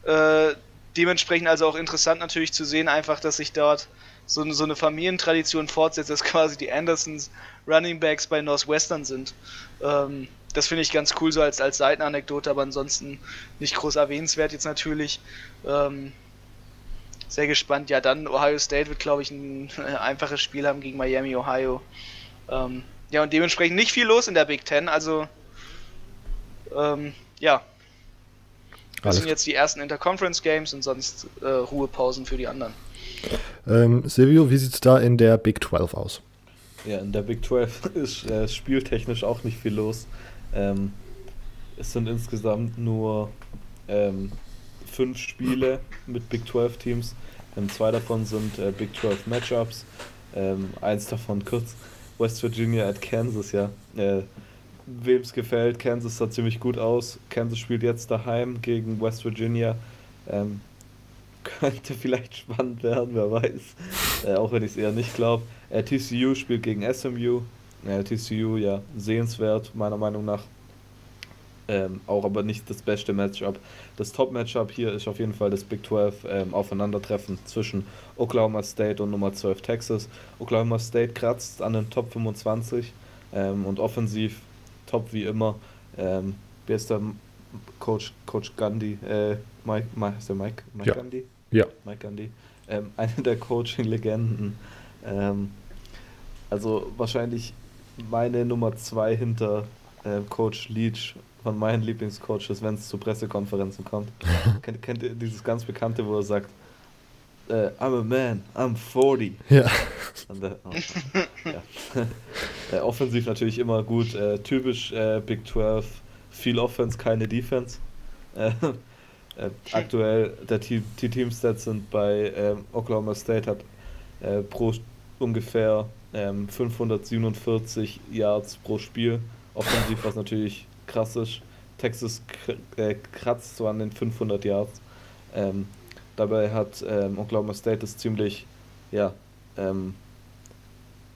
Äh, dementsprechend also auch interessant natürlich zu sehen, einfach, dass sich dort so, so eine Familientradition fortsetzt, dass quasi die Andersons Running Backs bei Northwestern sind. Ähm, das finde ich ganz cool so als, als Seitenanekdote, aber ansonsten nicht groß erwähnenswert jetzt natürlich. Ähm, sehr gespannt. Ja, dann Ohio State wird, glaube ich, ein einfaches Spiel haben gegen Miami, Ohio. Ähm, ja, und dementsprechend nicht viel los in der Big Ten. Also Ähm, ja. Das sind jetzt die ersten Interconference Games und sonst äh, Ruhepausen für die anderen. Ähm, Silvio, wie sieht es da in der Big 12 aus? Ja, in der Big 12 *laughs* ist äh, spieltechnisch auch nicht viel los. Ähm, es sind insgesamt nur ähm, fünf Spiele mit Big 12 Teams. Ähm, zwei davon sind äh, Big 12 Matchups. Ähm, eins davon kurz West Virginia at Kansas, ja. Wem es gefällt, Kansas sah ziemlich gut aus. Kansas spielt jetzt daheim gegen West Virginia. Ähm, *laughs* könnte vielleicht spannend werden, wer weiß. Äh, auch wenn ich es eher nicht glaube. Äh, TCU spielt gegen SMU. Äh, TCU, ja, sehenswert, meiner Meinung nach. Ähm, auch aber nicht das beste Matchup. Das Top-Matchup hier ist auf jeden Fall das Big 12 ähm, Aufeinandertreffen zwischen Oklahoma State und Nummer 12 Texas. Oklahoma State kratzt an den Top 25 ähm, und offensiv top wie immer. Ähm, wer ist der Coach, Coach Gandhi? Äh, Mike, Mike, ist der Mike, Mike ja. Gandhi? Ja. Mike Gandhi. Ähm, *laughs* eine der Coaching-Legenden. Ähm, also wahrscheinlich meine Nummer zwei hinter äh, Coach Leach von meinen Lieblingscoaches, wenn es zu Pressekonferenzen kommt. *laughs* kennt, kennt ihr dieses ganz bekannte, wo er sagt, äh, I'm a man, I'm 40. Ja. *laughs* Und, äh, oh, ja. *laughs* äh, offensiv natürlich immer gut, äh, typisch äh, Big 12, viel Offense, keine Defense. *laughs* Äh, aktuell, der Team, die Teamstats sind bei ähm, Oklahoma State hat pro ungefähr ähm, 547 Yards pro Spiel. Offensiv, was natürlich krass ist. Texas kratzt so an den 500 Yards. Ähm, dabei hat ähm, Oklahoma State das ziemlich, ja, ähm,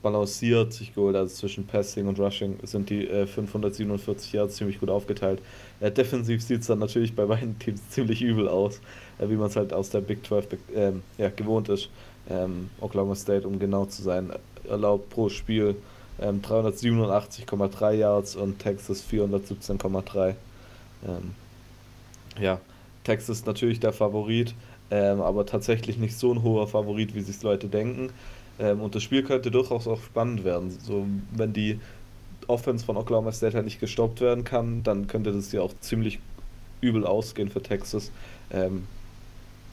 balanciert sich geholt. Also zwischen Passing und Rushing sind die äh, 547 Yards ziemlich gut aufgeteilt. Äh, defensiv sieht es dann natürlich bei beiden Teams *laughs* ziemlich übel aus, äh, wie man es halt aus der Big 12 ähm, ja, gewohnt ist. Ähm, Oklahoma State, um genau zu sein, erlaubt pro Spiel ähm, 387,3 Yards und Texas 417,3. Ähm, ja, Texas natürlich der Favorit, ähm, aber tatsächlich nicht so ein hoher Favorit, wie sich Leute denken. Ähm, und das Spiel könnte durchaus auch spannend werden. So, wenn die Offense von Oklahoma State halt nicht gestoppt werden kann, dann könnte das ja auch ziemlich übel ausgehen für Texas. Ähm,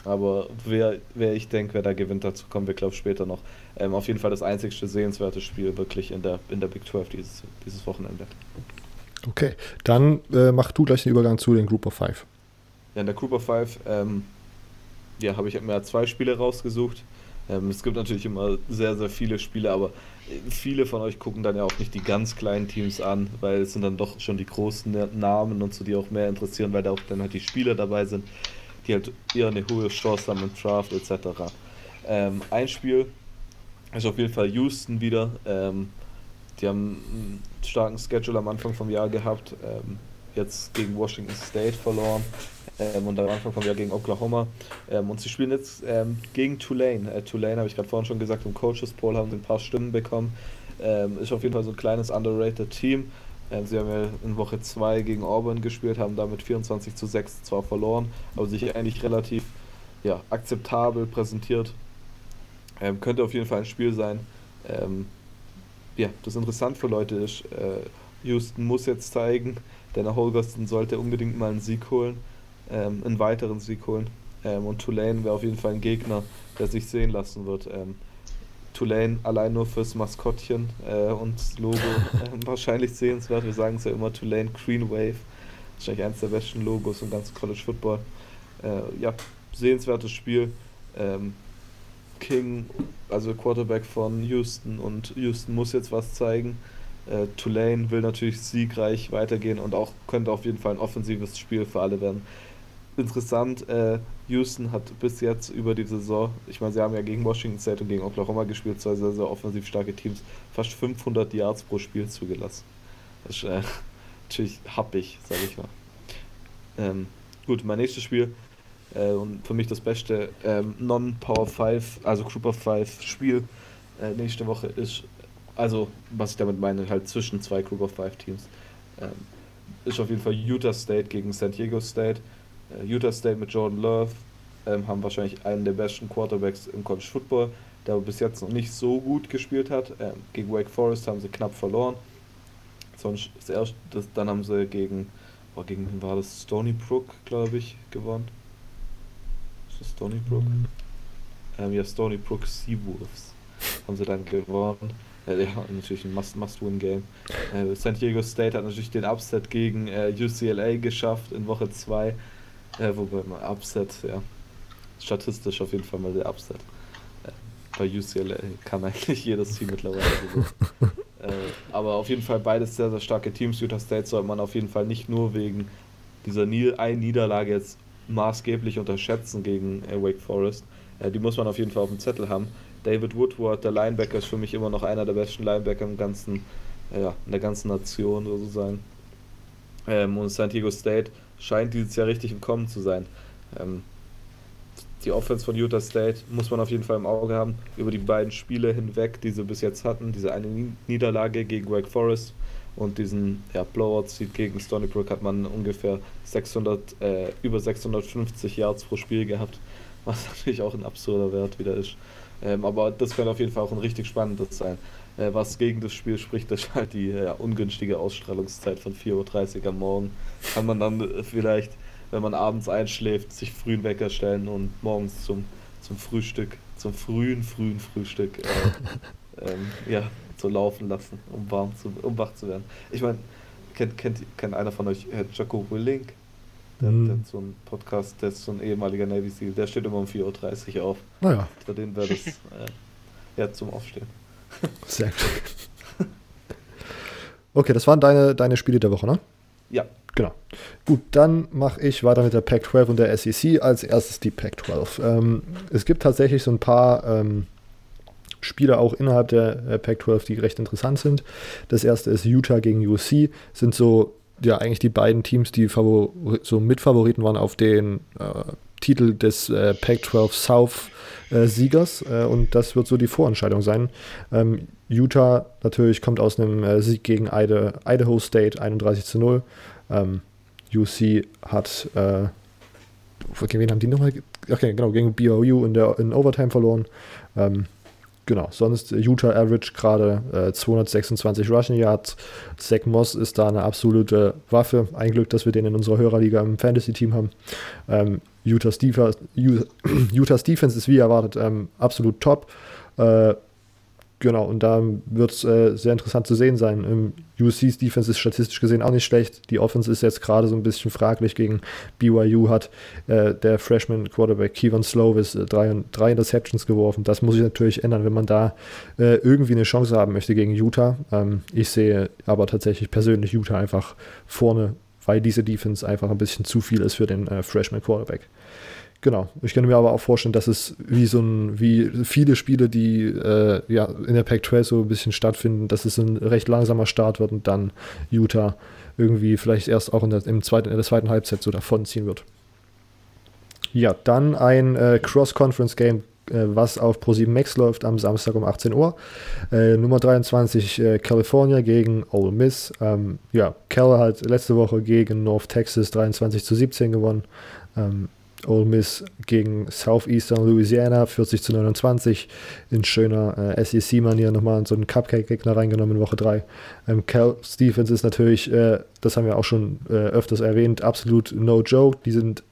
aber wer, wer ich denke, wer da gewinnt, dazu kommen wir, glaube ich, später noch. Ähm, auf jeden Fall das einzigste sehenswerte Spiel wirklich in der, in der Big 12 dieses, dieses Wochenende. Okay, dann äh, mach du gleich den Übergang zu den Group of Five. Ja, in der Group of Five ähm, ja, habe ich mir zwei Spiele rausgesucht. Ähm, es gibt natürlich immer sehr, sehr viele Spiele, aber viele von euch gucken dann ja auch nicht die ganz kleinen Teams an, weil es sind dann doch schon die großen Namen und so, die auch mehr interessieren, weil da auch dann halt die Spieler dabei sind, die halt eher eine hohe Chance haben im Draft etc. Ähm, ein Spiel ist auf jeden Fall Houston wieder. Ähm, die haben einen starken Schedule am Anfang vom Jahr gehabt. Ähm, jetzt gegen Washington State verloren ähm, und am Anfang vom Jahr gegen Oklahoma. Ähm, und sie spielen jetzt ähm, gegen Tulane. Äh, Tulane habe ich gerade vorhin schon gesagt, im Coaches Poll haben sie ein paar Stimmen bekommen. Ähm, ist auf jeden Fall so ein kleines underrated Team. Ähm, sie haben ja in Woche 2 gegen Auburn gespielt, haben damit 24 zu 6 zwar verloren, aber sich eigentlich relativ ja, akzeptabel präsentiert. Ähm, könnte auf jeden Fall ein Spiel sein. ja, das interessant für Leute ist, äh, Houston muss jetzt zeigen, Denner Holgerston sollte unbedingt mal einen Sieg holen, ähm, einen weiteren Sieg holen. Ähm, und Tulane wäre auf jeden Fall ein Gegner, der sich sehen lassen wird. Ähm, Tulane allein nur fürs Maskottchen äh, und Logo *laughs* äh, wahrscheinlich sehenswert. Wir sagen es ja immer Tulane Green Wave. Wahrscheinlich eines der besten Logos im ganzen College Football. Äh, ja, sehenswertes Spiel. Ähm, King, also Quarterback von Houston und Houston muss jetzt was zeigen. Äh, Tulane will natürlich siegreich weitergehen und auch könnte auf jeden Fall ein offensives Spiel für alle werden. Interessant, äh, Houston hat bis jetzt über die Saison, ich meine, sie haben ja gegen Washington State und gegen Oklahoma gespielt, zwei sehr, sehr offensiv starke Teams, fast 500 Yards pro Spiel zugelassen. Das ist äh, *laughs* natürlich happig, sage ich mal. Ähm, gut, mein nächstes Spiel äh, und für mich das beste ähm, Non-Power 5, also Group of 5 Spiel äh, nächste Woche ist also was ich damit meine, halt zwischen zwei Group of Five Teams, ähm, ist auf jeden Fall Utah State gegen San Diego State. Äh, Utah State mit Jordan Love ähm, haben wahrscheinlich einen der besten Quarterbacks im College Football, der aber bis jetzt noch nicht so gut gespielt hat. Ähm, gegen Wake Forest haben sie knapp verloren. Sonst erst, das, dann haben sie gegen boah, gegen war das Stony Brook, glaube ich, gewonnen. Ist das Stony Brook? Mhm. Ähm, ja, Stony Brook Seawolves haben sie dann gewonnen. Äh, ja, natürlich ein Must-Win-Game. Must äh, San Diego State hat natürlich den Upset gegen äh, UCLA geschafft in Woche 2. Äh, wobei man Upset, ja, statistisch auf jeden Fall mal der Upset. Äh, bei UCLA kann eigentlich jedes Team mittlerweile. *laughs* Äh, aber auf jeden Fall beides sehr, sehr starke Teams. Utah State sollte man auf jeden Fall nicht nur wegen dieser einen Niederlage jetzt maßgeblich unterschätzen gegen Wake Forest. Die muss man auf jeden Fall auf dem Zettel haben. David Woodward, der Linebacker, ist für mich immer noch einer der besten Linebacker im ganzen, ja, in der ganzen Nation sozusagen. Ähm, und San Diego State scheint dieses Jahr richtig im Kommen zu sein. Ähm, die Offense von Utah State muss man auf jeden Fall im Auge haben. Über die beiden Spiele hinweg, die sie bis jetzt hatten, diese eine Niederlage gegen Wake Forest und diesen ja, Blowout-Seed gegen Stony Brook hat man ungefähr 600, äh, über 650 Yards pro Spiel gehabt, was *laughs* natürlich auch ein absurder Wert wieder ist. Ähm, aber das könnte auf jeden Fall auch ein richtig spannendes sein. Äh, was gegen das Spiel spricht, ist halt die ja, ungünstige Ausstrahlungszeit von 4.30 Uhr am Morgen. Kann man dann vielleicht wenn man abends einschläft, sich früh einen Wecker stellen und morgens zum, zum Frühstück, zum frühen, frühen Frühstück äh, *laughs* ähm, ja, so laufen lassen, um warm zu, um wach zu werden. Ich meine, kennt, kennt, kennt einer von euch Herr Jocko Willink? Der, mhm. der, hat so einen Podcast, der ist so ein ehemaliger Navy SEAL, der steht immer um 4.30 Uhr auf. Naja. Für den wäre das äh, ja zum Aufstehen. Sehr gut. *laughs* Okay, das waren deine, deine Spiele der Woche, ne? Ja. Genau. Gut, dann mache ich weiter mit der Pac-12 und der SEC. Als erstes die Pac-12. Ähm, es gibt tatsächlich so ein paar ähm, Spiele auch innerhalb der äh, Pac-12, die recht interessant sind. Das erste ist Utah gegen UC. Sind so ja eigentlich die beiden Teams, die Favor so Mitfavoriten waren auf den äh, Titel des äh, Pac-12 South äh. Äh, und das wird so die Vorentscheidung sein. Ähm, Utah natürlich kommt aus einem äh, Sieg gegen Idaho State 31 zu 0. Ähm, UC hat, äh, gegen wen haben die nochmal? Okay, genau, gegen BOU in der in Overtime verloren. Ähm, genau, sonst Utah Average gerade äh, 226 Rushing Yards. Zach Moss ist da eine absolute Waffe. Ein Glück, dass wir den in unserer Hörerliga im Fantasy-Team haben. Ähm, Utah's, Defense, *clears throat* Utah's Defense ist wie erwartet ähm, absolut top. Äh, Genau, und da wird es äh, sehr interessant zu sehen sein. Im UC's Defense ist statistisch gesehen auch nicht schlecht. Die Offense ist jetzt gerade so ein bisschen fraglich gegen BYU hat äh, der Freshman Quarterback Kevin Slovis äh, drei, drei Interceptions geworfen. Das muss sich natürlich ändern, wenn man da äh, irgendwie eine Chance haben möchte gegen Utah. Ähm, ich sehe aber tatsächlich persönlich Utah einfach vorne, weil diese Defense einfach ein bisschen zu viel ist für den äh, Freshman Quarterback. Genau. Ich könnte mir aber auch vorstellen, dass es wie so ein, wie viele Spiele, die äh, ja in der Pac-12 so ein bisschen stattfinden, dass es ein recht langsamer Start wird und dann Utah irgendwie vielleicht erst auch in der, im zweiten, in der zweiten Halbzeit so davonziehen wird. Ja, dann ein äh, Cross-Conference-Game, äh, was auf Pro7 Max läuft am Samstag um 18 Uhr. Äh, Nummer 23 äh, California gegen Ole Miss. Ähm, ja, Cal hat letzte Woche gegen North Texas 23 zu 17 gewonnen. Ähm, Ole Miss gegen Southeastern Louisiana 40 zu 29 in schöner äh, SEC-Manier nochmal so einen Cupcake-Gegner reingenommen in Woche 3. Ähm, Cal Stephens ist natürlich, äh, das haben wir auch schon äh, öfters erwähnt, absolut no joke. Die sind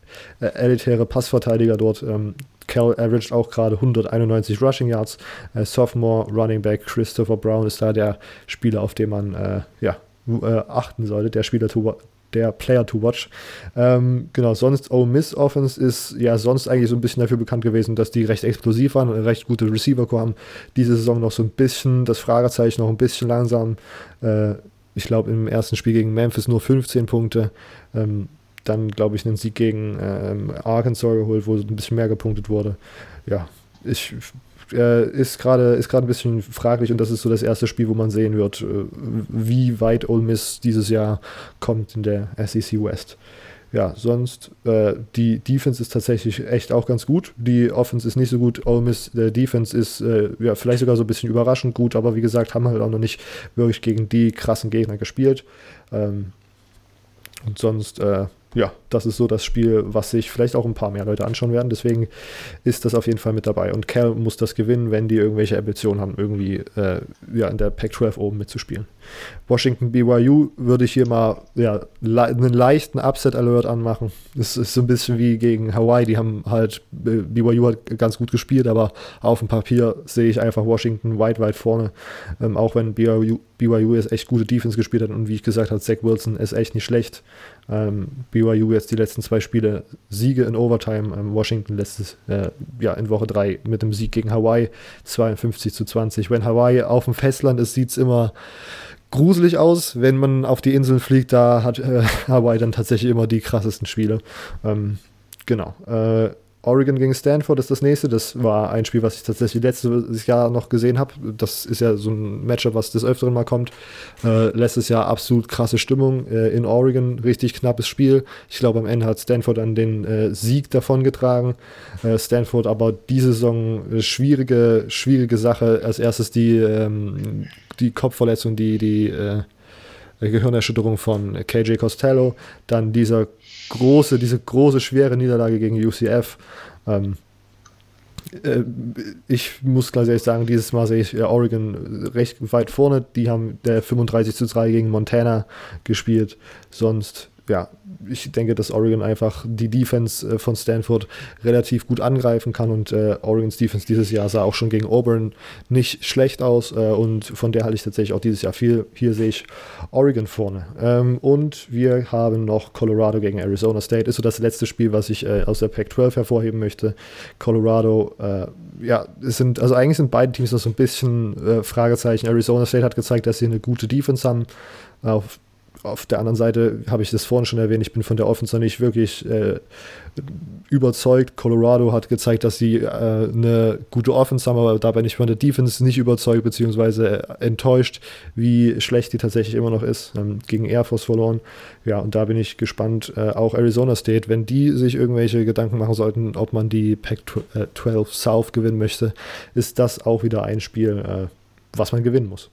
äh, elitäre Passverteidiger dort. Ähm, Cal averaged auch gerade 191 Rushing Yards. Äh, Sophomore Running Back Christopher Brown ist da der Spieler, auf den man äh, ja, achten sollte, der Spieler, der Player to watch. Ähm, genau, sonst Ole Miss Offense ist ja sonst eigentlich so ein bisschen dafür bekannt gewesen, dass die recht explosiv waren und recht gute Receiver haben. Diese Saison noch so ein bisschen, das Fragezeichen noch ein bisschen langsam. Äh, ich glaube, im ersten Spiel gegen Memphis nur 15 Punkte. Ähm, dann, glaube ich, einen Sieg gegen ähm, Arkansas geholt, wo ein bisschen mehr gepunktet wurde. Ja, ich äh, ist gerade ist ein bisschen fraglich und das ist so das erste Spiel, wo man sehen wird, äh, wie weit Ole Miss dieses Jahr kommt in der SEC West. Ja, sonst äh, die Defense ist tatsächlich echt auch ganz gut. Die Offense ist nicht so gut. Ole Miss der Defense ist äh, ja vielleicht sogar so ein bisschen überraschend gut, aber wie gesagt haben halt auch noch nicht wirklich gegen die krassen Gegner gespielt. Ähm, und sonst, äh, ja, das ist so das Spiel, was sich vielleicht auch ein paar mehr Leute anschauen werden. Deswegen ist das auf jeden Fall mit dabei. Und Cal muss das gewinnen, wenn die irgendwelche Ambitionen haben, irgendwie äh, ja, in der Pac-12 oben mitzuspielen. Washington BYU würde ich hier mal ja, le einen leichten Upset-Alert anmachen. Das ist so ein bisschen wie gegen Hawaii. Die haben halt, äh, BYU hat ganz gut gespielt, aber auf dem Papier sehe ich einfach Washington weit, weit vorne. Ähm, auch wenn BYU, BYU jetzt echt gute Defense gespielt hat und wie ich gesagt habe, Zach Wilson ist echt nicht schlecht. Ähm, BYU jetzt die letzten zwei Spiele Siege in Overtime. Ähm, Washington letztes äh, ja in Woche 3 mit dem Sieg gegen Hawaii 52 zu 20. Wenn Hawaii auf dem Festland ist, sieht es immer gruselig aus. Wenn man auf die Inseln fliegt, da hat äh, *laughs* Hawaii dann tatsächlich immer die krassesten Spiele. Ähm, genau. Äh, Oregon gegen Stanford ist das nächste. Das war ein Spiel, was ich tatsächlich letztes Jahr noch gesehen habe. Das ist ja so ein Matchup, was des Öfteren mal kommt. Äh, letztes Jahr absolut krasse Stimmung äh, in Oregon, richtig knappes Spiel. Ich glaube, am Ende hat Stanford dann den äh, Sieg davongetragen. Äh, Stanford aber diese Saison äh, schwierige, schwierige Sache. Als erstes die, ähm, die Kopfverletzung, die, die äh, Gehirnerschütterung von KJ Costello, dann dieser große, diese große, schwere Niederlage gegen UCF. Ähm, äh, ich muss ganz ehrlich sagen, dieses Mal sehe ich Oregon recht weit vorne. Die haben der 35 zu 3 gegen Montana gespielt. Sonst ja, ich denke, dass Oregon einfach die Defense äh, von Stanford relativ gut angreifen kann und äh, Oregons Defense dieses Jahr sah auch schon gegen Auburn nicht schlecht aus äh, und von der halte ich tatsächlich auch dieses Jahr viel. Hier sehe ich Oregon vorne. Ähm, und wir haben noch Colorado gegen Arizona State. Ist so das letzte Spiel, was ich äh, aus der Pac-12 hervorheben möchte. Colorado, äh, ja, es sind, also eigentlich sind beide Teams noch so ein bisschen äh, Fragezeichen. Arizona State hat gezeigt, dass sie eine gute Defense haben. Auf auf der anderen Seite habe ich das vorhin schon erwähnt, ich bin von der Offense nicht wirklich äh, überzeugt. Colorado hat gezeigt, dass sie äh, eine gute Offense haben, aber dabei nicht von der Defense nicht überzeugt, beziehungsweise äh, enttäuscht, wie schlecht die tatsächlich immer noch ist. Ähm, gegen Air Force verloren. Ja, und da bin ich gespannt. Äh, auch Arizona State, wenn die sich irgendwelche Gedanken machen sollten, ob man die Pac-12 äh, South gewinnen möchte, ist das auch wieder ein Spiel, äh, was man gewinnen muss.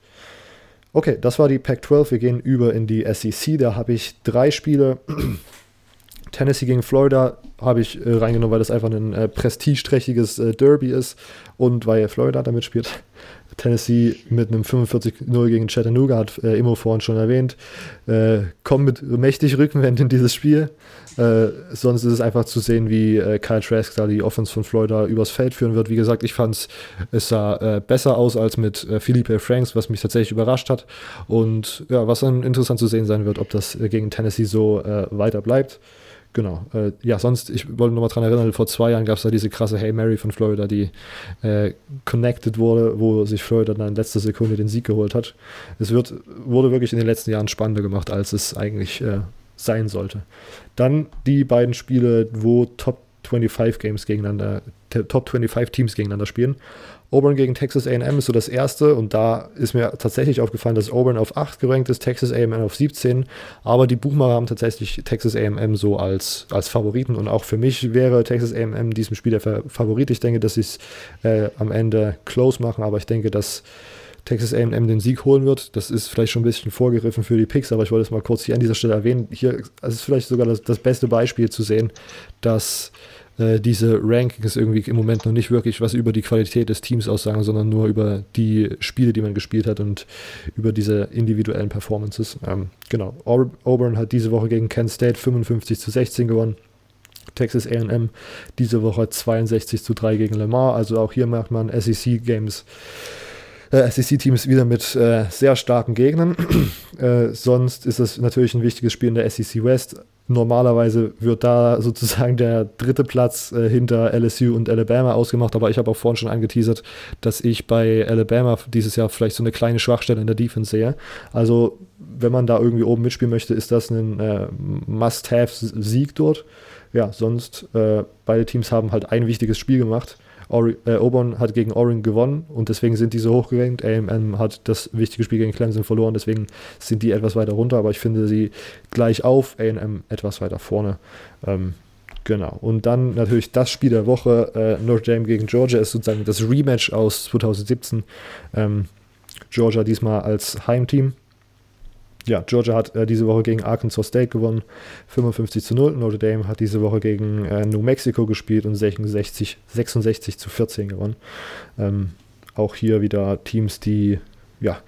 Okay, das war die Pac-12. Wir gehen über in die SEC. Da habe ich drei Spiele. *clears throat* Tennessee gegen Florida habe ich äh, reingenommen, weil das einfach ein äh, prestigeträchtiges äh, Derby ist und weil Florida damit spielt. Tennessee mit einem 45-0 gegen Chattanooga, hat äh, Immo vorhin schon erwähnt, äh, kommt mit mächtig Rückenwind in dieses Spiel. Äh, sonst ist es einfach zu sehen, wie äh, Kyle Trask da die Offense von Florida übers Feld führen wird. Wie gesagt, ich fand es sah äh, besser aus als mit äh, Philippe Franks, was mich tatsächlich überrascht hat. Und ja, was dann interessant zu sehen sein wird, ob das äh, gegen Tennessee so äh, weiter bleibt. Genau. Äh, ja, sonst, ich wollte nochmal daran erinnern, vor zwei Jahren gab es da diese krasse Hey Mary von Florida, die äh, connected wurde, wo sich Florida dann in letzter Sekunde den Sieg geholt hat. Es wird, wurde wirklich in den letzten Jahren spannender gemacht, als es eigentlich äh, sein sollte. Dann die beiden Spiele, wo Top 25 Games gegeneinander, Top 25 Teams gegeneinander spielen. Auburn gegen Texas AM ist so das erste und da ist mir tatsächlich aufgefallen, dass Auburn auf 8 gerankt ist, Texas AM auf 17, aber die Buchmacher haben tatsächlich Texas AM so als, als Favoriten und auch für mich wäre Texas AM in diesem Spiel der Favorit. Ich denke, dass sie es äh, am Ende close machen, aber ich denke, dass Texas AM den Sieg holen wird. Das ist vielleicht schon ein bisschen vorgegriffen für die Picks, aber ich wollte es mal kurz hier an dieser Stelle erwähnen. Hier ist vielleicht sogar das, das beste Beispiel zu sehen, dass äh, diese Rankings irgendwie im Moment noch nicht wirklich was über die Qualität des Teams aussagen, sondern nur über die Spiele, die man gespielt hat und über diese individuellen Performances. Ähm, genau. Auburn hat diese Woche gegen Kent State 55 zu 16 gewonnen. Texas AM diese Woche 62 zu 3 gegen Lamar. Also auch hier macht man SEC Games äh, SEC-Teams wieder mit äh, sehr starken Gegnern. *clears throat* äh, sonst ist es natürlich ein wichtiges Spiel in der SEC West. Normalerweise wird da *laughs* sozusagen der dritte Platz äh, hinter LSU und Alabama ausgemacht, aber ich habe auch vorhin schon angeteasert, dass ich bei Alabama dieses Jahr vielleicht so eine kleine Schwachstelle in der Defense sehe. Also, wenn man da irgendwie oben mitspielen möchte, ist das ein äh, Must-Have-Sieg dort. Ja, sonst äh, beide Teams haben halt ein wichtiges Spiel gemacht Ori äh, Auburn hat gegen Oregon gewonnen und deswegen sind die so hochgerankt. AM hat das wichtige Spiel gegen Clemson verloren, deswegen sind die etwas weiter runter, aber ich finde sie gleich auf, AM etwas weiter vorne. Ähm, genau. Und dann natürlich das Spiel der Woche, äh, Notre Dame gegen Georgia, ist sozusagen das Rematch aus 2017. Ähm, Georgia diesmal als Heimteam. Ja, Georgia hat äh, diese Woche gegen Arkansas State gewonnen, 55 zu 0. Notre Dame hat diese Woche gegen äh, New Mexico gespielt und 66, 66 zu 14 gewonnen. Ähm, auch hier wieder Teams, die ja,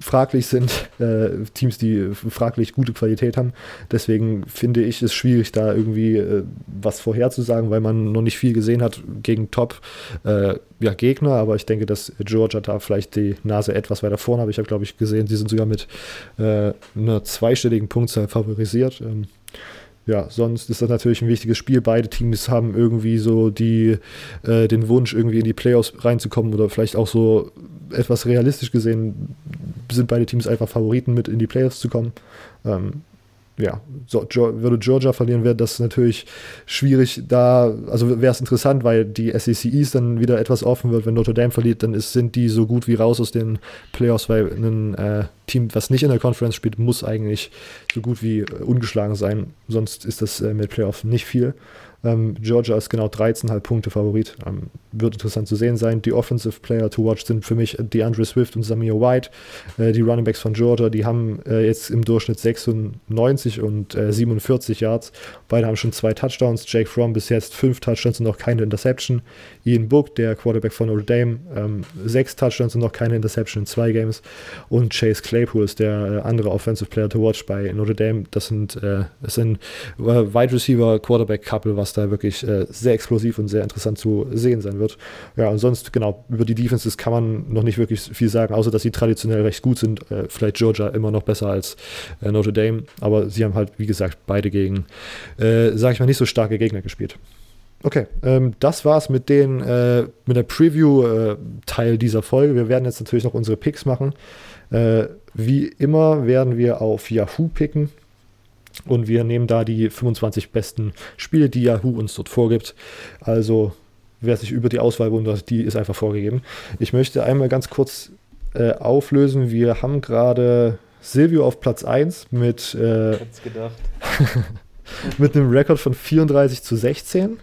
fraglich sind, äh, Teams, die fraglich gute Qualität haben. Deswegen finde ich es schwierig, da irgendwie äh, was vorherzusagen, weil man noch nicht viel gesehen hat gegen Top äh, ja. Aber ich denke, dass Georgia da vielleicht die Nase etwas weiter vorne hat. Ich habe, glaube ich, gesehen, sie sind sogar mit äh, einer zweistelligen Punktzahl favorisiert. Ähm, ja, sonst ist das natürlich ein wichtiges Spiel. Beide Teams haben irgendwie so die, äh, den Wunsch, irgendwie in die Playoffs reinzukommen oder vielleicht auch so etwas realistisch gesehen sind beide Teams einfach Favoriten mit in die Playoffs zu kommen. Ähm, ja, so, würde Georgia verlieren, wäre das natürlich schwierig. Da, also wäre es interessant, weil die SEC East dann wieder etwas offen wird. Wenn Notre Dame verliert, dann ist, sind die so gut wie raus aus den Playoffs, weil ein äh, Team, was nicht in der Conference spielt, muss eigentlich so gut wie äh, ungeschlagen sein. Sonst ist das äh, mit Playoffs nicht viel. Ähm, Georgia ist genau 13,5 Punkte Favorit. Ähm, wird interessant zu sehen sein. Die Offensive Player to watch sind für mich DeAndre Swift und Samir White. Äh, die Running Backs von Georgia, die haben äh, jetzt im Durchschnitt 96 und äh, 47 Yards. Beide haben schon zwei Touchdowns. Jake Fromm bis jetzt fünf Touchdowns und noch keine Interception. Ian Book, der Quarterback von Notre Dame, ähm, sechs Touchdowns und noch keine Interception in zwei Games. Und Chase Claypool ist der äh, andere Offensive Player to watch bei Notre Dame. Das sind, äh, das sind äh, Wide Receiver Quarterback Couple, was da wirklich äh, sehr explosiv und sehr interessant zu sehen sein wird. Ja, und sonst, genau, über die Defenses kann man noch nicht wirklich viel sagen, außer dass sie traditionell recht gut sind. Äh, vielleicht Georgia immer noch besser als äh, Notre Dame, aber sie haben halt, wie gesagt, beide gegen, äh, sag ich mal, nicht so starke Gegner gespielt. Okay, ähm, das war's mit den äh, mit der Preview-Teil äh, dieser Folge. Wir werden jetzt natürlich noch unsere Picks machen. Äh, wie immer werden wir auf Yahoo picken und wir nehmen da die 25 besten Spiele, die Yahoo uns dort vorgibt. Also wer sich über die Auswahl wundert, die ist einfach vorgegeben. Ich möchte einmal ganz kurz äh, auflösen. Wir haben gerade Silvio auf Platz 1 mit, äh, *laughs* mit einem Rekord von 34 zu 16.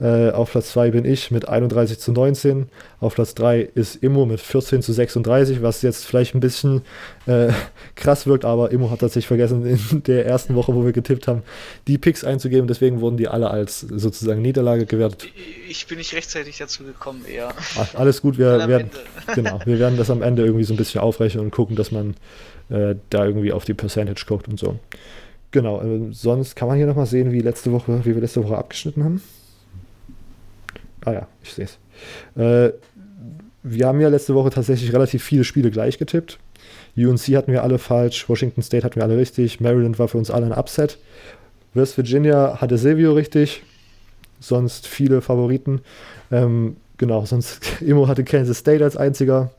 Äh, auf Platz 2 bin ich mit 31 zu 19. Auf Platz 3 ist Immo mit 14 zu 36, was jetzt vielleicht ein bisschen äh, *laughs* krass wirkt, aber Immo hat tatsächlich vergessen, in *laughs* der ersten Woche, wo wir getippt haben, die Picks einzugeben. Deswegen wurden die alle als sozusagen Niederlage gewertet. Ich bin nicht rechtzeitig dazu gekommen, eher. Ach, alles gut, wir werden, *laughs* genau, wir werden das am Ende irgendwie so ein bisschen aufrechnen und gucken, dass man äh, da irgendwie auf die Percentage guckt und so. Genau, äh, sonst kann man hier nochmal sehen, wie letzte Woche, wie wir letzte Woche abgeschnitten haben. Ah ja, ich sehe es. Äh, wir haben ja letzte Woche tatsächlich relativ viele Spiele gleich getippt. UNC hatten wir alle falsch, Washington State hatten wir alle richtig, Maryland war für uns alle ein Upset. West Virginia hatte Silvio richtig, sonst viele Favoriten. Ähm, genau, sonst *laughs* Immo hatte Kansas State als einziger.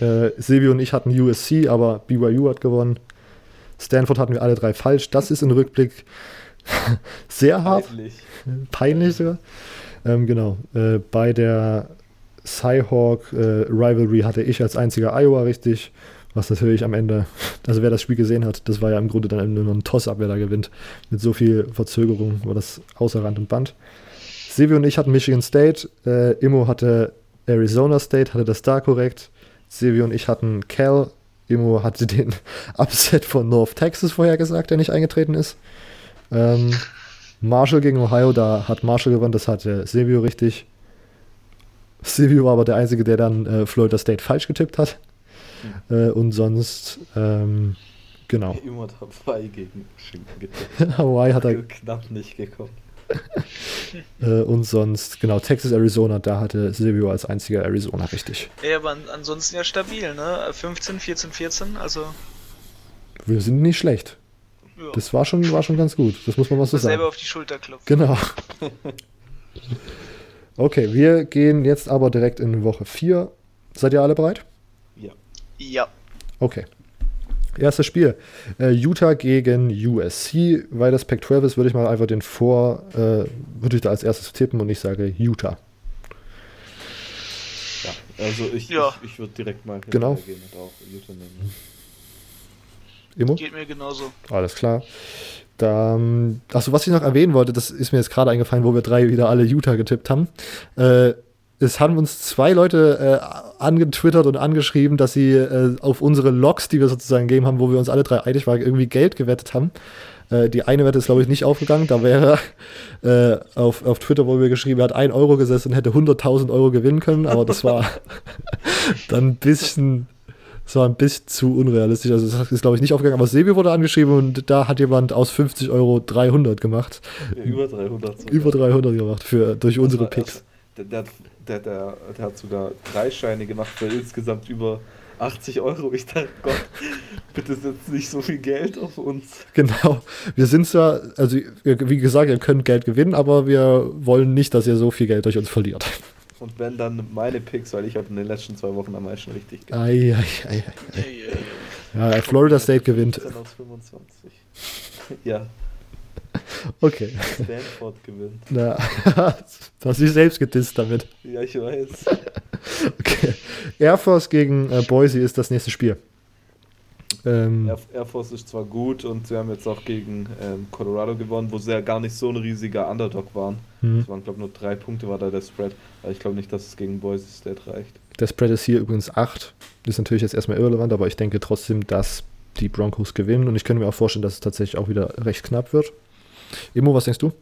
Äh, Silvio und ich hatten USC, aber BYU hat gewonnen. Stanford hatten wir alle drei falsch. Das ist im Rückblick *laughs* sehr hart. Peinlich. Peinlich sogar. Ähm, genau. Äh, bei der Cyhawk äh, hatte ich als einziger Iowa richtig. Was natürlich am Ende, *laughs* also wer das Spiel gesehen hat, das war ja im Grunde dann nur ein Toss-Up, wer da gewinnt. Mit so viel Verzögerung war das außer Rand und Band. Sevi und ich hatten Michigan State, äh, Immo hatte Arizona State, hatte das da korrekt. Sevi und ich hatten Cal, Immo hatte den *laughs* Upset von North Texas vorhergesagt, der nicht eingetreten ist. Ähm, Marshall gegen Ohio, da hat Marshall gewonnen, das hatte Silvio richtig. Silvio war aber der Einzige, der dann äh, Florida State falsch getippt hat. Mhm. Äh, und sonst, ähm, genau. *laughs* Immer dabei gegen Washington getippt. *laughs* Hawaii hat er knapp nicht gekommen. *laughs* äh, und sonst, genau, Texas, Arizona, da hatte Silvio als einziger Arizona richtig. Ja, aber ansonsten ja stabil, ne? 15, 14, 14, also. Wir sind nicht schlecht. Das war schon, war schon ganz gut. Das muss man mal so sagen. selber auf die Schulter klopfen. Genau. *laughs* Okay, wir gehen jetzt aber direkt in Woche 4. Seid ihr alle bereit? Ja. Ja. Okay. Erstes Spiel. Äh, Utah gegen USC. Weil das Pac-12 ist, würde ich mal einfach den Vor, äh, würde ich da als erstes tippen und ich sage Utah. Ja, also ich, ja. ich, ich würde direkt mal genau. gehen und auch Utah nehmen. Immo? Geht mir genauso. Alles klar. Achso, was ich noch erwähnen wollte, das ist mir jetzt gerade eingefallen, wo wir drei wieder alle Utah getippt haben. Äh, es haben uns zwei Leute äh, angetwittert und angeschrieben, dass sie äh, auf unsere Logs, die wir sozusagen gegeben haben, wo wir uns alle drei einig waren, irgendwie Geld gewettet haben. Äh, die eine Wette ist, glaube ich, nicht aufgegangen. Da wäre äh, auf, auf Twitter, wo wir geschrieben, er hat 1 Euro gesessen und hätte 100.000 Euro gewinnen können, aber das war *laughs* dann ein bisschen das war ein bisschen zu unrealistisch. Also, das ist, glaube ich, nicht aufgegangen. Aber Sebi wurde angeschrieben und da hat jemand aus 50 Euro 300 gemacht. Ja, über 300. Sogar. Über 300 gemacht für, durch das unsere Picks. Der, der, der, der, hat sogar drei Scheine gemacht für insgesamt über 80 Euro. Ich dachte, Gott, bitte setzt nicht so viel Geld auf uns. Genau. Wir sind zwar, also wie gesagt, ihr könnt Geld gewinnen, aber wir wollen nicht, dass ihr so viel Geld durch uns verliert. Und wenn dann meine Picks, weil ich habe in den letzten zwei Wochen am meisten richtig gehabt. Ei, ei, ei, ei. Ja, Florida State gewinnt. aus 25. *laughs* ja. Okay. Stanford gewinnt. Na, *laughs* du hast dich selbst gedisst damit. Ja, ich weiß. Okay. Air Force gegen äh, Boise ist das nächste Spiel. Ähm, Air, Force ist zwar gut und sie haben jetzt auch gegen ähm, Colorado gewonnen, wo sie ja gar nicht so ein riesiger Underdog waren. Mhm. Es waren, glaube ich, nur drei Punkte war da der Spread. Aber ich glaube nicht, dass es gegen Boise State reicht. Der Spread ist hier übrigens 8. Ist natürlich jetzt erstmal irrelevant, aber ich denke trotzdem, dass die Broncos gewinnen und ich könnte mir auch vorstellen, dass es tatsächlich auch wieder recht knapp wird. Imo, was denkst du?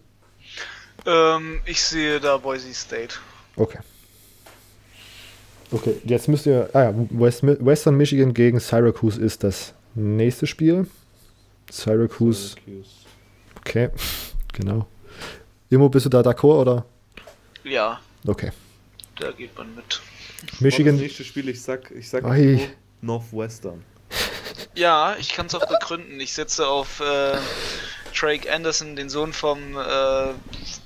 Ähm, ich sehe da Boise State. Okay. Okay, jetzt müsst ihr. Ah ja, West, Western Michigan gegen Syracuse ist das nächste Spiel. Syracuse. Syracuse. Okay, *laughs* genau. Imo, bist du da d'accord oder? Ja. Okay. Da geht man mit. Michigan. Das nächste Spiel, ich sag, ich sag Northwestern. Ja, ich kann es auch begründen. Ich setze auf äh, Drake Anderson, den Sohn vom äh,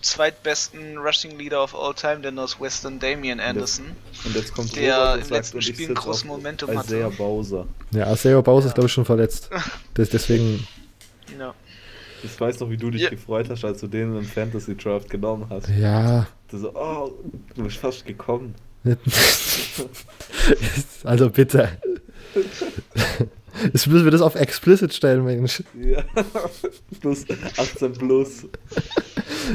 zweitbesten Rushing Leader of all time, der Northwestern Damian Anderson. Und jetzt kommt der im letzten Spiel ein großes Momentum hatte. Isaiah Bowser. Ja, Isaiah Bowser ja. ist glaube ich schon verletzt. *laughs* Das, deswegen. Ja. Ich weiß noch, wie du dich ja. gefreut hast, als du den im Fantasy Draft genommen hast. Ja. Du so, oh, du bist fast gekommen. *laughs* *laughs* also bitte. Jetzt müssen wir das auf explicit stellen, Mensch. Ja, *laughs* plus 18 plus. *laughs*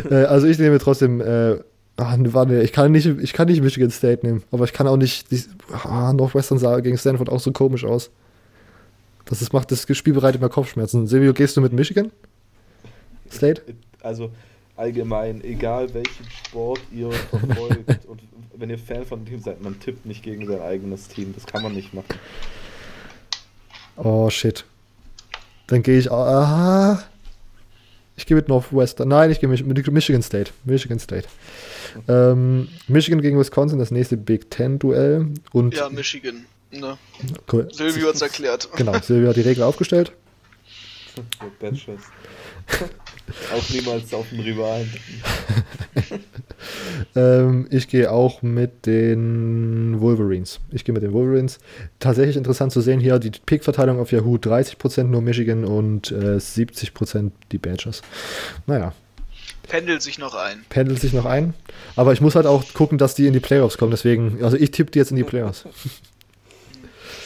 Äh, also ich nehme trotzdem, äh, ach, warte, ich kann, nicht, ich kann nicht Michigan State nehmen, aber ich kann auch nicht, die, ah, Northwestern sah gegen Stanford auch so komisch aus. Das ist, macht das Spiel bereitet mir Kopfschmerzen. Silvio, gehst du mit Michigan State? Also allgemein, egal welchen Sport ihr verfolgt *laughs* und wenn ihr Fan von dem Team seid, man tippt nicht gegen sein eigenes Team. Das kann man nicht machen. Oh shit. Dann gehe ich. Ah, ich gehe mit Northwestern. Nein, ich gehe mit Michigan State. Michigan State. Ähm, Michigan gegen Wisconsin, das nächste Big Ten-Duell. ja, Michigan. Ne? Cool. Silvio hat es erklärt. Genau, Silvio hat die Regel aufgestellt. Auch niemals auf den Rivalen. *laughs* ähm, ich gehe auch mit den Wolverines. Ich gehe mit den Wolverines. Tatsächlich interessant zu sehen hier die Pick-Verteilung auf Yahoo: 30% nur Michigan und äh, 70% die Badgers. Naja. Pendelt sich noch ein. Pendelt sich noch ein. Aber ich muss halt auch gucken, dass die in die Playoffs kommen. Deswegen, also ich tippe die jetzt in die Playoffs.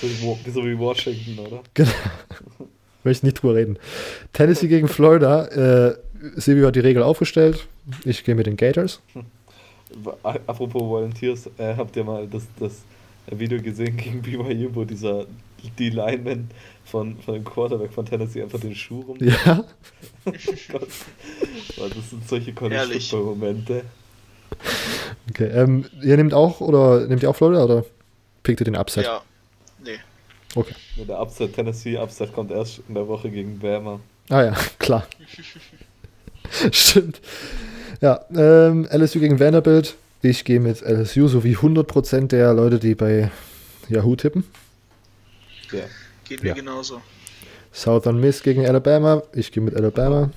so, wie, so wie Washington, oder? Genau. *laughs* Möchte nicht drüber reden. Tennessee gegen Florida. Äh, Silvio hat die Regel aufgestellt. Ich gehe mit den Gators. Apropos Volunteers, äh, habt ihr mal das, das Video gesehen gegen BYU, wo dieser die Lineman von, von dem Quarterback von Tennessee einfach den Schuh rum. Ja. *laughs* Gott. Das sind solche College-Momente. Okay, ähm, ihr nehmt auch, oder nehmt ihr auch Florida oder pickt ihr den Upset? Ja. Okay. Der Upset, Tennessee Upset kommt erst in der Woche gegen Bama. Ah ja, *laughs* klar. *laughs* Stimmt. Ja, ähm, LSU gegen Vanderbilt. Ich gehe mit LSU, so wie 100% der Leute, die bei Yahoo tippen. Ja. Geht mir ja. genauso. Southern Miss gegen Alabama. Ich gehe mit Alabama.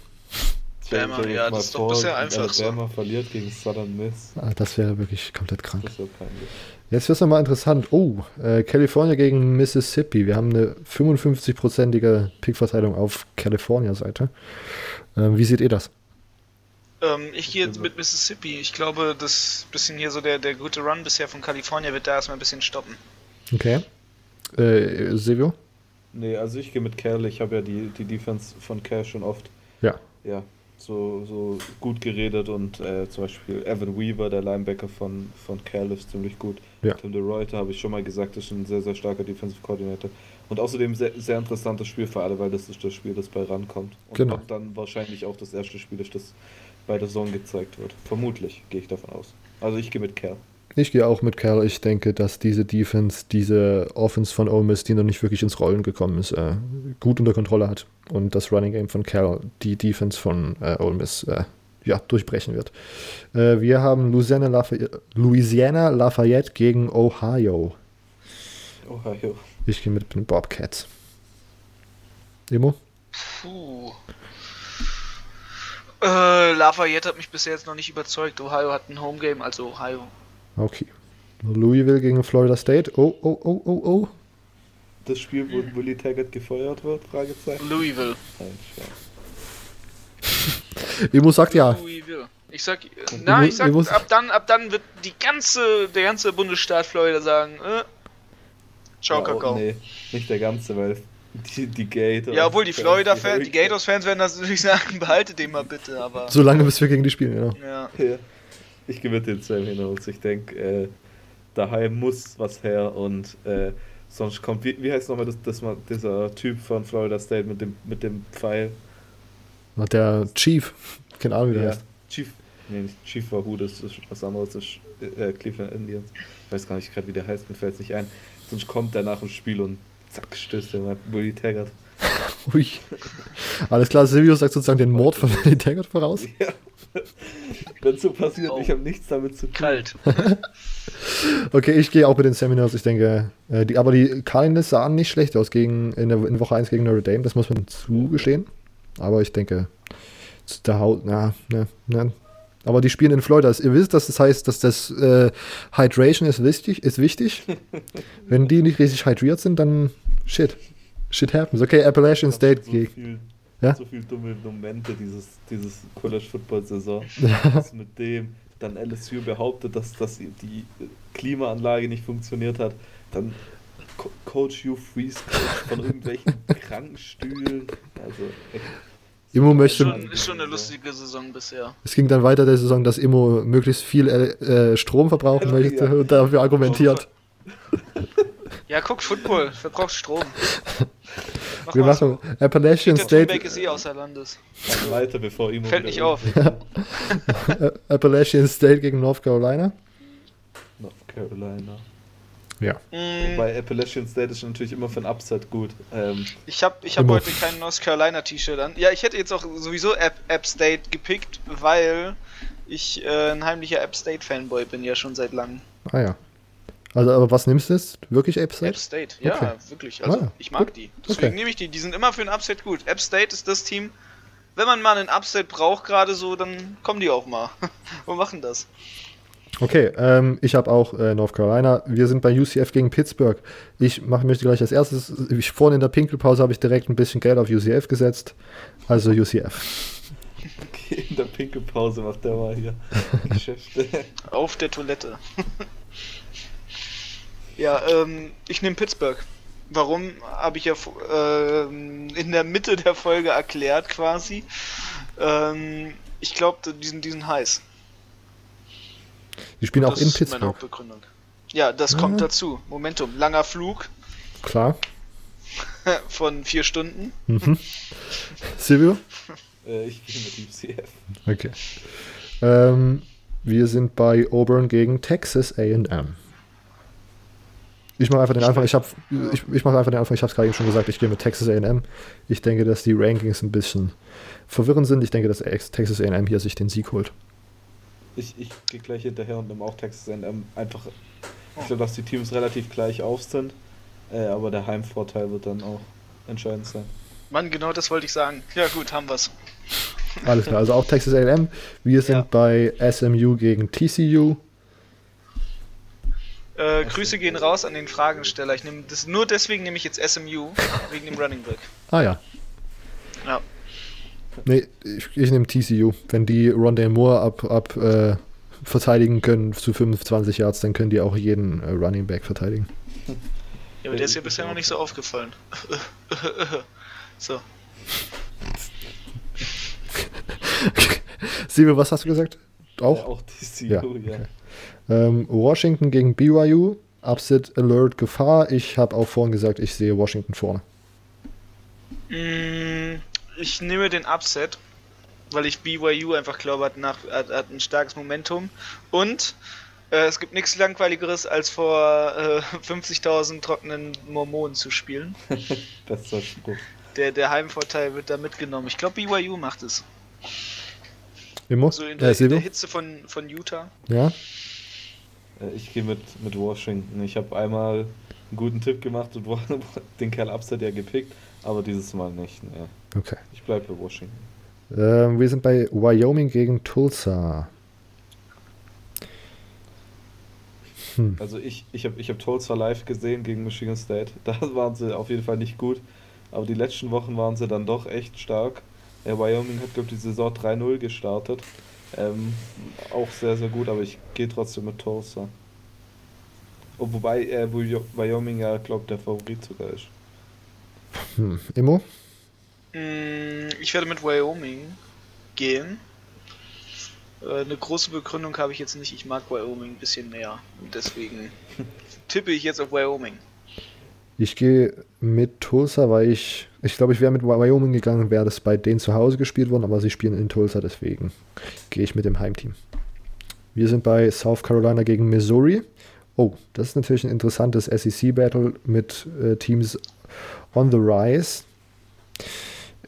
Bama, ja, das ist doch bisher einfach Alabama so. verliert gegen Southern Miss. Ah, das wäre wirklich komplett krank. Das wäre peinlich. Jetzt wird es nochmal interessant. Oh, äh, California gegen Mississippi. Wir haben eine 55-prozentige Pickverteilung auf California-Seite. Ähm, wie seht ihr das? Ähm, ich gehe jetzt mit Mississippi. Ich glaube, das bisschen hier so der, der gute Run bisher von California wird da erstmal ein bisschen stoppen. Okay. Äh, Silvio? Nee, also ich gehe mit Cal. Ich habe ja die, die Defense von Cal schon oft ja. Ja, so, so gut geredet und äh, zum Beispiel Evan Weaver, der Linebacker von, von Cal, ist ziemlich gut. Ja. Tim DeReuter, habe ich schon mal gesagt, ist ein sehr, sehr starker Defensive Coordinator. Und außerdem sehr, sehr interessantes Spiel für alle, weil das ist das Spiel, das bei rankommt. Und genau. dann wahrscheinlich auch das erste Spiel ist, das bei der Zone gezeigt wird. Vermutlich, gehe ich davon aus. Also ich gehe mit Cal. Ich gehe auch mit Cal. Ich denke, dass diese Defense, diese Offense von Ole Miss, die noch nicht wirklich ins Rollen gekommen ist, äh, gut unter Kontrolle hat. Und das Running Game von Cal die Defense von äh, Ole Miss äh, ja, durchbrechen wird. Äh, wir haben Louisiana, Lafayette, Louisiana Lafayette gegen Ohio. Ohio. Ich gehe mit den Bobcats. Emo? Puh. Äh, Lafayette hat mich bisher jetzt noch nicht überzeugt. Ohio hat ein Homegame, also Ohio. Okay. Louisville gegen Florida State. Oh, oh, oh, oh, oh. Das Spiel, wo hm. Willie Taggart gefeuert wird? Fragezeichen. Louisville. *laughs* Emo sagt ja. Louisville. Ich sag, na, ich sag, ab dann, ab dann wird die ganze, der ganze Bundesstaat Florida sagen, äh, ciao, ja, Kakao. Nee, nicht der ganze, weil die, die Gators. Ja, obwohl die Florida-Fans, die, die Gators-Fans werden das natürlich sagen, *laughs* behaltet den mal bitte, aber. Solange bis wir gegen die spielen, genau. Ja. ja. Ich mit den Seminoles. Ich denke, äh, daheim muss was her und äh, sonst kommt, wie, wie heißt nochmal das, das dieser Typ von Florida State mit dem, mit dem Pfeil? Der Chief. Keine Ahnung, wie der ja, heißt. Chief. Nee, nicht Chief war gut, das ist was anderes, das ist äh, Cleveland Indians. Ich weiß gar nicht gerade, wie der heißt, mir fällt es nicht ein. Sonst kommt der nach dem Spiel und zack, stößt er mal Willie Taggart. *laughs* Ui. Alles klar, Silvio sagt sozusagen den Mord von Willie Taggart voraus. *laughs* Ja. *laughs* Wenn so passiert, oh. ich habe nichts damit zu tun. Kalt. *laughs* okay, ich gehe auch mit den Seminars. Ich denke, äh, die, aber die Cardinals sahen nicht schlecht aus gegen, in, der, in Woche 1 gegen Notre Dame, das muss man zugestehen. Aber ich denke, der Haut, na, na, na. Aber die spielen in Florida. Ihr wisst, dass das heißt, dass das äh, Hydration ist wichtig, ist wichtig. Wenn die nicht richtig hydriert sind, dann shit. Shit happens. Okay, Appalachian State so gegen. Ja? So viele dumme Momente dieses, dieses College-Football-Saison. *laughs* Ja. mit dem dann LSU behauptet, dass, dass die Klimaanlage nicht funktioniert hat. Dann Co Coach Hugh Freeze von irgendwelchen *laughs* Krankenstühlen. Also echt. Immo möchte. Ist schon, ist schon eine lustige Saison bisher. Es ging dann weiter der Saison, dass Immo möglichst viel äh, Strom verbrauchen möchte *laughs* ja. und dafür argumentiert. Ja, guck, Football, verbraucht Strom. Wir machen. Appalachian State. Thunberg ist eh außer Landes. weiter, bevor ihm Fällt nicht auf. *laughs* Appalachian State gegen North Carolina. North Carolina. Ja. Mm. Bei Appalachian State ist natürlich immer für ein Upset gut. Ähm, ich habe ich hab heute kein North Carolina T-Shirt an. Ja, ich hätte jetzt auch sowieso App, App State gepickt, weil ich äh, ein heimlicher App State Fanboy bin ja schon seit langem. Ah ja. Also, aber was nimmst du jetzt? Wirklich App State? App State, ja, okay. wirklich. Also, ah, ich mag gut. die. Deswegen okay. nehme ich die. Die sind immer für ein Upset gut. App State ist das Team, wenn man mal einen Upset braucht, gerade so, dann kommen die auch mal *laughs* und machen das. Okay, ähm, ich habe auch äh, North Carolina. Wir sind bei UCF gegen Pittsburgh. Ich mach, möchte gleich als erstes, ich, vorhin in der Pinkelpause habe ich direkt ein bisschen Geld auf UCF gesetzt. Also UCF. Okay, in der Pinkelpause macht der mal hier *laughs* Geschäfte. auf der Toilette. *laughs* Ja, ähm, ich nehme Pittsburgh. Warum, habe ich ja äh, in der Mitte der Folge erklärt quasi. Ähm, ich glaube, die sind, die sind heiß. Die spielen auch in Pittsburgh. Meine Hauptbegründung. Ja, das ja. kommt dazu. Momentum, langer Flug. Klar. *laughs* Von vier Stunden. Mhm. Silvio? Äh, ich gehe mit UCF. Okay. Ähm, wir sind bei Auburn gegen Texas AM. Ich mache einfach den Anfang. Ich habe, ich, ich mache einfach den Anfang. Ich habe es gerade eben schon gesagt. Ich gehe mit Texas A&M. Ich denke, dass die Rankings ein bisschen verwirrend sind. Ich denke, dass Texas A&M hier sich den Sieg holt. Ich, ich gehe gleich hinterher und nehme auch Texas A&M. Einfach, ich glaube, dass die Teams relativ gleich auf sind. Äh, aber der Heimvorteil wird dann auch entscheidend sein. Mann, genau das wollte ich sagen. Ja gut, haben wir's. Alles klar. Also auch Texas A&M. Wir sind ja. bei SMU gegen TCU. Äh, Grüße gehen raus an den Fragensteller. Ich nehme das nur deswegen nehme ich jetzt SMU wegen dem Running Back. Ah ja. Ja. Nee, ich, ich nehme TCU. Wenn die Rondale Moore ab, ab äh, verteidigen können zu 25 Yards, dann können die auch jeden äh, Running Back verteidigen. Ja, aber der ist ja bisher noch nicht so aufgefallen. *laughs* so. *laughs* Siebe, was hast du gesagt? Auch? Ja, auch TCU, Ja, ja. Ähm, Washington gegen BYU. Upset Alert Gefahr. Ich habe auch vorhin gesagt, ich sehe Washington vorne. Mm, Ich nehme den Upset, weil ich BYU einfach glaube, hat, nach, hat, hat ein starkes Momentum. Und äh, es gibt nichts Langweiligeres, als vor äh, 50.000 trockenen Mormonen zu spielen. *laughs* Bester Spruch. Der, der Heimvorteil wird da mitgenommen. Ich glaube, BYU macht es. Immer? So in äh, der, in Silvio? der Hitze von, von Utah. Ja? Äh, Ich gehe mit, mit Washington. Ich habe einmal einen guten Tipp gemacht und *laughs* den Kerl Upset ja gepickt, aber dieses Mal nicht. Nee. Okay. Ich bleibe bei Washington. Ähm, wir sind bei Wyoming gegen Tulsa. Hm. Also ich, ich habe ich hab Tulsa live gesehen gegen Michigan State. *laughs* Da waren sie auf jeden Fall nicht gut. Aber die letzten Wochen waren sie dann doch echt stark. Äh, Wyoming hat, glaube ich, die Saison 3-0 gestartet. Ähm, auch sehr, sehr gut, aber ich gehe trotzdem mit Tulsa. Oh, wobei äh, Wy- Wyoming ja, glaube der Favorit sogar ist. Hm. Immo? Mm, Ich werde mit Wyoming gehen. Äh, Eine große Begründung habe ich jetzt nicht. Ich mag Wyoming ein bisschen mehr. Und deswegen *laughs* tippe ich jetzt auf Wyoming. Ich gehe mit Tulsa, weil ich, ich glaube, ich wäre mit Wyoming gegangen, wäre das bei denen zu Hause gespielt worden, aber sie spielen in Tulsa, deswegen gehe ich mit dem Heimteam. Wir sind bei South Carolina gegen Missouri. Oh, das ist natürlich ein interessantes SEC-Battle mit äh, Teams on the rise.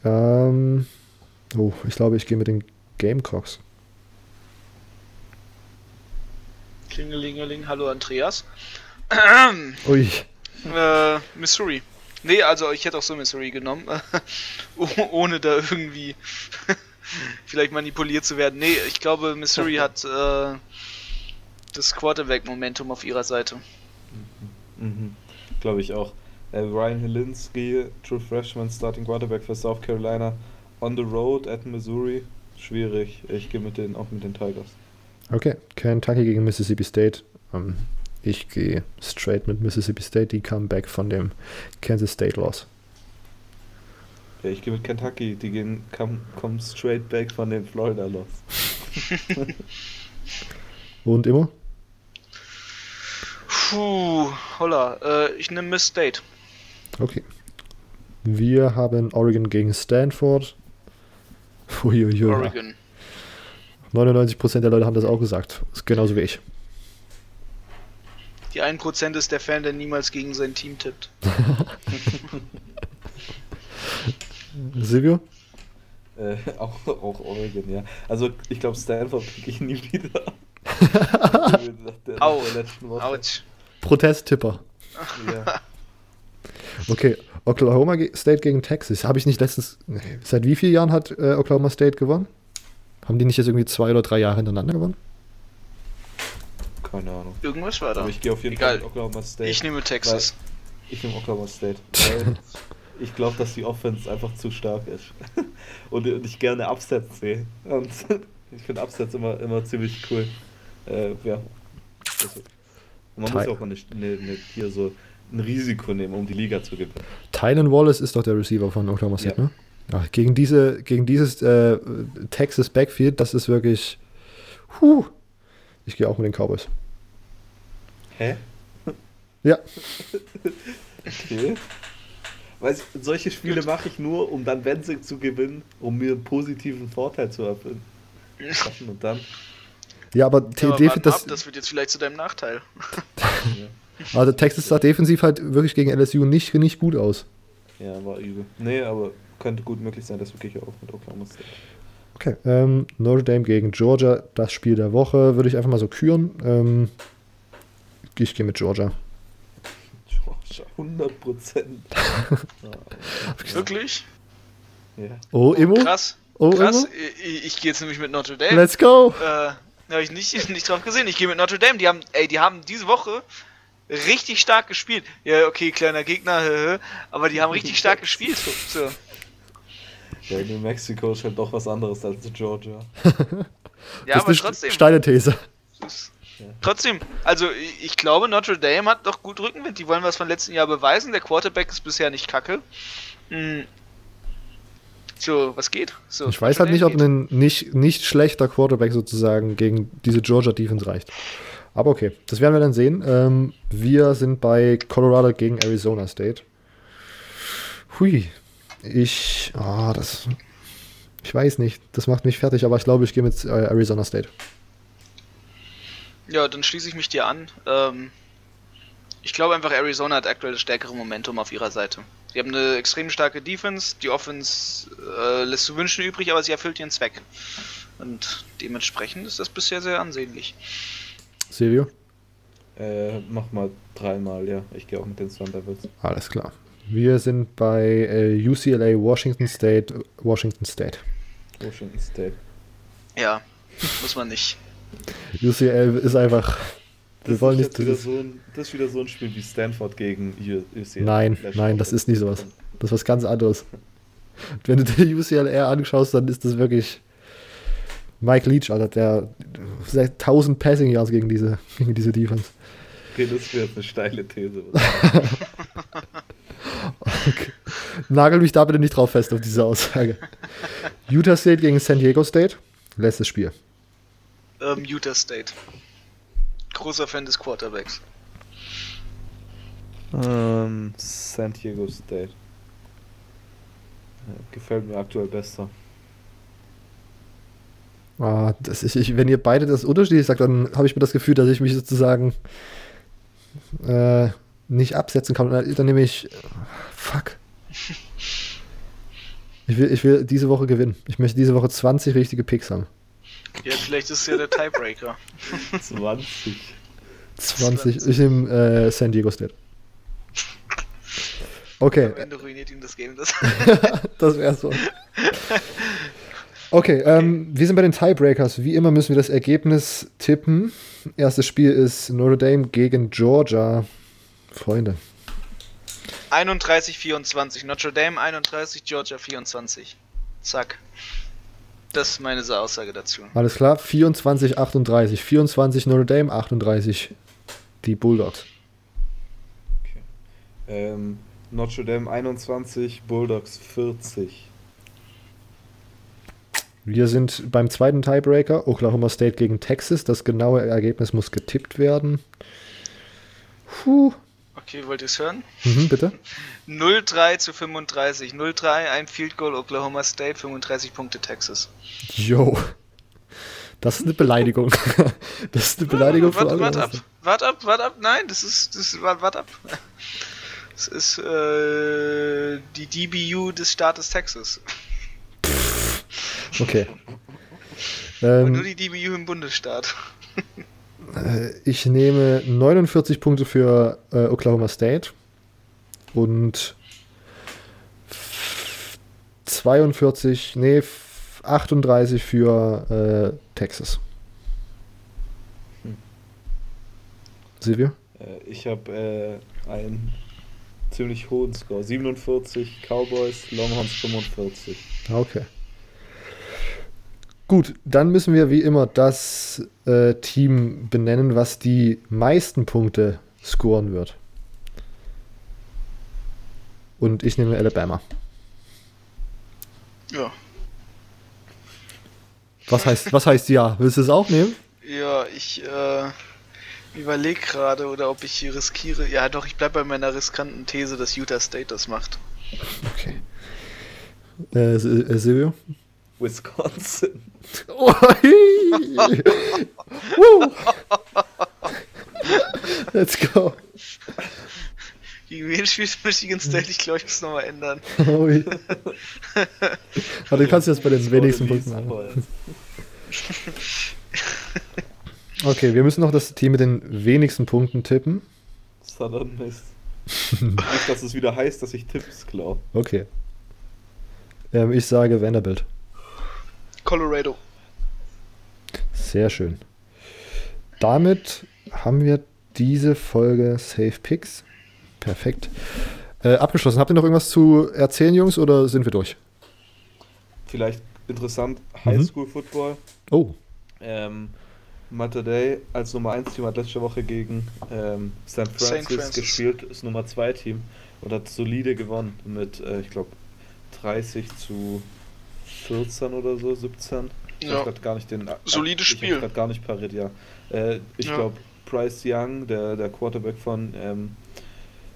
Ähm, oh, ich glaube, ich gehe mit den Gamecocks. Klingelingeling, hallo Andreas. Ui, Äh, Missouri. Nee, also ich hätte auch so Missouri genommen. *laughs* Oh- Ohne da irgendwie *laughs* vielleicht manipuliert zu werden. Nee, ich glaube, Missouri hat äh, das Quarterback-Momentum auf ihrer Seite. Mhm. Glaube ich auch. Äh, Ryan Helinski, True Freshman, Starting Quarterback für South Carolina, on the road at Missouri. Schwierig. Ich gehe mit den, auch mit den Tigers. okay. Kentucky gegen Mississippi State. Ähm, ich gehe straight mit Mississippi State, die Comeback von dem Kansas State Loss. Ja, ich gehe mit Kentucky. Die gehen, kommen kommen straight back von den Florida Loss. *laughs* Und immer? Puh, holla. Äh, ich nehme Miss State. Okay. Wir haben Oregon gegen Stanford. Uiuiui. Oregon. 99% der Leute haben das auch gesagt. Ist genauso wie ich. Die 1% ist der Fan, der niemals gegen sein Team tippt. *laughs* Silvio? Äh, auch, auch Oregon, ja. Also ich glaube Stanford *laughs* kriege ich nie wieder. Au. Autsch. Protesttipper. Ja. *laughs* Okay. Oklahoma State gegen Texas. Habe ich nicht letztens. Nee. Seit wie vielen Jahren hat äh, Oklahoma State gewonnen? Haben die nicht jetzt irgendwie zwei oder drei Jahre hintereinander gewonnen? Keine Ahnung. Irgendwas war da. Aber ich gehe auf jeden Egal. Fall mit Oklahoma State. Ich nehme Texas. Ich nehme Oklahoma State. Weil *laughs* ich glaube, dass die Offense einfach zu stark ist. *laughs* und, und ich gerne Upsets sehe. Und *laughs* ich finde Upsets immer, immer ziemlich cool. Äh, ja. Also, man muss Teil- auch mal eine, eine, eine, hier so ein Risiko nehmen, um die Liga zu gewinnen. Tylen Wallace ist doch der Receiver von Oklahoma State, Ja. ne? Ja, gegen, diese, gegen dieses äh, Texas Backfield, das ist wirklich. Huh. Ich gehe auch mit den Cowboys. Hä? Ja. Okay. Weil ich, solche Spiele mache ich nur, um dann, wenn sie zu gewinnen, um mir einen positiven Vorteil zu erfüllen. Und dann. Ja, aber, Ja, aber warten das, ab, das wird jetzt vielleicht zu deinem Nachteil. Ja, *laughs* also Texas sah defensiv halt wirklich gegen LSU nicht, nicht gut aus. ja war übel. Nee, aber könnte gut möglich sein, dass wirklich auch mit Oklahoma State. Okay, ähm, Notre Dame gegen Georgia, das Spiel der Woche, würde ich einfach mal so küren. Ähm, ich gehe mit Georgia. Georgia, 100 Prozent. *laughs* Wirklich? ja. Oh, Immo? Krass. Oh, Krass. Immo? Ich, ich gehe jetzt nämlich mit Notre Dame. Let's go! Äh, habe ich nicht, *laughs* nicht drauf gesehen. Ich gehe mit Notre Dame. Die haben, ey, die haben diese Woche richtig stark gespielt. Ja, okay, kleiner Gegner, *laughs* aber die haben richtig stark gespielt. So. Ja, New Mexico ist halt doch was anderes als Georgia. *laughs* Ja, das aber ist eine trotzdem. steile These. Ja. Trotzdem, also ich- glaube, Notre Dame hat doch gut Rückenwind. Die wollen was von letzten Jahr beweisen. Der Quarterback ist bisher nicht kacke. Mm. So, was geht? So, ich weiß halt nicht, ob ein nicht, nicht schlechter Quarterback sozusagen gegen diese Georgia Defense reicht. Aber okay, das werden wir dann sehen. Ähm, wir sind bei Colorado gegen Arizona State. Hui. Ich. Oh, das. Ich weiß nicht. Das macht mich fertig, aber ich glaube, ich gehe mit äh, Arizona State. Ja, dann schließe ich mich dir an. Ähm, ich glaube einfach, Arizona hat aktuell das stärkere Momentum auf ihrer Seite. Sie haben eine extrem starke Defense, die Offense äh, lässt zu wünschen übrig, aber sie erfüllt ihren Zweck. Und dementsprechend ist das bisher sehr ansehnlich. Silvio? Äh, mach mal dreimal, ja. Ich gehe auch mit den Sun Devils. Alles klar. Wir sind bei äh, UCLA, Washington State, Washington State. Washington State. Ja, muss man nicht. UCLA ist einfach. Wir das, wollen ist nicht, wieder so ein, das ist wieder so ein Spiel wie Stanford gegen UCLA. Nein, nein, das ist nicht sowas. Das ist was ganz anderes. Wenn du dir UCLA anschaust, dann ist das wirklich Mike Leach, Alter, der 1000 Passing Yards gegen diese, *laughs* gegen diese Defense. Okay, das wäre eine steile These. *laughs* okay. Nagel mich da bitte nicht drauf fest auf diese Aussage. Utah State gegen San Diego State. Letztes Spiel. Ähm, Utah State. Großer Fan des Quarterbacks. Ähm, San Diego State. gefällt mir aktuell besser. Ah, das ist, ich, wenn ihr beide das unterschiedlich sagt, dann habe ich mir das Gefühl, dass ich mich sozusagen äh, nicht absetzen kann. Dann, dann nehme ich. Fuck. Ich will, ich will diese Woche gewinnen. Ich möchte diese Woche 20 richtige Picks haben. Ja, vielleicht ist es ja der Tiebreaker. *laughs* 20. 20. Ich nehme äh, San Diego State. Okay. Am Ende ruiniert ihm das Game das. *laughs* das wäre so. Okay, ähm, wir sind bei den Tiebreakers. Wie immer müssen wir das Ergebnis tippen. Erstes Spiel ist Notre Dame gegen Georgia. Freunde. 31-24. Notre Dame 31, Georgia 24. Zack. Das ist meine Aussage dazu. Alles klar, 24-38. 24 Notre Dame, 38 die Bulldogs. Okay. Ähm, Notre Dame 21, Bulldogs 40. Wir sind beim zweiten Tiebreaker, Oklahoma State gegen Texas. Das genaue Ergebnis muss getippt werden. Puh. Okay, wollt ihr es hören? Mhm, bitte. 0-3 zu 35. 0-3, ein Field Goal Oklahoma State, 35 Punkte Texas. Yo. Das ist eine Beleidigung. *laughs* Das ist eine Beleidigung warte, für Warte ab, warte ab, warte ab. Nein, das ist, das ist, warte ab. Das ist äh, die DBU des Staates Texas. Okay. Ähm, nur die DBU im Bundesstaat. *laughs* Äh, ich nehme 49 Punkte für äh, Oklahoma State und 42, nee, 38 für äh, Texas. Hm. Silvio? Äh, ich habe äh, einen ziemlich hohen Score. 47 Cowboys, Longhorns 45. Okay. Gut, dann müssen wir wie immer das äh, Team benennen, was die meisten Punkte scoren wird. Und ich nehme Alabama. Ja. Was heißt, was heißt ja? Willst du es auch nehmen? Ja, ich äh, überlege gerade, oder ob ich hier riskiere. Ja, doch, ich bleibe bei meiner riskanten These, dass Utah State das macht. Okay. Äh, äh Silvio? Wisconsin. *laughs* Let's go. Gegen wen spielt Michigan State? Ich glaube, ich muss nochmal ändern. Aber du kannst jetzt bei den wenigsten Punkten machen. Okay, wir müssen noch das Team mit den wenigsten Punkten tippen. Southern Mist. Nicht, dass es wieder heißt, dass ich Tipps glaube. Okay. Ähm, ich sage Vanderbilt. Colorado. Sehr schön. Damit haben wir diese Folge Safe Picks. Perfekt. Äh, abgeschlossen. Habt ihr noch irgendwas zu erzählen, Jungs, oder sind wir durch? Vielleicht interessant: High School Football. Oh. Ähm, Matter Day als Nummer 1 Team hat letzte Woche gegen ähm, St. Francis, Francis, gespielt, ist Nummer 2 Team und hat solide gewonnen mit, äh, ich glaube, 30 zu 14 oder so, 17. Ich Ja. gerade gar nicht den. Solides ich Spiel. Ich gerade gar nicht pariert, ja. Äh, ich Ja. glaube, Bryce Young, der, der Quarterback von ähm,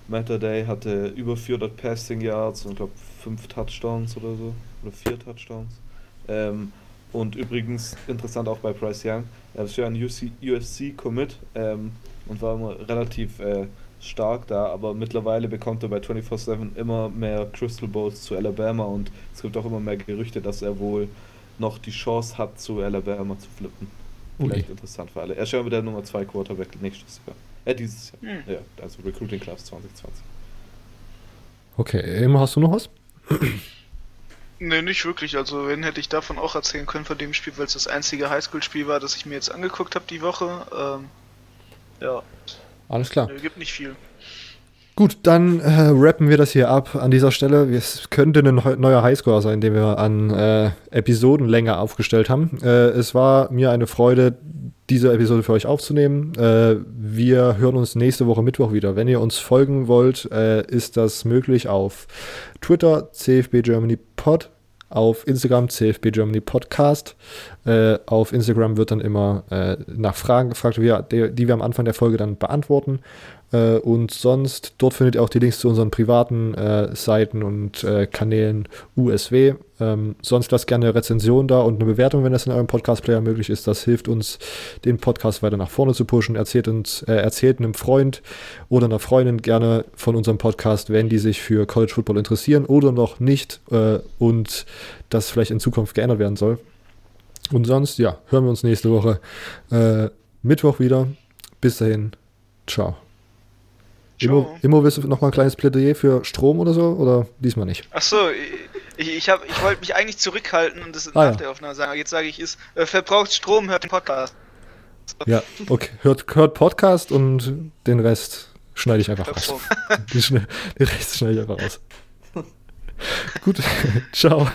Matter Day, hatte über 400 Passing Yards und glaube 5 Touchdowns oder so. Oder 4 Touchdowns. Ähm, und übrigens, interessant auch bei Bryce Young, er ist ja ein USC-Commit ähm, und war immer relativ äh, stark da, aber mittlerweile bekommt er bei 24-7 immer mehr Crystal Bowls zu Alabama und es gibt auch immer mehr Gerüchte, dass er wohl noch die Chance hat, zu Alabama zu flippen. Vielleicht interessant für alle. Er ist ja wieder Nummer 2 Quarterback nächstes Jahr. Äh, dieses Jahr. Hm. Ja, also Recruiting Class 2020. Okay, Emma, hast du noch was? Nee, nicht wirklich. Also, wenn hätte ich davon auch erzählen können von dem Spiel, weil es das einzige Highschool-Spiel war, das ich mir jetzt angeguckt habe die Woche. Ähm, ja, Alles klar. nö, gibt nicht viel. Gut, dann äh, rappen wir das hier ab an dieser Stelle. Es könnte ein neu- neuer Highscore sein, den wir an äh, Episodenlänge aufgestellt haben. Äh, es war mir eine Freude, diese Episode für euch aufzunehmen. Äh, wir hören uns nächste Woche Mittwoch wieder. Wenn ihr uns folgen wollt, äh, ist das möglich auf Twitter CFB Germany Pod, auf Instagram CFB Germany Podcast. Äh, auf Instagram wird dann immer äh, nach Fragen gefragt, die, wir- die, wir am Anfang der Folge dann beantworten. Äh, und sonst, dort findet ihr auch die Links zu unseren privaten äh, Seiten und äh, Kanälen USW. Ähm, sonst lasst gerne eine Rezension da und eine Bewertung, wenn das in eurem Podcast-Player möglich ist. Das hilft uns, den Podcast weiter nach vorne zu pushen. Erzählt, uns, äh, erzählt einem Freund oder einer Freundin gerne von unserem Podcast, wenn die sich für College Football interessieren oder noch nicht und das vielleicht in Zukunft geändert werden soll. Und sonst, ja, hören wir uns nächste Woche äh, Mittwoch wieder. Bis dahin, ciao. Immo. Immo, willst du noch mal ein kleines Plädoyer für Strom oder so? Oder diesmal nicht? Achso, ich, ich, hab- ich wollte mich eigentlich zurückhalten und das Ah, nach ja. der Aufnahme sagen. Aber jetzt sage ich es, äh, verbraucht Strom, hört den Podcast. Ja, okay. Hört, hört Podcast und den Rest schneide ich einfach raus. *laughs* Den, den Rest schneide ich einfach raus. Gut, *laughs* ciao.